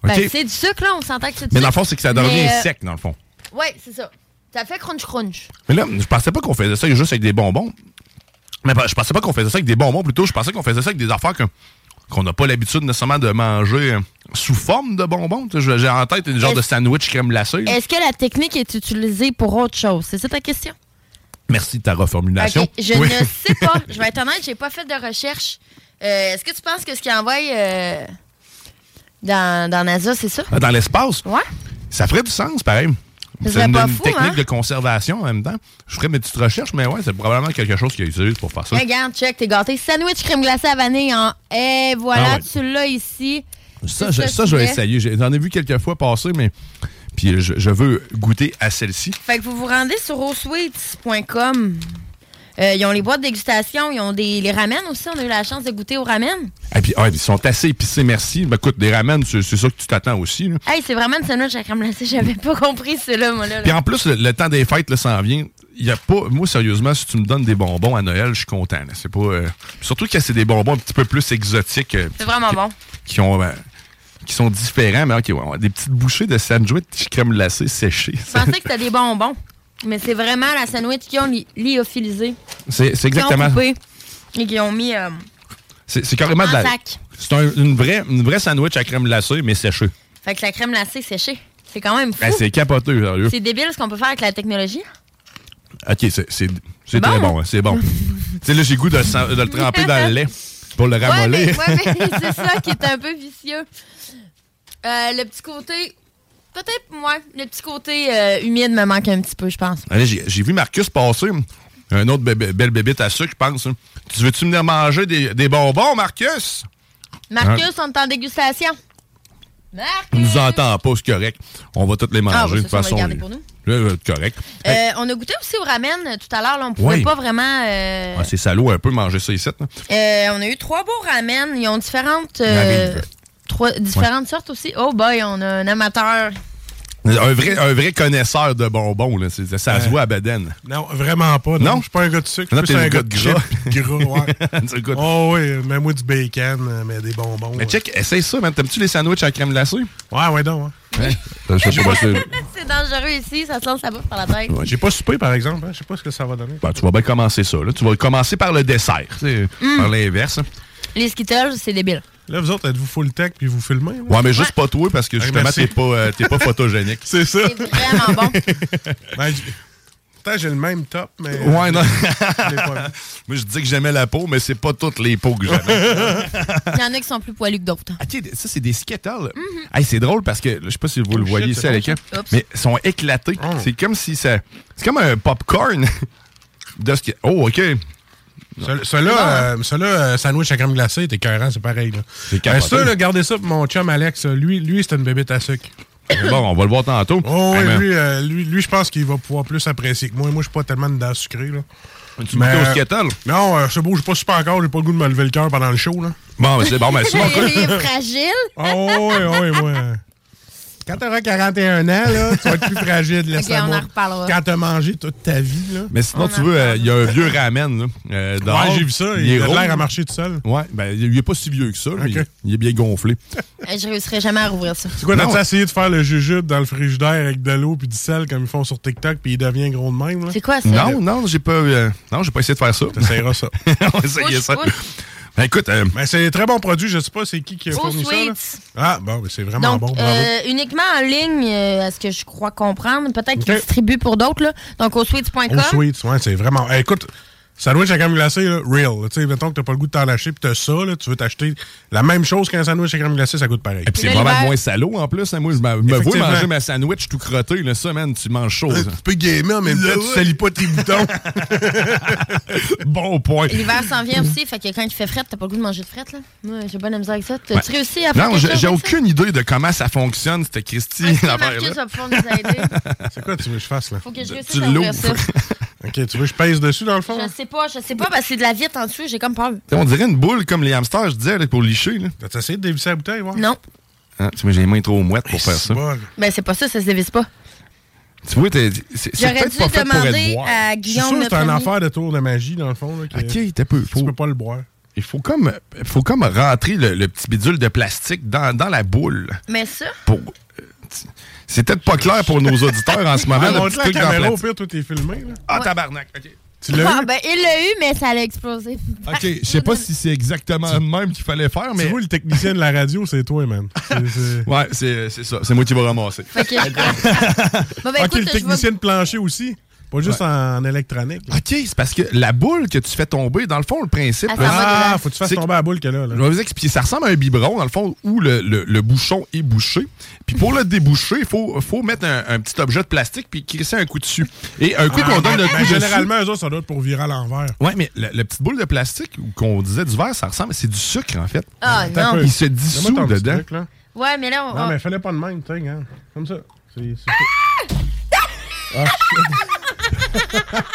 Ben, c'est du sucre, là, on s'entend que c'est du Mais dans le sucre. fond, c'est que ça devient sec, dans le fond. Ouais, c'est ça. Ça fait crunch-crunch. Mais là, je pensais pas qu'on faisait ça juste avec des bonbons. Mais je pensais pas qu'on faisait ça avec des bonbons, plutôt. Je pensais qu'on faisait ça avec des affaires que- qu'on n'a pas l'habitude nécessairement de manger sous forme de bonbons. J'ai en tête une genre de sandwich crème glacée. Est-ce que la technique est utilisée pour autre chose? C'est ça ta question? Merci de ta reformulation. Je Oui. ne sais pas. Je vais être honnête, j'ai pas fait de recherche. Euh, Est-ce que tu penses que ce qu'ils envoie euh, dans, dans NASA, c'est ça? Dans l'espace? Ouais. Ça ferait du sens, pareil. C'est une, pas une fou, technique hein? de conservation en même temps. Je ferais mes petites recherches, mais ouais, c'est probablement quelque chose qu'ils utilisent pour faire ça. Regarde, check, t'es gâté. Sandwich crème glacée à vanille en. Et voilà, Ah ouais. tu l'as ici. Ça, je, ça je vais essayer. J'en ai vu quelques fois passer, mais puis je, je veux goûter à celle-ci. Fait que vous vous rendez sur osweets.com. Euh, ils ont les boîtes de dégustation, ils ont des, les ramen aussi. On a eu la chance de goûter aux ramen. Et puis, ah, ils sont assez épicés, merci. Ben, écoute, des ramen, c'est ça que tu t'attends aussi. là. Hey, c'est vraiment une sandwich à crème glacée. J'avais pas compris cela, moi, là. là. Puis en plus, le, le temps des fêtes s'en vient. Y a pas. Moi, sérieusement, si tu me donnes des bonbons à Noël, je suis content. C'est pas. euh, surtout que c'est des bonbons un petit peu plus exotiques. euh, C'est vraiment bon. qui ont. qui sont différents, mais ok, ouais, des petites bouchées de sandwich crème glacée séchée. Je pensais que c'était des bonbons. Mais c'est vraiment la sandwich qu'ils ont li- lyophilisée. C'est ont exactement. coupé et qui ont mis euh, C'est carrément de la. C'est un- une, vraie, une vraie sandwich à crème glacée, mais séchée. Fait que la crème glacée séchée. C'est quand même fou. Ben, c'est capoteux, sérieux. c'est débile ce qu'on peut faire avec la technologie. Ok, c'est Bon. très bon, hein, c'est bon. tu sais, là, j'ai goût de, de le tremper dans le lait pour le Ouais, ramollir. mais, ouais, mais c'est ça qui est un peu vicieux. Euh, le petit côté. Peut-être, moi, le petit côté euh, humide me manque un petit peu, je pense. Allez, J'ai vu Marcus passer, un autre bébé- belle bébite à sucre, je pense. hein. Tu veux-tu venir manger des, des bonbons, Marcus? Marcus, on est en dégustation. Marcus! Il nous entend pas, c'est correct. On va tous les manger Ah, ouais, de toute on façon. le garder pour nous. Là, euh, correct. Euh, on a goûté aussi au ramen tout à l'heure. On pouvait Oui. pas vraiment. euh, Ah, c'est salaud un peu manger ça ici. euh, on a eu trois beaux ramen. Ils ont différentes. Trois, différentes sortes aussi? Oh boy, on a un amateur. Un vrai, un vrai connaisseur de bonbons, là. C'est- ça se Ouais. voit à Baden. Non, vraiment pas. Non, Non? je suis pas un gars de sucre. Non, Je suis un gars de gras. ouais. De- Oh oui, mets-moi du bacon, euh, mais des bonbons. Mais check, essaye ça, man. T'aimes-tu les sandwichs à crème glacée? Ouais, ouais, donc. Ouais. Sais pas, c'est- C'est dangereux ici, ça se lance la bouffe par la tête. Ouais, J'ai pas soupé, par exemple. hein. Je sais pas ce que ça va donner. Ben, tu vas bien commencer ça. Là. Tu vas commencer par le dessert. Mm. Par l'inverse. Les Skittles, c'est débile. Là, vous autres, êtes-vous full tech puis vous filmez? là? Ouais, mais juste pas toi parce que justement, t'es pas, euh, t'es pas photogénique. C'est ça. C'est vraiment bon. Ben, j'ai le même top, mais. Ouais, non. Je pas. Moi, je dis que j'aimais la peau, mais c'est pas toutes les peaux que j'aime. Il y en a qui sont plus poilus que d'autres. Ah, tiens, ça, c'est des Skittles. Hey, c'est drôle parce que, je sais pas si vous le Oh, voyez shit, ici à l'écran, mais ils sont éclatés. C'est comme si ça. C'est comme un popcorn de Skittles. Oh, OK. Ce- Celui-là, euh, euh, sandwich à crème glacée, t'es cohérent, c'est pareil. Là. C'est Ben, capoté. ça, là, gardez ça pour mon chum Alex. Lui, lui c'est une bébête à sucre. Bon, on va le voir tantôt. Oh, oui, lui, euh, lui, lui, je pense qu'il va pouvoir plus apprécier que moi. Moi, je suis pas tellement dedans sucré. Là. Tu goûtes au Skittle? Non, euh, c'est beau, je suis pas super encore. J'ai pas le goût de me lever le cœur pendant le show. Là. Bon, ben, c'est bon, mais sinon, Il est fragile. Oh, oui, oui, oui. Quand t'auras 41 ans, là, tu vas être plus fragile. laisse Ok, on en moi. reparlera. Quand t'as mangé toute ta vie. Là. Mais sinon, On tu veux, euh, il y a un vieux ramen. Là, euh, dehors. Ouais, j'ai vu ça. Il, est a l'air à marcher tout seul. Ouais, ben, il est pas si vieux que ça. mais il, il est bien gonflé. Je réussirai jamais à rouvrir ça. C'est quoi, t'as essayé de faire le jujube dans le frigidaire avec de l'eau puis du sel comme ils font sur TikTok puis il devient gros de même? Là? C'est quoi ça? Non, non, j'ai pas, euh, non, j'ai pas essayé de faire ça. T'essayeras ça. On va essayer Push, ça. push. Ben, écoute, euh, Mais c'est un très bon produit. Je sais pas c'est qui qui a fourni ça. là. Sweets. Ah, bon, mais c'est vraiment Donc, bon. Bravo. euh, uniquement en ligne, euh, à ce que je crois comprendre. Peut-être qu'ils Ok. distribuent pour d'autres. là. Donc, au sweets.com. Au Sweets, ouais, c'est vraiment. Eh, écoute, sandwich à crème glacée, là, real. là. Tu sais, mettons que t'as pas le goût de t'en lâcher puis t'as ça, là, tu veux t'acheter la même chose qu'un sandwich à crème glacée, ça coûte pareil. et puis c'est vraiment moins salaud en plus. hein. Moi, je me vois manger ma sandwich tout crotté. Là, ça, man, tu manges chaud. ça. Tu peux gamer en même temps, tu salis pas tes boutons. bon point. L'hiver s'en vient aussi, fait que quand il fait fret, t'as pas le goût de manger de fret, là. Moi, j'ai pas de misère avec ça. T'as-tu réussi à faire Non, j'ai aucune idée de comment ça fonctionne, pouvoir nous aider? c'est quoi tu veux que je fasse, là? Faut que je Tu réussisse à ouvrir ça. Ok, tu veux que je pèse dessus, dans le fond? Je sais pas, je sais pas, parce que c'est de la vitre en dessous, j'ai comme peur. On dirait une boule comme les hamsters, je disais, là, pour licher. Là. T'as essayé de dévisser la bouteille, ouais? Non. Ah, tu vois, j'ai les mains trop mouettes pour faire ça. Bon. Ben, c'est pas ça, ça se dévisse pas. Tu vois, t'es- c'est c'est J'aurais peut-être dû pas fait pour être demander boire. à Je suis Guillaume, sûr que c'est un affaire de tour de magie, dans le fond. Là, que Ok, t'es peu. Tu Faut... peux pas le boire. il faut comme, il faut comme rentrer le, le petit bidule de plastique dans, dans la boule. Mais ça, Pour, euh, c'est peut-être pas clair pour nos auditeurs en ce moment. Ah, le montre petit la truc caméra, au plastique. pire, toi, t'es filmé. Là. Ah, tabarnak. OK. Tu l'as ah, ben, il l'a eu, mais ça allait exploser. OK, je sais pas si c'est exactement le même qu'il fallait faire, mais... Tu vois, le technicien de la radio, c'est toi, man. C'est- c'est- Ouais, c'est c'est ça. C'est moi qui vais ramasser. Que- Bon, ben, ok, écoute, le technicien de plancher aussi? Pas juste Ouais. en électronique. là. OK, c'est parce que la boule que tu fais tomber, dans le fond, le principe... Ah, Ah, faut que tu fasses tomber la boule qu'elle a. Là. Je vais vous expliquer. Ça ressemble à un biberon, dans le fond, où le, le- le bouchon est bouché. Puis pour le déboucher, il faut, faut mettre un, un petit objet de plastique puis crisser un coup dessus. Et un coup qu'on donne le coup Ben, dessus... généralement, eux autres, ça doit être pour virer à l'envers. Ouais, mais la, la petite boule de plastique ou qu'on disait du verre, ça ressemble... C'est du sucre, en fait. Ah, non. Il se dissout dedans. truc, là. Ouais, mais là, on. Non, mais fallait pas de même, tu sais, regarde. Comme ça. C'est. Ah,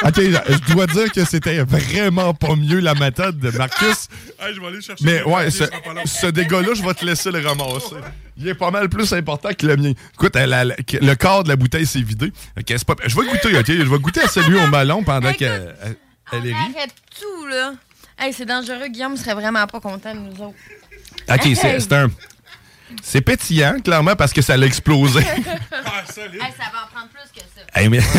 OK, je dois dire que c'était vraiment pas mieux la méthode de Marcus. Hey, je vais aller chercher. Mais ouais, ce, ce dégât-là, je vais te laisser le ramasser. Il est pas mal plus important que le mien. Écoute, a- le corps de la bouteille s'est vidé. Pas- je vais goûter, OK? Je vais goûter à celui au melon pendant qu'elle elle- elle est rit. Arrête tout, là. Hey, c'est dangereux. Guillaume serait vraiment pas content de nous autres. OK, Hey! c'est un... C'est pétillant, clairement, parce que ça l'a explosé. Ah. Hey, ça va en prendre plus. Hey, mais...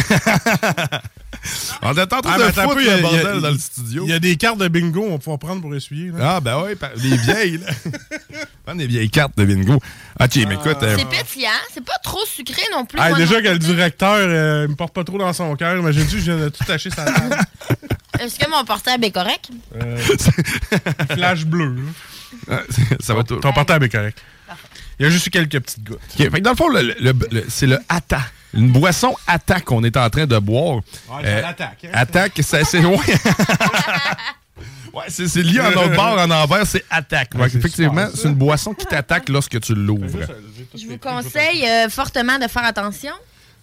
On est en train Ah, de foutre peu, il y a- le y a- bordel dans le studio. Il y a des cartes de bingo, on va pouvoir prendre pour essuyer. Là. Ah, ben oui, des vieilles, là. Prends des vieilles cartes de bingo. OK, mais écoute... euh, C'est pétillant. C'est pas trop sucré non plus. Ah, moi, déjà non que le directeur, euh, il me porte pas trop dans son cœur. Imagine-tu, je viens de tout tacher sa table. Est-ce que mon portable est correct? Euh, flash bleu. Ah, ça va tout. Ton portable est correct. Il y a juste eu quelques petites gouttes. OK, fait que dans le fond, le- le- le- c'est le Atta. Une boisson Atta qu'on est en train de boire. Ouais, c'est l'attaque, hein? Attaque, c'est loin. ouais, c'est c'est lié en autre bord, en envers, c'est attaque. Effectivement, c'est une boisson qui t'attaque lorsque tu l'ouvres. Je vous conseille euh, fortement de faire attention.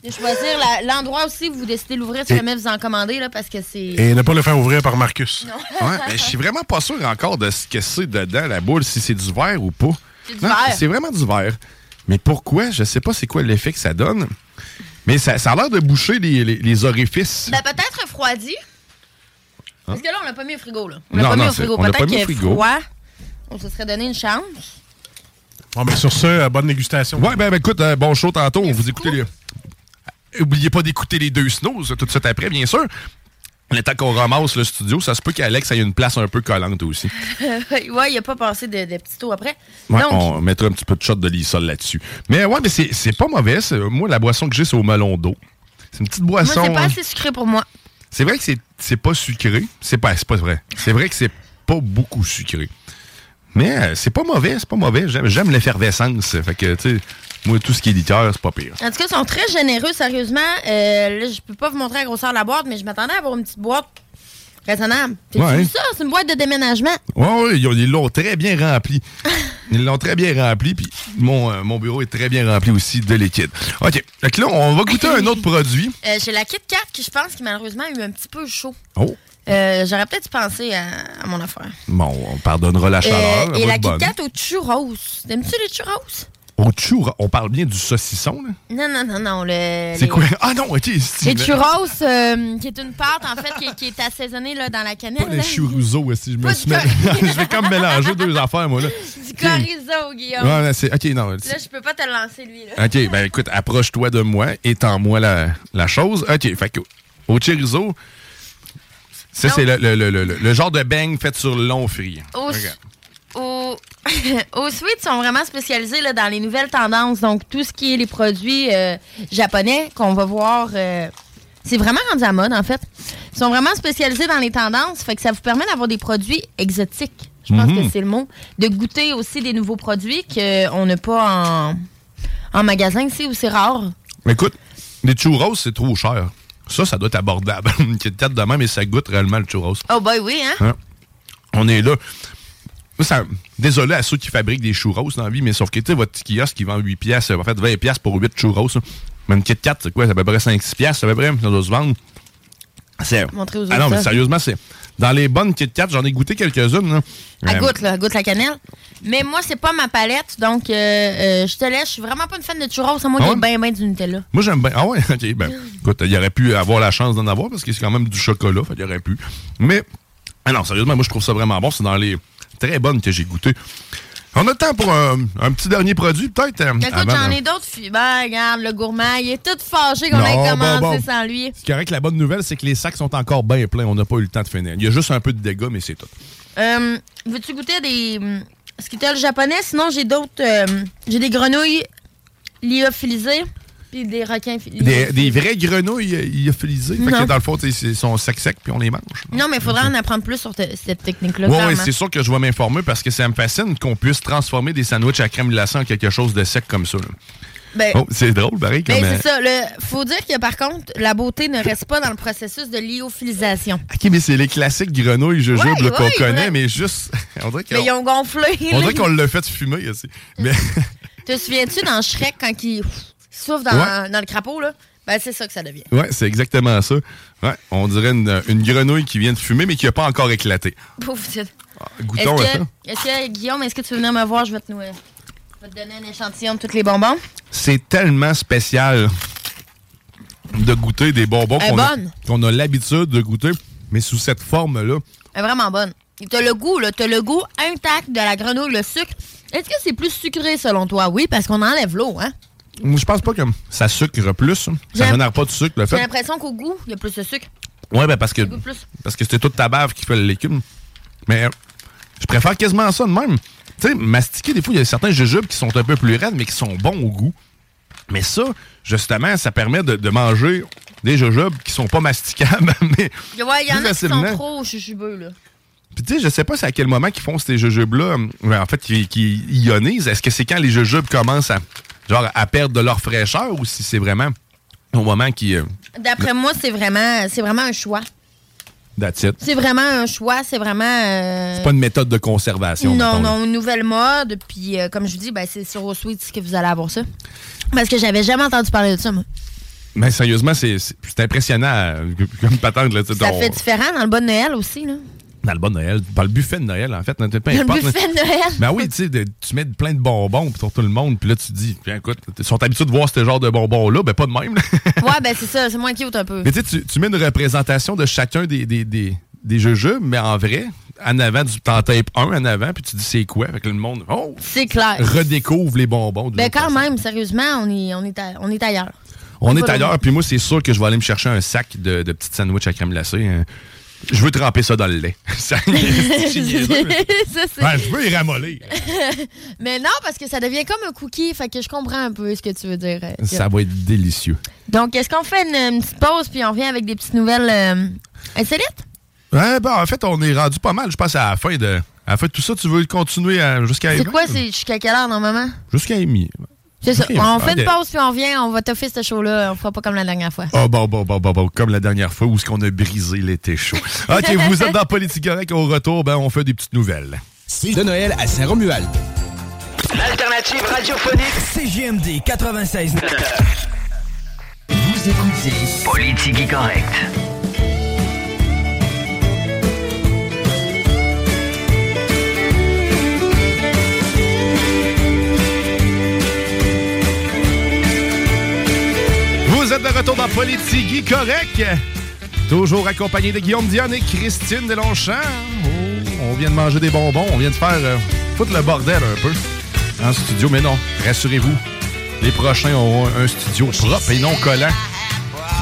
De choisir l'endroit aussi où vous décidez de l'ouvrir si jamais vous en commandez, là, parce que c'est. Et ne pas le faire ouvrir par Marcus. Ouais, mais je suis vraiment pas sûr encore de ce que c'est dedans, la boule, si c'est du verre ou pas. C'est du Non, verre. C'est vraiment du verre. Mais pourquoi? Je sais pas c'est quoi l'effet que ça donne. Mais ça, ça a l'air de boucher les, les- les orifices. Ben, peut-être refroidi. Parce que là, on l'a pas mis au frigo, là. On Non, l'a pas non, mis au frigo. on l'a pas Peut-être mis au que frigo. froid, on se serait donné une chance. Bon, mais sur ce, euh, bonne dégustation. Ouais, ben, ben, écoute, euh, bon show tantôt, on vous écoutez les... Oubliez pas d'écouter les deux snows tout de suite après, bien sûr. Le temps qu'on ramasse le studio, ça se peut qu'Alex ait une place un peu collante aussi. ouais, il a pas passé de, de petits tours après. Ouais, Donc, on mettra un petit peu de shot de lissol là-dessus. Mais ouais, mais c'est pas mauvais. Moi, la boisson que j'ai, c'est au melon d'eau. C'est une petite boisson. c'est pas assez sucré pour moi. C'est vrai que c'est- pas sucré. C'est pas, pas vrai. C'est vrai que c'est pas beaucoup sucré. Mais euh, c'est pas mauvais, c'est pas mauvais. J'aime j'aime l'effervescence. Fait que, tu sais, moi, tout ce qui est liqueur, c'est pas pire. En tout cas, ils sont très généreux, sérieusement. Euh, là, je peux pas vous montrer la grosseur de la boîte, mais je m'attendais à avoir une petite boîte raisonnable. C'est Ouais. ça, c'est une boîte de déménagement. Ouais, ouais, ils ont- ils l'ont très bien rempli. Ils l'ont très bien rempli, puis mon, euh, mon bureau est très bien rempli aussi de liquide. OK. Fait que là, on va goûter un autre produit. Euh, J'ai la Kit Kat qui, je pense, qui malheureusement a eu un petit peu chaud. Oh. Euh, J'aurais peut-être pensé à, à mon affaire. Bon, on pardonnera la chaleur. Et la Kit. Kat au churros. T'aimes-tu les churros? Au on parle bien du saucisson, là? Non, non, non, non. le- C'est les- quoi? Ah non, ok. c'est- Les churros, euh, qui est une pâte, en fait, qui, qui est assaisonnée là, dans la cannelle. Pas les là. chorizo, si je me suis mêlé- Je vais comme mélanger deux affaires, moi, là. Du chorizo, Guillaume. Ouais, ouais, c'est- ok, non. Là, je peux pas te le lancer, lui. Là. Ok, ben écoute, approche-toi de moi, étends-moi la, la chose. Ok, fait que au chorizo, ça, c'est le, le, le, le, le genre de bang fait sur long frit. Au. Au, au Sweet, ils sont vraiment spécialisés là, dans les nouvelles tendances. Donc, tout ce qui est les produits euh, japonais qu'on va voir, euh, c'est vraiment rendu à mode, en fait. Ils sont vraiment spécialisés dans les tendances. Fait que ça vous permet d'avoir des produits exotiques. Je pense Mhm. que c'est le mot. De goûter aussi des nouveaux produits qu'on n'a pas en, en magasin ici, où c'est rare. Écoute, les churros, c'est trop cher. Ça, ça doit être abordable. Une Kit Kat de même, mais ça goûte réellement le churros. Oh, boy, oui, hein? Hein? On est là. Ça- désolé à ceux qui fabriquent des churros dans la vie, mais sauf que tu sais, votre petit kiosque qui vend 8 piastres, en fait 20 piastres pour 8 churros. là. Mais une Kit Kat, c'est quoi? C'est à peu près 5-6 piastres, à peu près, ça doit se vendre. C'est... Ah non, mais sérieusement, c'est... Dans les bonnes Kit Kat, j'en ai goûté quelques-unes. là. Elle Euh, goûte, là, elle goûte la cannelle. Mais moi, c'est pas ma palette, donc euh, euh, je te laisse. Je suis vraiment pas une fan de churros, à moi, Ah ouais? ben ben du Nutella. Moi, j'aime bien. Ah ouais, ok. Ben, écoute, il aurait pu avoir la chance d'en avoir parce que c'est quand même du chocolat. Il aurait pu. Mais Ah non, sérieusement, moi, je trouve ça vraiment bon. C'est dans les très bonnes que j'ai goûtées. On a le temps pour un, un petit dernier produit, peut-être? euh, Écoute, j'en ai d'autres. Ben, regarde, le gourmand, il est tout fâché qu'on ait commencé bon, bon. sans lui. C'est correct, la bonne nouvelle, c'est que les sacs sont encore bien pleins. On n'a pas eu le temps de finir. Il y a juste un peu de dégâts, mais c'est tout. Euh, Veux-tu goûter des skittles japonais? Sinon, j'ai d'autres. euh, j'ai des grenouilles lyophilisées, puis des requins Des, des vraies grenouilles euh, lyophilisées. Fait que dans le fond, ils sont secs secs puis on les mange. Non, mais il faudrait en apprendre plus sur te- cette technique-là. Oui, ouais, c'est sûr que je vais m'informer parce que ça me fascine qu'on puisse transformer des sandwichs à crème glacée en quelque chose de sec comme ça. Ben, Oh, c'est drôle, pareil. ben, comme, euh, c'est ça. Le, faut dire que par contre, la beauté ne reste pas dans le processus de lyophilisation. OK, mais c'est les classiques grenouilles jujubes Ouais, qu'on ouais, connaît, mais juste. On dirait Mais ils ont gonflé. on dirait qu'on l'a fait fumer aussi. Mais Te souviens-tu dans Shrek quand il souffle dans, Ouais. dans le crapaud, là? Ben, c'est ça que ça devient. ouais, c'est exactement ça. Ouais, on dirait une, une grenouille qui vient de fumer, mais qui n'a pas encore éclaté. Pauvre. Est-ce Goûtons à ça. que, est-ce que, Guillaume, est-ce que tu veux venir me voir? Je vais te, nous- je vais te donner un échantillon de tous les bonbons. C'est tellement spécial de goûter des bonbons est qu'on a, qu'on a l'habitude de goûter, mais sous cette forme-là. Elle est vraiment bonne. Et T'as le goût, là. T'as le goût intact de la grenouille, le sucre. Est-ce que c'est plus sucré selon toi? Oui, parce qu'on enlève l'eau, hein? Je pense pas que ça sucre plus. Ça génère pas de sucre, le J'ai l'impression qu'au goût, il y a plus de sucre. Ouais, ben parce que parce que c'était toute ta bave qui fait le légume. Mais euh, je préfère quasiment ça de même. Tu sais, mastiquer, des fois, il y a certains jujubes qui sont un peu plus raides, mais qui sont bons au goût. Mais ça, justement, ça permet de, de manger des jujubes qui sont pas masticables, mais Ouais, il y en a qui sont trop jujubeux, là. Puis tu sais, je sais pas c'est à quel moment qu'ils font ces jujubes-là, euh, en fait, qui, qui ionisent. Est-ce que c'est quand les jujubes commencent à, genre, à perdre de leur fraîcheur ou si c'est vraiment au moment qui... Euh, D'après moi, c'est vraiment, c'est vraiment un choix. C'est vraiment un choix, c'est vraiment... euh, C'est pas une méthode de conservation. Non, non, une nouvelle mode. Puis, euh, comme je vous dis, ben, c'est sur Au Sweet que vous allez avoir ça. Parce que j'avais jamais entendu parler de ça, moi. Mais sérieusement, c'est impressionnant comme patente. Là, Ça ton- fait différent dans le bon Noël aussi, là. Bon Noël, dans le buffet de Noël, en fait. Peu Dans le importe, buffet là. de Noël. Ben oui, tu sais, de- tu mets plein de bonbons pour tout le monde, puis là, tu te dis, Bien, écoute, ils sont habitués de voir ce genre de bonbons-là, ben pas de même. là. Ouais, ben c'est ça, c'est moins cute un peu. Mais tu sais, tu- mets une représentation de chacun des, des, des, des jujubes, mais en vrai, en avant, tu t'en tapes un en avant, puis tu dis c'est quoi, avec le monde, oh, C'est clair. redécouvre les bonbons. Ben quand façon. même, sérieusement, on est, on est, à- on est ailleurs. On est ailleurs, puis moi, c'est sûr que je vais aller me chercher un sac de, de petites sandwichs à crème glacée. hein. Je veux tremper ça dans le lait. Ça, Ça, c'est- Ben, je veux y ramollir. Mais non, parce que ça devient comme un cookie, fait que je comprends un peu ce que tu veux dire. euh, Ça va être délicieux. Donc, est-ce qu'on fait une, une petite pause puis on revient avec des petites nouvelles euh, insolites? Ouais, ben, en fait, on est rendu pas mal, je pense, à la fin de, à la fin de tout ça. Tu veux continuer à- jusqu'à C'est quoi, c'est jusqu'à quelle heure normalement? Jusqu'à Amy. C'est ça. Ok, on fait une pause puis on revient, on va toffer ce show-là. On fera pas comme la dernière fois. Oh, bon, bon, bon, bon, bon, comme la dernière fois où est-ce qu'on a brisé l'été chaud. OK, vous êtes dans Politique Correct. Au retour, ben, on fait des petites nouvelles. C'est de Noël à Saint-Romuald. L'alternative radiophonique CGMD 96. Vous écoutez Politique Correct. Vous êtes de retour dans Politique Correct? Toujours accompagné de Guillaume Diane et Christine Delonchamp. Oh, on vient de manger des bonbons. On vient de faire euh, foutre le bordel un peu en studio. Mais non, rassurez-vous, les prochains auront un studio propre et non collant.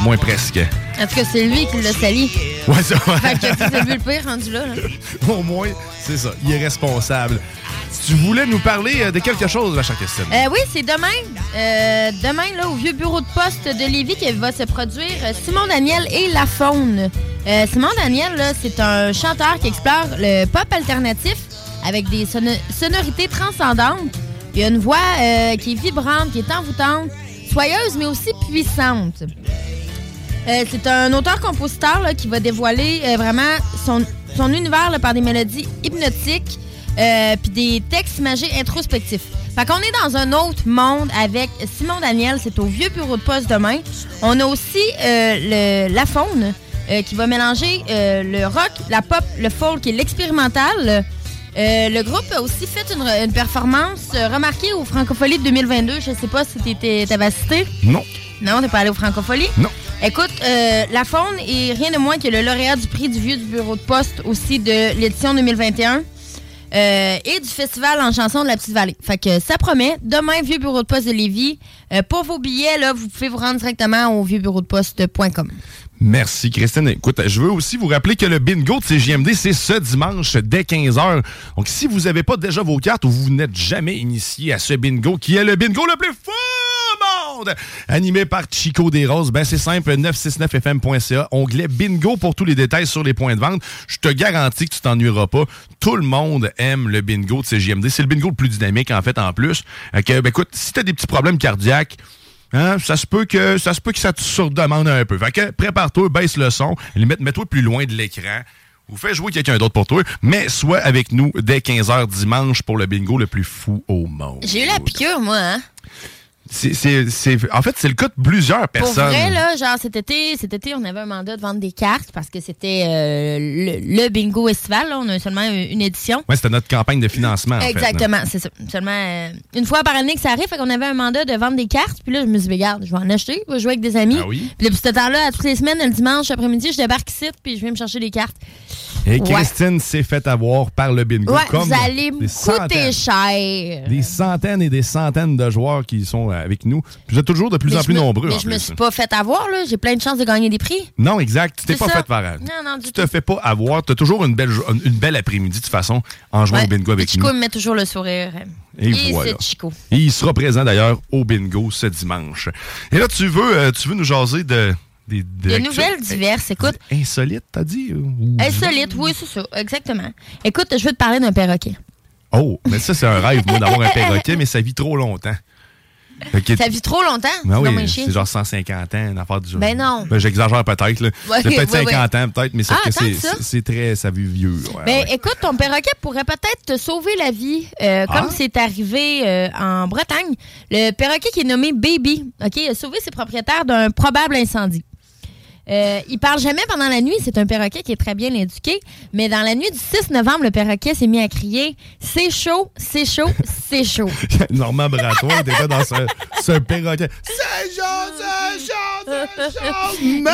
Moins presque. En tout cas, c'est lui qui l'a sali? Ouais, ça va. Fait que c'est le pire rendu là. là. Au moins, c'est ça. Il est responsable. Tu voulais nous parler euh, de quelque chose, chère Christine? Euh, oui, c'est demain. Euh, demain, là, au vieux bureau de poste de Lévis, qui va se produire euh, Simon Daniel et La Faune. Simon Daniel, c'est un chanteur qui explore le pop alternatif avec des sono- sonorités transcendantes. Il a une voix qui est vibrante, qui est envoûtante, soyeuse, mais aussi puissante. C'est un auteur-compositeur qui va dévoiler vraiment son, univers par des mélodies hypnotiques euh, puis des textes imagés introspectifs. Fait qu'on est dans un autre monde avec Simon Daniel, c'est au vieux bureau de poste demain. On a aussi euh, le, La Faune euh, qui va mélanger le rock, la pop, le folk et l'expérimental. Le groupe a aussi fait une, une performance remarquée au Francophonie de 2022. Je sais pas si t'étais- t'avais assisté. Non. Non, t'es pas allé au Francophonie? Non. Écoute, euh, la faune est rien de moins que le lauréat du prix du vieux du bureau de poste aussi de l'édition 2021. Euh, et du festival en chanson de la Petite Vallée. Fait que ça promet. Demain, Vieux Bureau de Poste de Lévis. Euh, pour vos billets, vous pouvez vous rendre directement au vieuxbureaudeposte.com. Merci, Christine. Écoute, je veux aussi vous rappeler que le bingo de CGMD, c'est ce dimanche dès 15h. Donc, si vous n'avez pas déjà vos cartes ou vous n'êtes jamais initié à ce bingo, qui est le bingo le plus fou animé par Chico Desroses, ben c'est simple, 969fm.ca, onglet bingo pour tous les détails sur les points de vente. Je te garantis que tu t'ennuieras pas. Tout le monde aime le bingo de CGMD. C'est le bingo le plus dynamique, en fait, en plus. Que, ben, écoute, si tu as des petits problèmes cardiaques, Hein, ça se peut que ça se peut que ça te surdemande un peu. Fait que prépare-toi, baisse le son, mets-toi plus loin de l'écran. Ou fais jouer quelqu'un d'autre pour toi, mais sois avec nous dès 15h dimanche pour le bingo le plus fou au monde. J'ai eu la piqûre, moi, hein? C'est, en fait, c'est le cas de plusieurs Pour personnes. vrai, là, genre cet été, cet été, on avait un mandat de vendre des cartes parce que c'était euh, le, le bingo estival. là. On a seulement une édition. Ouais, c'était notre campagne de financement. Exactement, c'est ça. Seulement euh, une fois par année que ça arrive, fait qu'on avait un mandat de vendre des cartes. Puis là, je me suis dit, regarde, je vais en acheter, je vais jouer avec des amis. Ah oui? Puis depuis ce temps-là, à toutes les semaines, le dimanche après-midi, je débarque ici, puis je viens me chercher des cartes. Et Ouais. Christine s'est fait avoir par le bingo. Ouais, comme vous allez me coûter cher. Des centaines et des centaines de joueurs qui sont avec nous. Vous êtes toujours de plus Mais en plus me- nombreux. Mais en je me plus. suis pas fait avoir, là. J'ai plein de chances de gagner des prix. Non, exact. Tu t'es pas ça. fait parade. Non, non, du Tu te fais pas avoir. Tu as toujours une belle, jo- une belle après-midi, de toute façon, en jouant Ouais. au bingo avec Chico nous. me met toujours le sourire. Et voilà. Chico. Et il sera présent d'ailleurs au bingo ce dimanche. Et là, tu veux, euh, tu veux nous jaser de. Des, nouvelles diverses, écoute. Insolites, t'as dit? ou- Insolite, oui, c'est ça, exactement. Écoute, je veux te parler d'un perroquet. Oh, mais ça, c'est un rêve, moi, d'avoir un perroquet, mais ça vit trop longtemps. Que- Ça vit trop longtemps? Ben oui, c'est genre 150 ans, une affaire du genre. Ben non. Ben, J'exagère peut-être. là. Ouais, c'est peut-être ouais, 50 ouais. ans, peut-être, mais c'est Ah, c'est- très. Ça vit vieux. Ben, écoute, ton perroquet pourrait peut-être te sauver la vie, euh, comme Ah. c'est arrivé euh, en Bretagne. Le perroquet qui est nommé Baby, ok, a sauvé ses propriétaires d'un probable incendie. Euh, il parle jamais pendant la nuit, c'est un perroquet qui est très bien éduqué, mais dans la nuit du 6 novembre, le perroquet s'est mis à crier « C'est chaud, c'est chaud, c'est chaud ». Normand Bratois était dans ce, ce perroquet. C'est chaud, c'est chaud, c'est chaud, mais.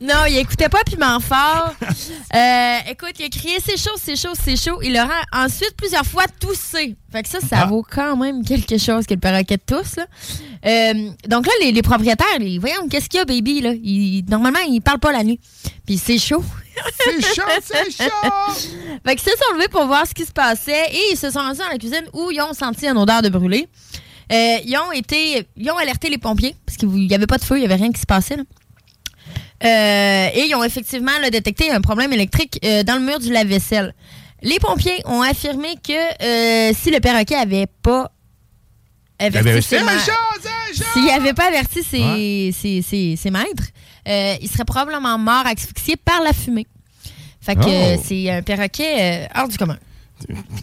Non, il écoutait pas Piment Fort. Euh, écoute, il a crié c'est chaud, c'est chaud, c'est chaud. Il aura ensuite plusieurs fois toussé. Fait que ça, ça Ah. vaut quand même quelque chose que le perroquet tousse. Là. Euh, donc là, les, les propriétaires, les, voyons, qu'est-ce qu'il y a, baby? Là? Il- normalement, il parle pas la nuit. Puis c'est chaud. C'est chaud, c'est chaud! Fait que ils se sont levés pour voir ce qui se passait et ils se sont rendus dans la cuisine où ils ont senti une odeur de brûlé. Euh, ils ont été, ils ont alerté les pompiers parce qu'il n'y avait pas de feu, il n'y avait rien qui se passait. là. Euh, et ils ont effectivement là, détecté un problème électrique euh, dans le mur du lave-vaisselle. Les pompiers ont affirmé que euh, si le perroquet avait pas averti ses s'il n'avait pas averti ses, ses- ses- ses maîtres, il serait probablement mort asphyxié par la fumée. Fait que Oh. c'est un perroquet hors du commun.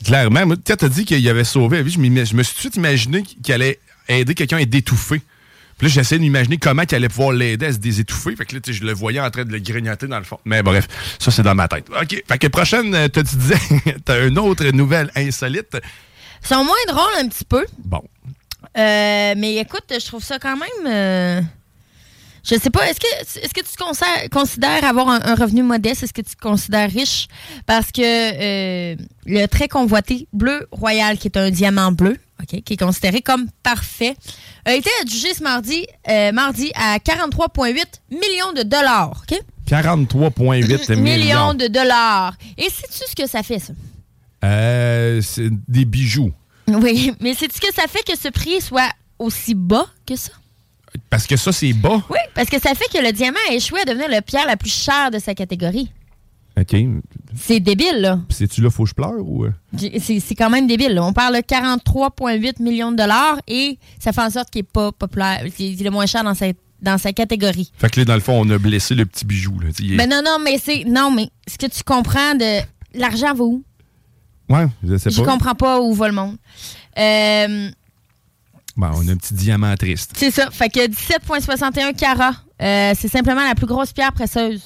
Clairement, quand t'as dit qu'il avait sauvé la vie, je, je me suis tout de suite imaginé qu'il allait aider quelqu'un à être détouffé. Puis là, j'essayais d'imaginer comment il allait pouvoir l'aider à se désétouffer. Fait que là, je le voyais en train de le grignoter dans le fond. Mais bref, ça, c'est dans ma tête. OK. Fait que prochaine, euh, tu disais, t'as une autre nouvelle insolite? Ils sont moins drôles un petit peu. Bon. Euh, mais écoute, je trouve ça quand même. euh, je sais pas, est-ce que, est-ce que tu te considères, considères avoir un, un revenu modeste? Est-ce que tu te considères riche? Parce que euh, le très convoité bleu royal, qui est un diamant bleu, qui est considéré comme parfait, a été adjugé ce mardi, euh, mardi à 43,8 millions de dollars. ok? 43,8 millions. Millions de dollars. Et sais-tu ce que ça fait, ça? Euh, c'est des bijoux. Oui, mais sais-tu ce que ça fait que ce prix soit aussi bas que ça? Parce que ça, c'est bas. Oui, parce que ça fait que le diamant a échoué à devenir le pierre la plus chère de sa catégorie. OK. C'est débile, là. C'est-tu là, faut que je pleure ou. euh? C'est quand même débile. là. On parle de 43,8 millions de dollars et ça fait en sorte qu'il n'est pas populaire, qu'il est le moins cher dans sa, dans sa catégorie. Fait que là, dans le fond, on a blessé le petit bijou. Là. Est- Mais non, non, mais c'est. Non, mais ce que tu comprends de. L'argent va où? Ouais, je sais Je pas. comprends pas où va le monde. Euh, Bon, on a un petit diamant triste. c'est ça. Fait que 17,61 carats. euh, c'est simplement la plus grosse pierre précieuse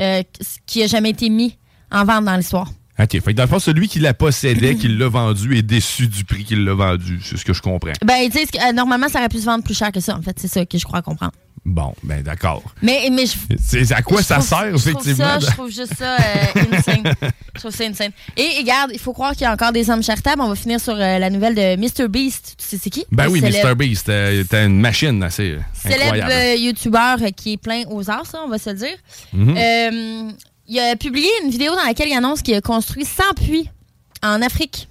euh, qui a jamais été mise en vente dans l'histoire. OK. Fait que dans le fond, celui qui la possédait, qui l'a vendu, est déçu du prix qu'il l'a vendu. C'est ce que je comprends. Ben, tu sais, euh, normalement, ça aurait pu se vendre plus cher que ça, en fait. C'est ça que je crois comprendre. Bon, ben d'accord. Mais, mais je, C'est à quoi je ça sert, je trouve effectivement? ça- Je trouve juste ça euh, insane. Je trouve ça insane. Et, regarde, il faut croire qu'il y a encore des hommes charitables. On va finir sur euh, la nouvelle de Mr. Beast. Tu sais c'est qui? Ben oui, célèbre- Mr. Beast, euh, t'as une machine assez Célèbre incroyable. youtubeur euh, qui est plein aux arts, ça, on va se le dire. Mhm. Euh, il a publié une vidéo dans laquelle il annonce qu'il a construit 100 puits en Afrique.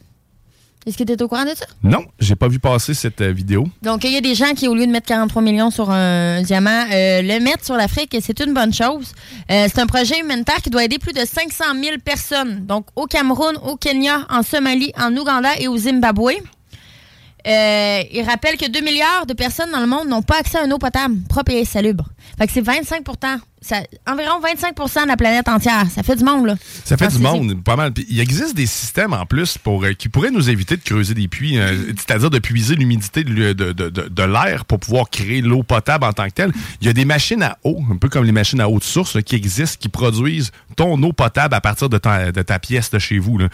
Est-ce que tu es au courant de ça? Non, j'ai pas vu passer cette euh, vidéo. Donc, il y a des gens qui, au lieu de mettre 43 millions sur un diamant, euh, le mettent sur l'Afrique et c'est une bonne chose. Euh, c'est un projet humanitaire qui doit aider plus de 500 000 personnes. Donc, au Cameroun, au Kenya, en Somalie, en Ouganda et au Zimbabwe. Il rappelle que 2 milliards de personnes dans le monde n'ont pas accès à une eau potable propre et salubre. Fait que c'est 25 ça, environ 25% de la planète entière. Ça fait du monde, là. Ça fait du Pensez-y. monde, pas mal. Puis il existe des systèmes en plus pour euh, qui pourraient nous éviter de creuser des puits, euh, c'est-à-dire de puiser l'humidité de, l'hu- de- de- de- de l'air pour pouvoir créer l'eau potable en tant que telle. Il y a des machines à eau, un peu comme les machines à eau de source, là, qui existent, qui produisent ton eau potable à partir de ta, de ta pièce de chez vous. là.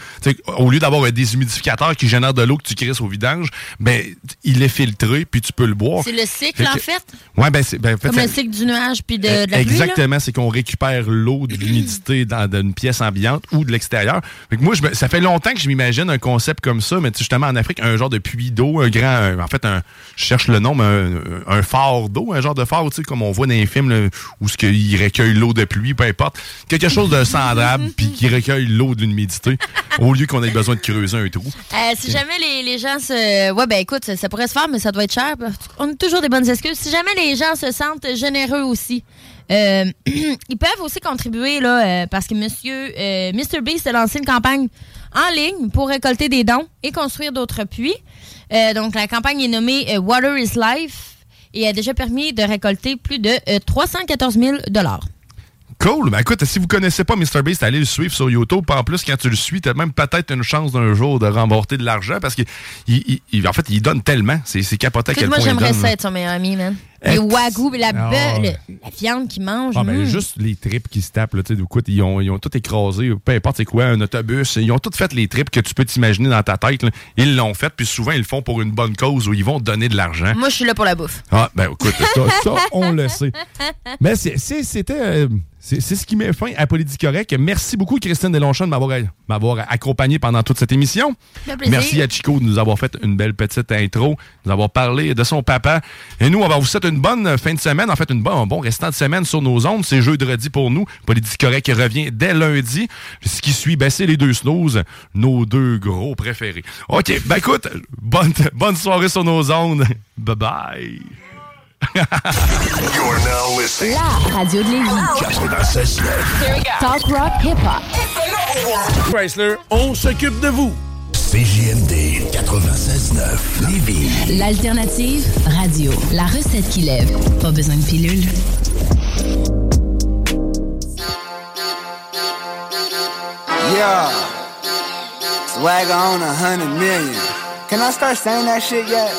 Au lieu d'avoir un déshumidificateur qui génère de l'eau que tu crisses au vidange, ben il est filtré puis tu peux le boire. C'est le cycle, Fait en fait? Ouais, ben c'est ben, en fait, Comme le cycle du nuage puis de, de la pluie, là? Exactement, c'est qu'on récupère l'eau de l'humidité dans une pièce ambiante ou de l'extérieur. Moi, ça fait longtemps que je m'imagine un concept comme ça, mais justement en Afrique, un genre de puits d'eau, un grand, en fait, je cherche le nom, mais un, un phare d'eau, un genre de phare, tu sais, comme on voit dans les films, où ce qu'il recueille l'eau de pluie, peu importe. Quelque chose de semblable, puis qui recueille l'eau de l'humidité, au lieu qu'on ait besoin de creuser un trou. Euh, si jamais les, gens se. Ouais, ben écoute, ça pourrait se faire, mais ça doit être cher. On a toujours des bonnes excuses. Si jamais les gens se sentent généreux aussi, euh, ils peuvent aussi contribuer, là, euh, parce que monsieur euh, Mr. Beast a lancé une campagne en ligne pour récolter des dons et construire d'autres puits. Donc, la campagne est nommée Water is Life et a déjà permis de récolter plus de euh, 314 000 Cool. Ben écoute, si vous connaissez pas MrBeast, allez le suivre sur YouTube. En plus, quand tu le suis, tu as même peut-être une chance d'un jour de remporter de l'argent parce qu'il il- il- en fait, il donne tellement. C'est capoté à quel moi, point il j'aimerais ça être son meilleur ami, man. Les wagyu, la, Ah, le- la viande qu'ils mangent. Ah, ben, mm. juste les tripes qui se tapent, là, écoute, ils ont, ils ont tout écrasé, peu importe c'est quoi, un autobus, ils ont tout fait les tripes que tu peux t'imaginer dans ta tête, là. Ils l'ont fait, puis souvent, ils le font pour une bonne cause où ils vont donner de l'argent. Moi, je suis là pour la bouffe. Ah, ben écoute, ça, ça, on le sait. Mais c'était. euh, c'est ce qui met fin à Politique Correct. Merci beaucoup, Christine Delonchamp, de m'avoir m'avoir accompagné pendant toute cette émission. Merci à Chico de nous avoir fait une belle petite intro, de nous avoir parlé de son papa. Et nous, on va vous souhaiter une bonne fin de semaine, en fait, une bonne, un bon restant de semaine sur nos ondes. C'est jeudi pour nous. Politique Correct revient dès lundi. Ce qui suit, ben, c'est les deux snooze, nos deux gros préférés. OK, ben écoute, bonne, bonne soirée sur nos ondes. Bye bye. You're now listening. La radio de Lévis. 96.9. Talk rock hip hop. Chrysler, on s'occupe de vous. CJMD 96.9. Lévis. L'alternative radio. La recette qui lève. Pas besoin de pilule. Yeah. Swagger on a hundred million. Can I start saying that shit yet?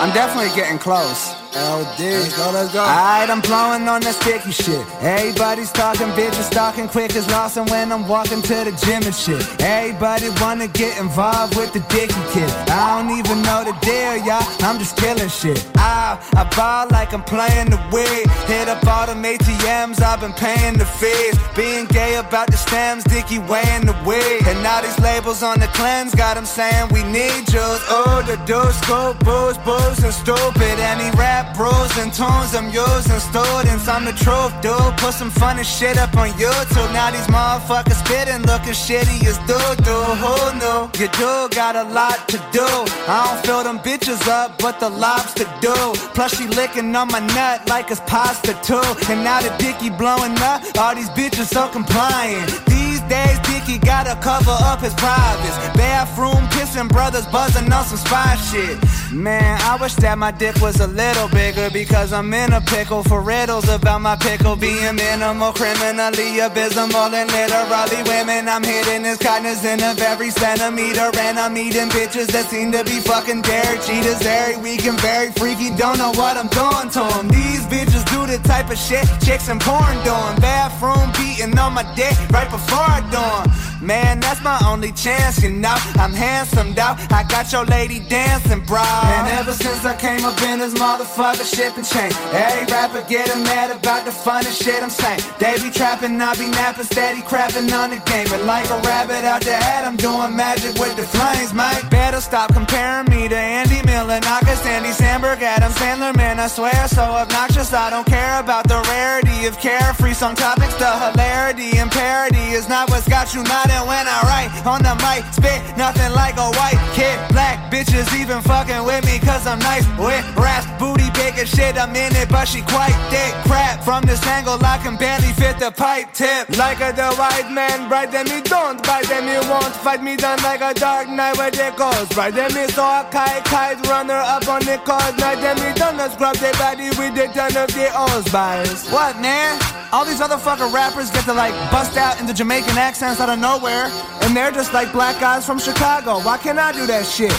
I'm definitely getting close. LD. Let's go, let's go. Alright, I'm blowing on that sticky shit. Everybody's talking, bitches talking quick as Lawson when I'm walking to the gym and shit. Everybody wanna get involved with the dicky kid. I don't even know the deal, y'all. I'm just killing shit. I, I ball like I'm playing the wig. Hit up all them ATMs, I've been paying the fees. Being gay about the stems, Dicky weighing the wig. And now these labels on the cleanse got them saying we need Jews. Oh, the dudes, scoop, booze, booze, and stupid. Any rap bros and tunes I'm using students. I'm the truth, dude. Put some funny shit up on YouTube. Now these motherfuckers spitting, looking shitty as doo doo. Who knew? You do got a lot to do. I don't fill them bitches up, but the lobster do. Plus she licking on my nut like it's pasta too. And now the dicky blowing up, all these bitches so compliant. These days, Dicky gotta cover up his privates. Bathroom kissing brothers buzzing on some spy shit. Man, I wish that my dick was a little bigger because I'm in a pickle for riddles about my pickle being minimal, criminally abysmal, and literally women. I'm hitting his kindness in a very centimeter, and I'm eating bitches that seem to be fucking Derek Cheetahs every week and very freaky. Don't know what I'm doing to them. These bitches do the type of shit chicks and porn doing. Bathroom beating on my dick right before I do 'em. Man, that's my only chance, you know. I'm handsome, though. I got your lady dancing, bro. And ever since I came up in this motherfucker, shit been changed. Every rapper getting mad about the funnest shit I'm saying. They be trapping, I be napping, steady crapping on the game. And like a rabbit out the hat, I'm doing magic with the flames, mate. Better stop comparing me to Andy Milonakis, Andy Samberg, Adam Sandler, man. I swear, so obnoxious. I don't care about the rarity of carefree song topics. The hilarity and parody is not what's got you nodding when I write on the mic. Spit nothing like a white kid. Bitches even fucking with me cause I'm nice with raps. Booty big as shit, I'm in it, but she quite thick. Crap, from this angle, I can barely fit the pipe tip. Like a the white man, bright them me don't, bite them you won't fight me down like a dark night where they goes. Bright them me so I kite, kite, runner up on the cause. Night them me done, scrub their body with the ton of the O's bias. What, man? All these other fucking rappers get to like bust out into Jamaican accents out of nowhere, and they're just like black guys from Chicago. Why can't I do that shit?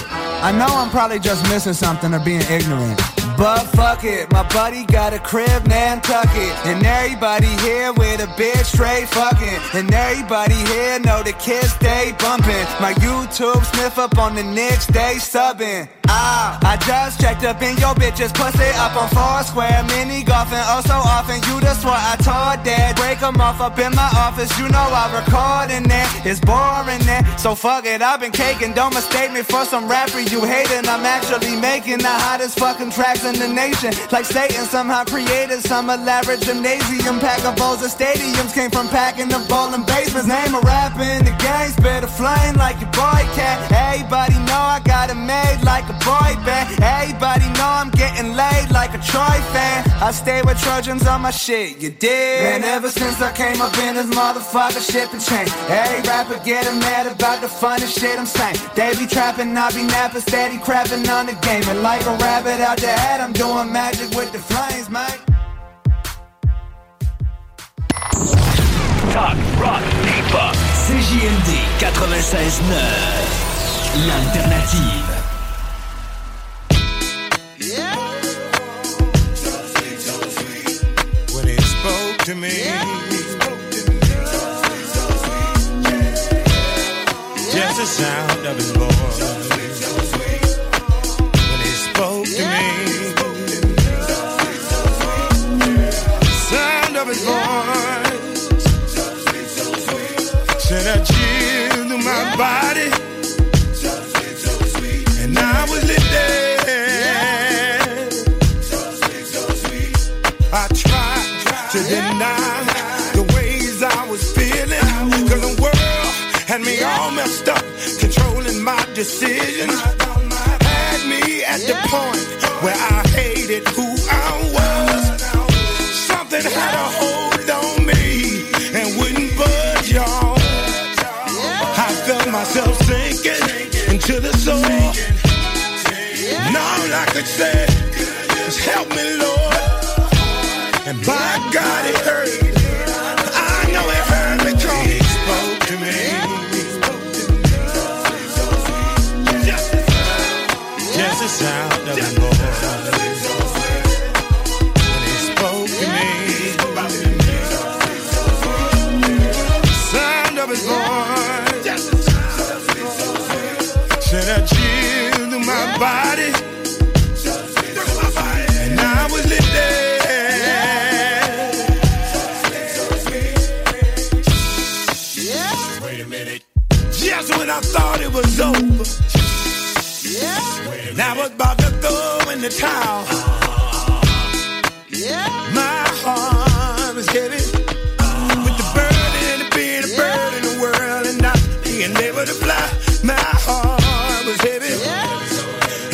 Know I'm probably just missing something or being ignorant. But fuck it, my buddy got a crib, Nantucket. And everybody here with a bitch straight fucking. And everybody here know the kids they bumping. My YouTube sniff up on the Knicks, they subbing. Ah, I just checked up in your bitches, pussy up on Foursquare. Mini golfing, oh so often. You just what I told dad. Break them off up in my office, you know I record in there. It's boring there, so fuck it. I've been caking, don't mistake me for some rapper you hating. I'm actually making the hottest fucking in the nation. Like Satan somehow created some elaborate gymnasium. Pack of bowls of stadiums came from packing the bowling basements. Name a rapper in the game, spit a flame like your boy cat. Everybody know I got it made like a boy band. Everybody know I'm getting laid like a Troy fan. I stay with Trojans on my shit, you did. Man, ever since I came up in this motherfucker, shit been changed. Every rapper getting mad about the funniest shit I'm saying. They be trapping, I be napping, steady crapping on the game. And like a rabbit out the I'm doing magic with the flames, mate. Talk, rock, hip-hop. CJMD 96.9. L'alternative. when he spoke to me. Just the sound of his voice. Of his voice. Sent a chill to my body. And I was lifted. I tried to deny the ways I was feeling. Cause the world had me all messed up, controlling my decisions. Had me at the point where I hated who I was. Sound Just help me Lord. And by God it heard I know it heard the Lord spoke to me. Spoke to sound of His thought it was over. Now I was about to throw in the towel. My heart was heavy. With the burden of being a bird in the world and not being able to fly. My heart was heavy.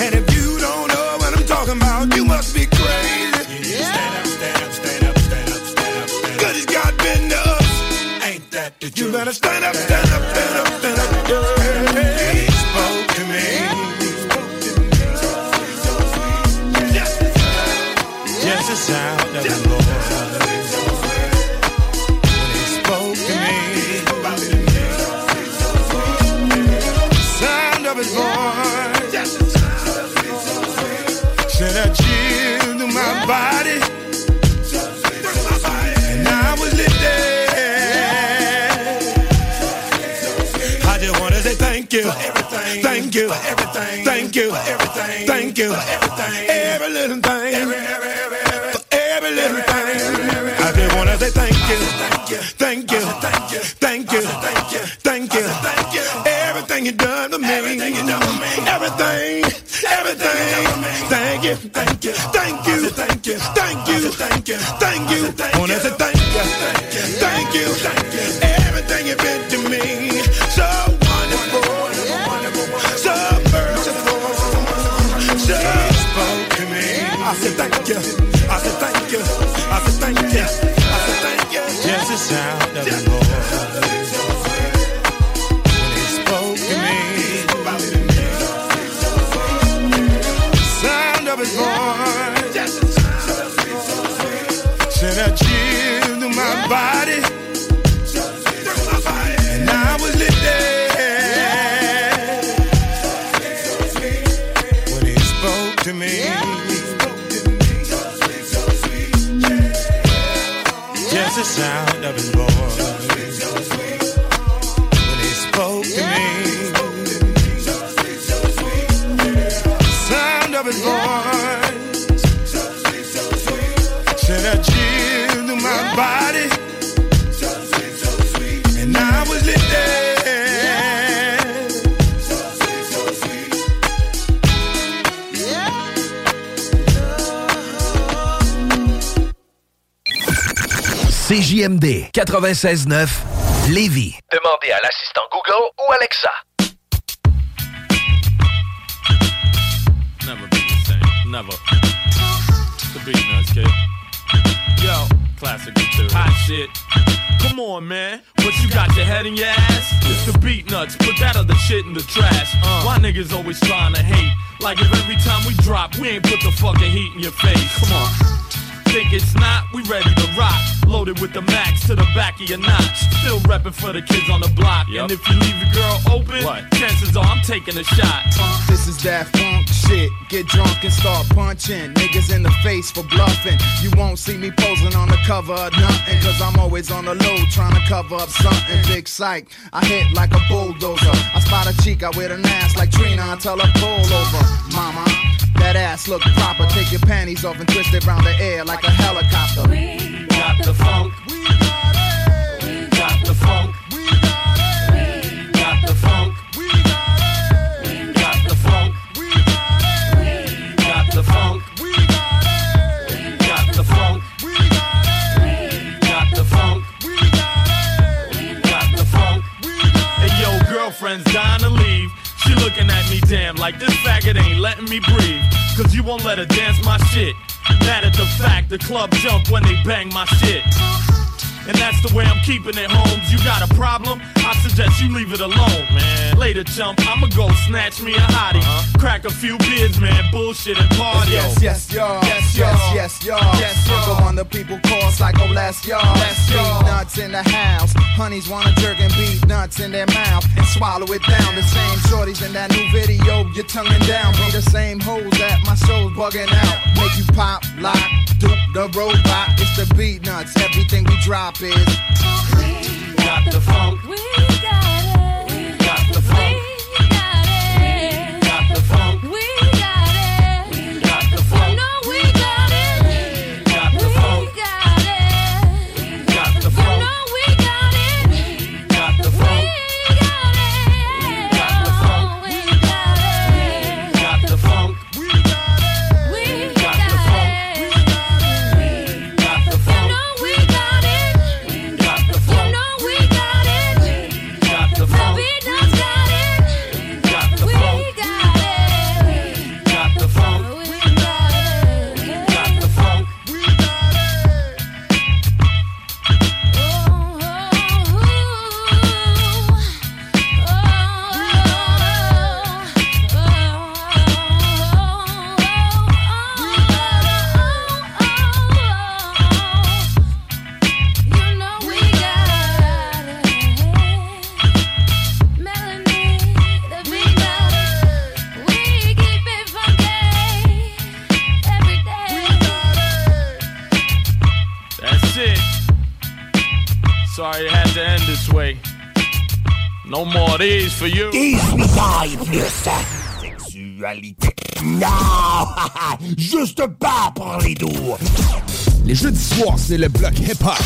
And if you don't know what I'm talking about, you must be crazy. Stand up, stand up, stand up, stand up, stand up, stand up. Good as God been to us. Ain't that the truth? You better stand up, stand up, you for everything. Thank you for everything. Thank you for everything. Every little thing. Every, every, every, every. For every little thing. I just wanna say thank you. Thank you. Thank you. Thank you. Thank you. Thank you. Thank you. Everything you done for me. Everything you done for me. Everything. Everything. Thank you. Thank you. Thank you. Thank you. Thank you. Thank you. Thank you. Wanna say thank you. Thank you. Thank you. Thank you. I said thank you. I said thank you. I said thank you. Just the sound of the CJMD 96.9 Lévis. Demandez à l'assistant Google ou Alexa. Never be the same. Never. The beat nuts, kid. Yo, classic too. Hot shit. Come on, man. What you got your head in your ass? It's the beat nuts. Put that other shit in the trash. Why niggas always trying to hate? Like if every time we drop, we ain't put the fucking heat in your face. Come on. Think it's not? We ready to rock. Loaded with the max to the back of your notch. Still reppin' for the kids on the block. And if you leave your girl open, chances are I'm taking a shot. This is that funk shit. Get drunk and start punching. Niggas in the face for bluffing. You won't see me posing on the cover of nothing. Cause I'm always on the low trying to cover up something. Big psych. I hit like a bulldozer. I spot a chica with an ass like Trina. I tell her pull over. Mama, that ass look proper. Take your panties off and twist it round the air like a helicopter. We got the funk. We got it. We got the funk. We got it. We got the funk. We got it. We got the funk. We got it. We got the funk. We got it. We got the funk. We got it. We got the funk. We got it. We got the funk. Hey yo, girlfriend's dying to leave. She looking at me damn like this faggot ain't letting me breathe. Cause you won't let her dance my shit. Mad at the fact the club jump when they bang my shit. And that's the way I'm keeping it, Holmes. You got a problem? I suggest you leave it alone, man. Later, chump, I'ma go snatch me a hottie. Uh-huh. Crack a few beers, man. Bullshit and party. Yes, yes, y'all. Yes, yes, yes, y'all. Yes, y'all. The one the people call Psycho Blast, y'all. Let's go. Nuts in the house. Honeys wanna jerk and beat nuts in their mouth and swallow it down. The same shorties in that new video, you're tonguing down. Be the same hoes that my soul's bugging out. Make you pop, lock, duke the robot. It's the beat nuts. Everything we drop is. Got the funk. We got These for you? 18 plus sexualité. Non! Juste pas pour les doux. Les jeudis soirs, c'est le bloc hip-hop.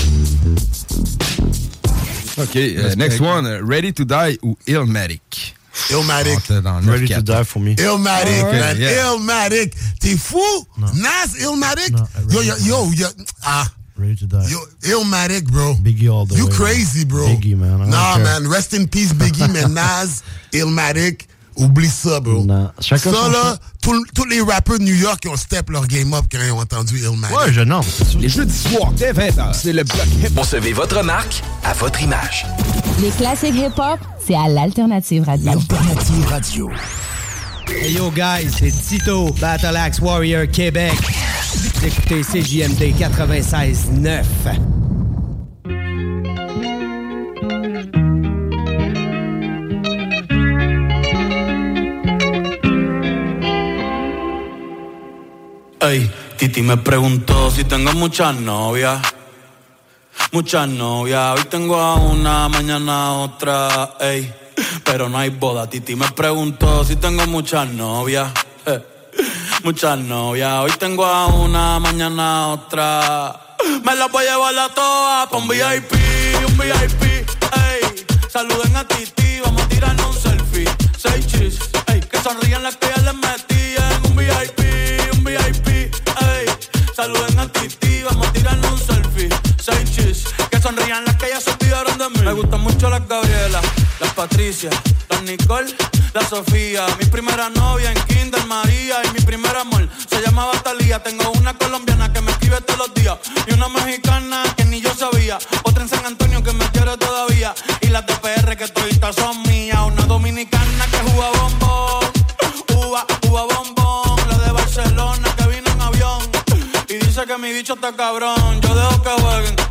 OK, euh, next one. euh, Ready to Die ou Illmatic? Illmatic. Ready to die for me. Illmatic, man. yeah. Illmatic. T'es fou? Nas Illmatic? Yo, yo, yo, yo. Ah. Ready to die. Yo, Illmatic, bro. Biggie all the You way. crazy, bro. Biggie, man. I don't Nah, care. man. Rest in peace, Biggie, mais Nas, Illmatic, oublie ça, bro. Chacun ça, son là, tout- tous les rappeurs de New York ils ont step leur game up quand ils ont entendu Illmatic. Ouais, je non. Les jeudis soirs, dès 20h, c'est le bloc hip-hop. Concevez votre marque à votre image. Les classiques hip-hop, c'est à l'Alternative Radio. Alternative Radio. Hey yo guys, c'est Tito, Battle Axe Warrior Québec. Écoutez CJMD 96.9. Ey, Titi me preguntó si tengo muchas novias. Muchas novias. Hoy tengo a una, mañana a otra. Ey, pero no hay boda. Titi me preguntó si tengo muchas novias. Eh, muchas novias. Hoy tengo a una, mañana otra. Me las voy a llevar a todas pa' un VIP, un VIP. Ey, saluden a Titi, vamos a tirarnos un selfie. Seis chis, ey, que sonrían las que les metí en un VIP, un VIP. Ey, saluden a Titi, vamos a tirarnos un selfie. Seis chis, que sonrían las Me gustan mucho las Gabriela, las Patricia, las Nicole, la Sofía. Mi primera novia en Kinder María y mi primer amor se llamaba Talía. Tengo una colombiana que me escribe todos los días y una mexicana que ni yo sabía. Otra en San Antonio que me quiere todavía y las de PR que toditas son mías. Una dominicana que juega bombón, uva, uva bombón. La de Barcelona que vino en avión y dice que mi bicho está cabrón. Yo dejo que jueguen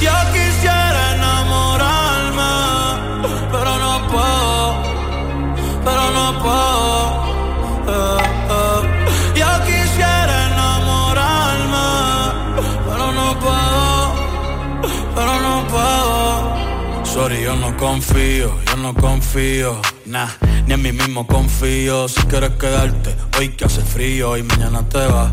Yo quisiera enamorarme, pero no puedo, pero no puedo. eh, eh. Yo quisiera enamorarme, pero no puedo, pero no puedo. Sorry, yo no confío, yo no confío, nah, ni en mí mismo confío. Si quieres quedarte, hoy que hace frío y mañana te vas.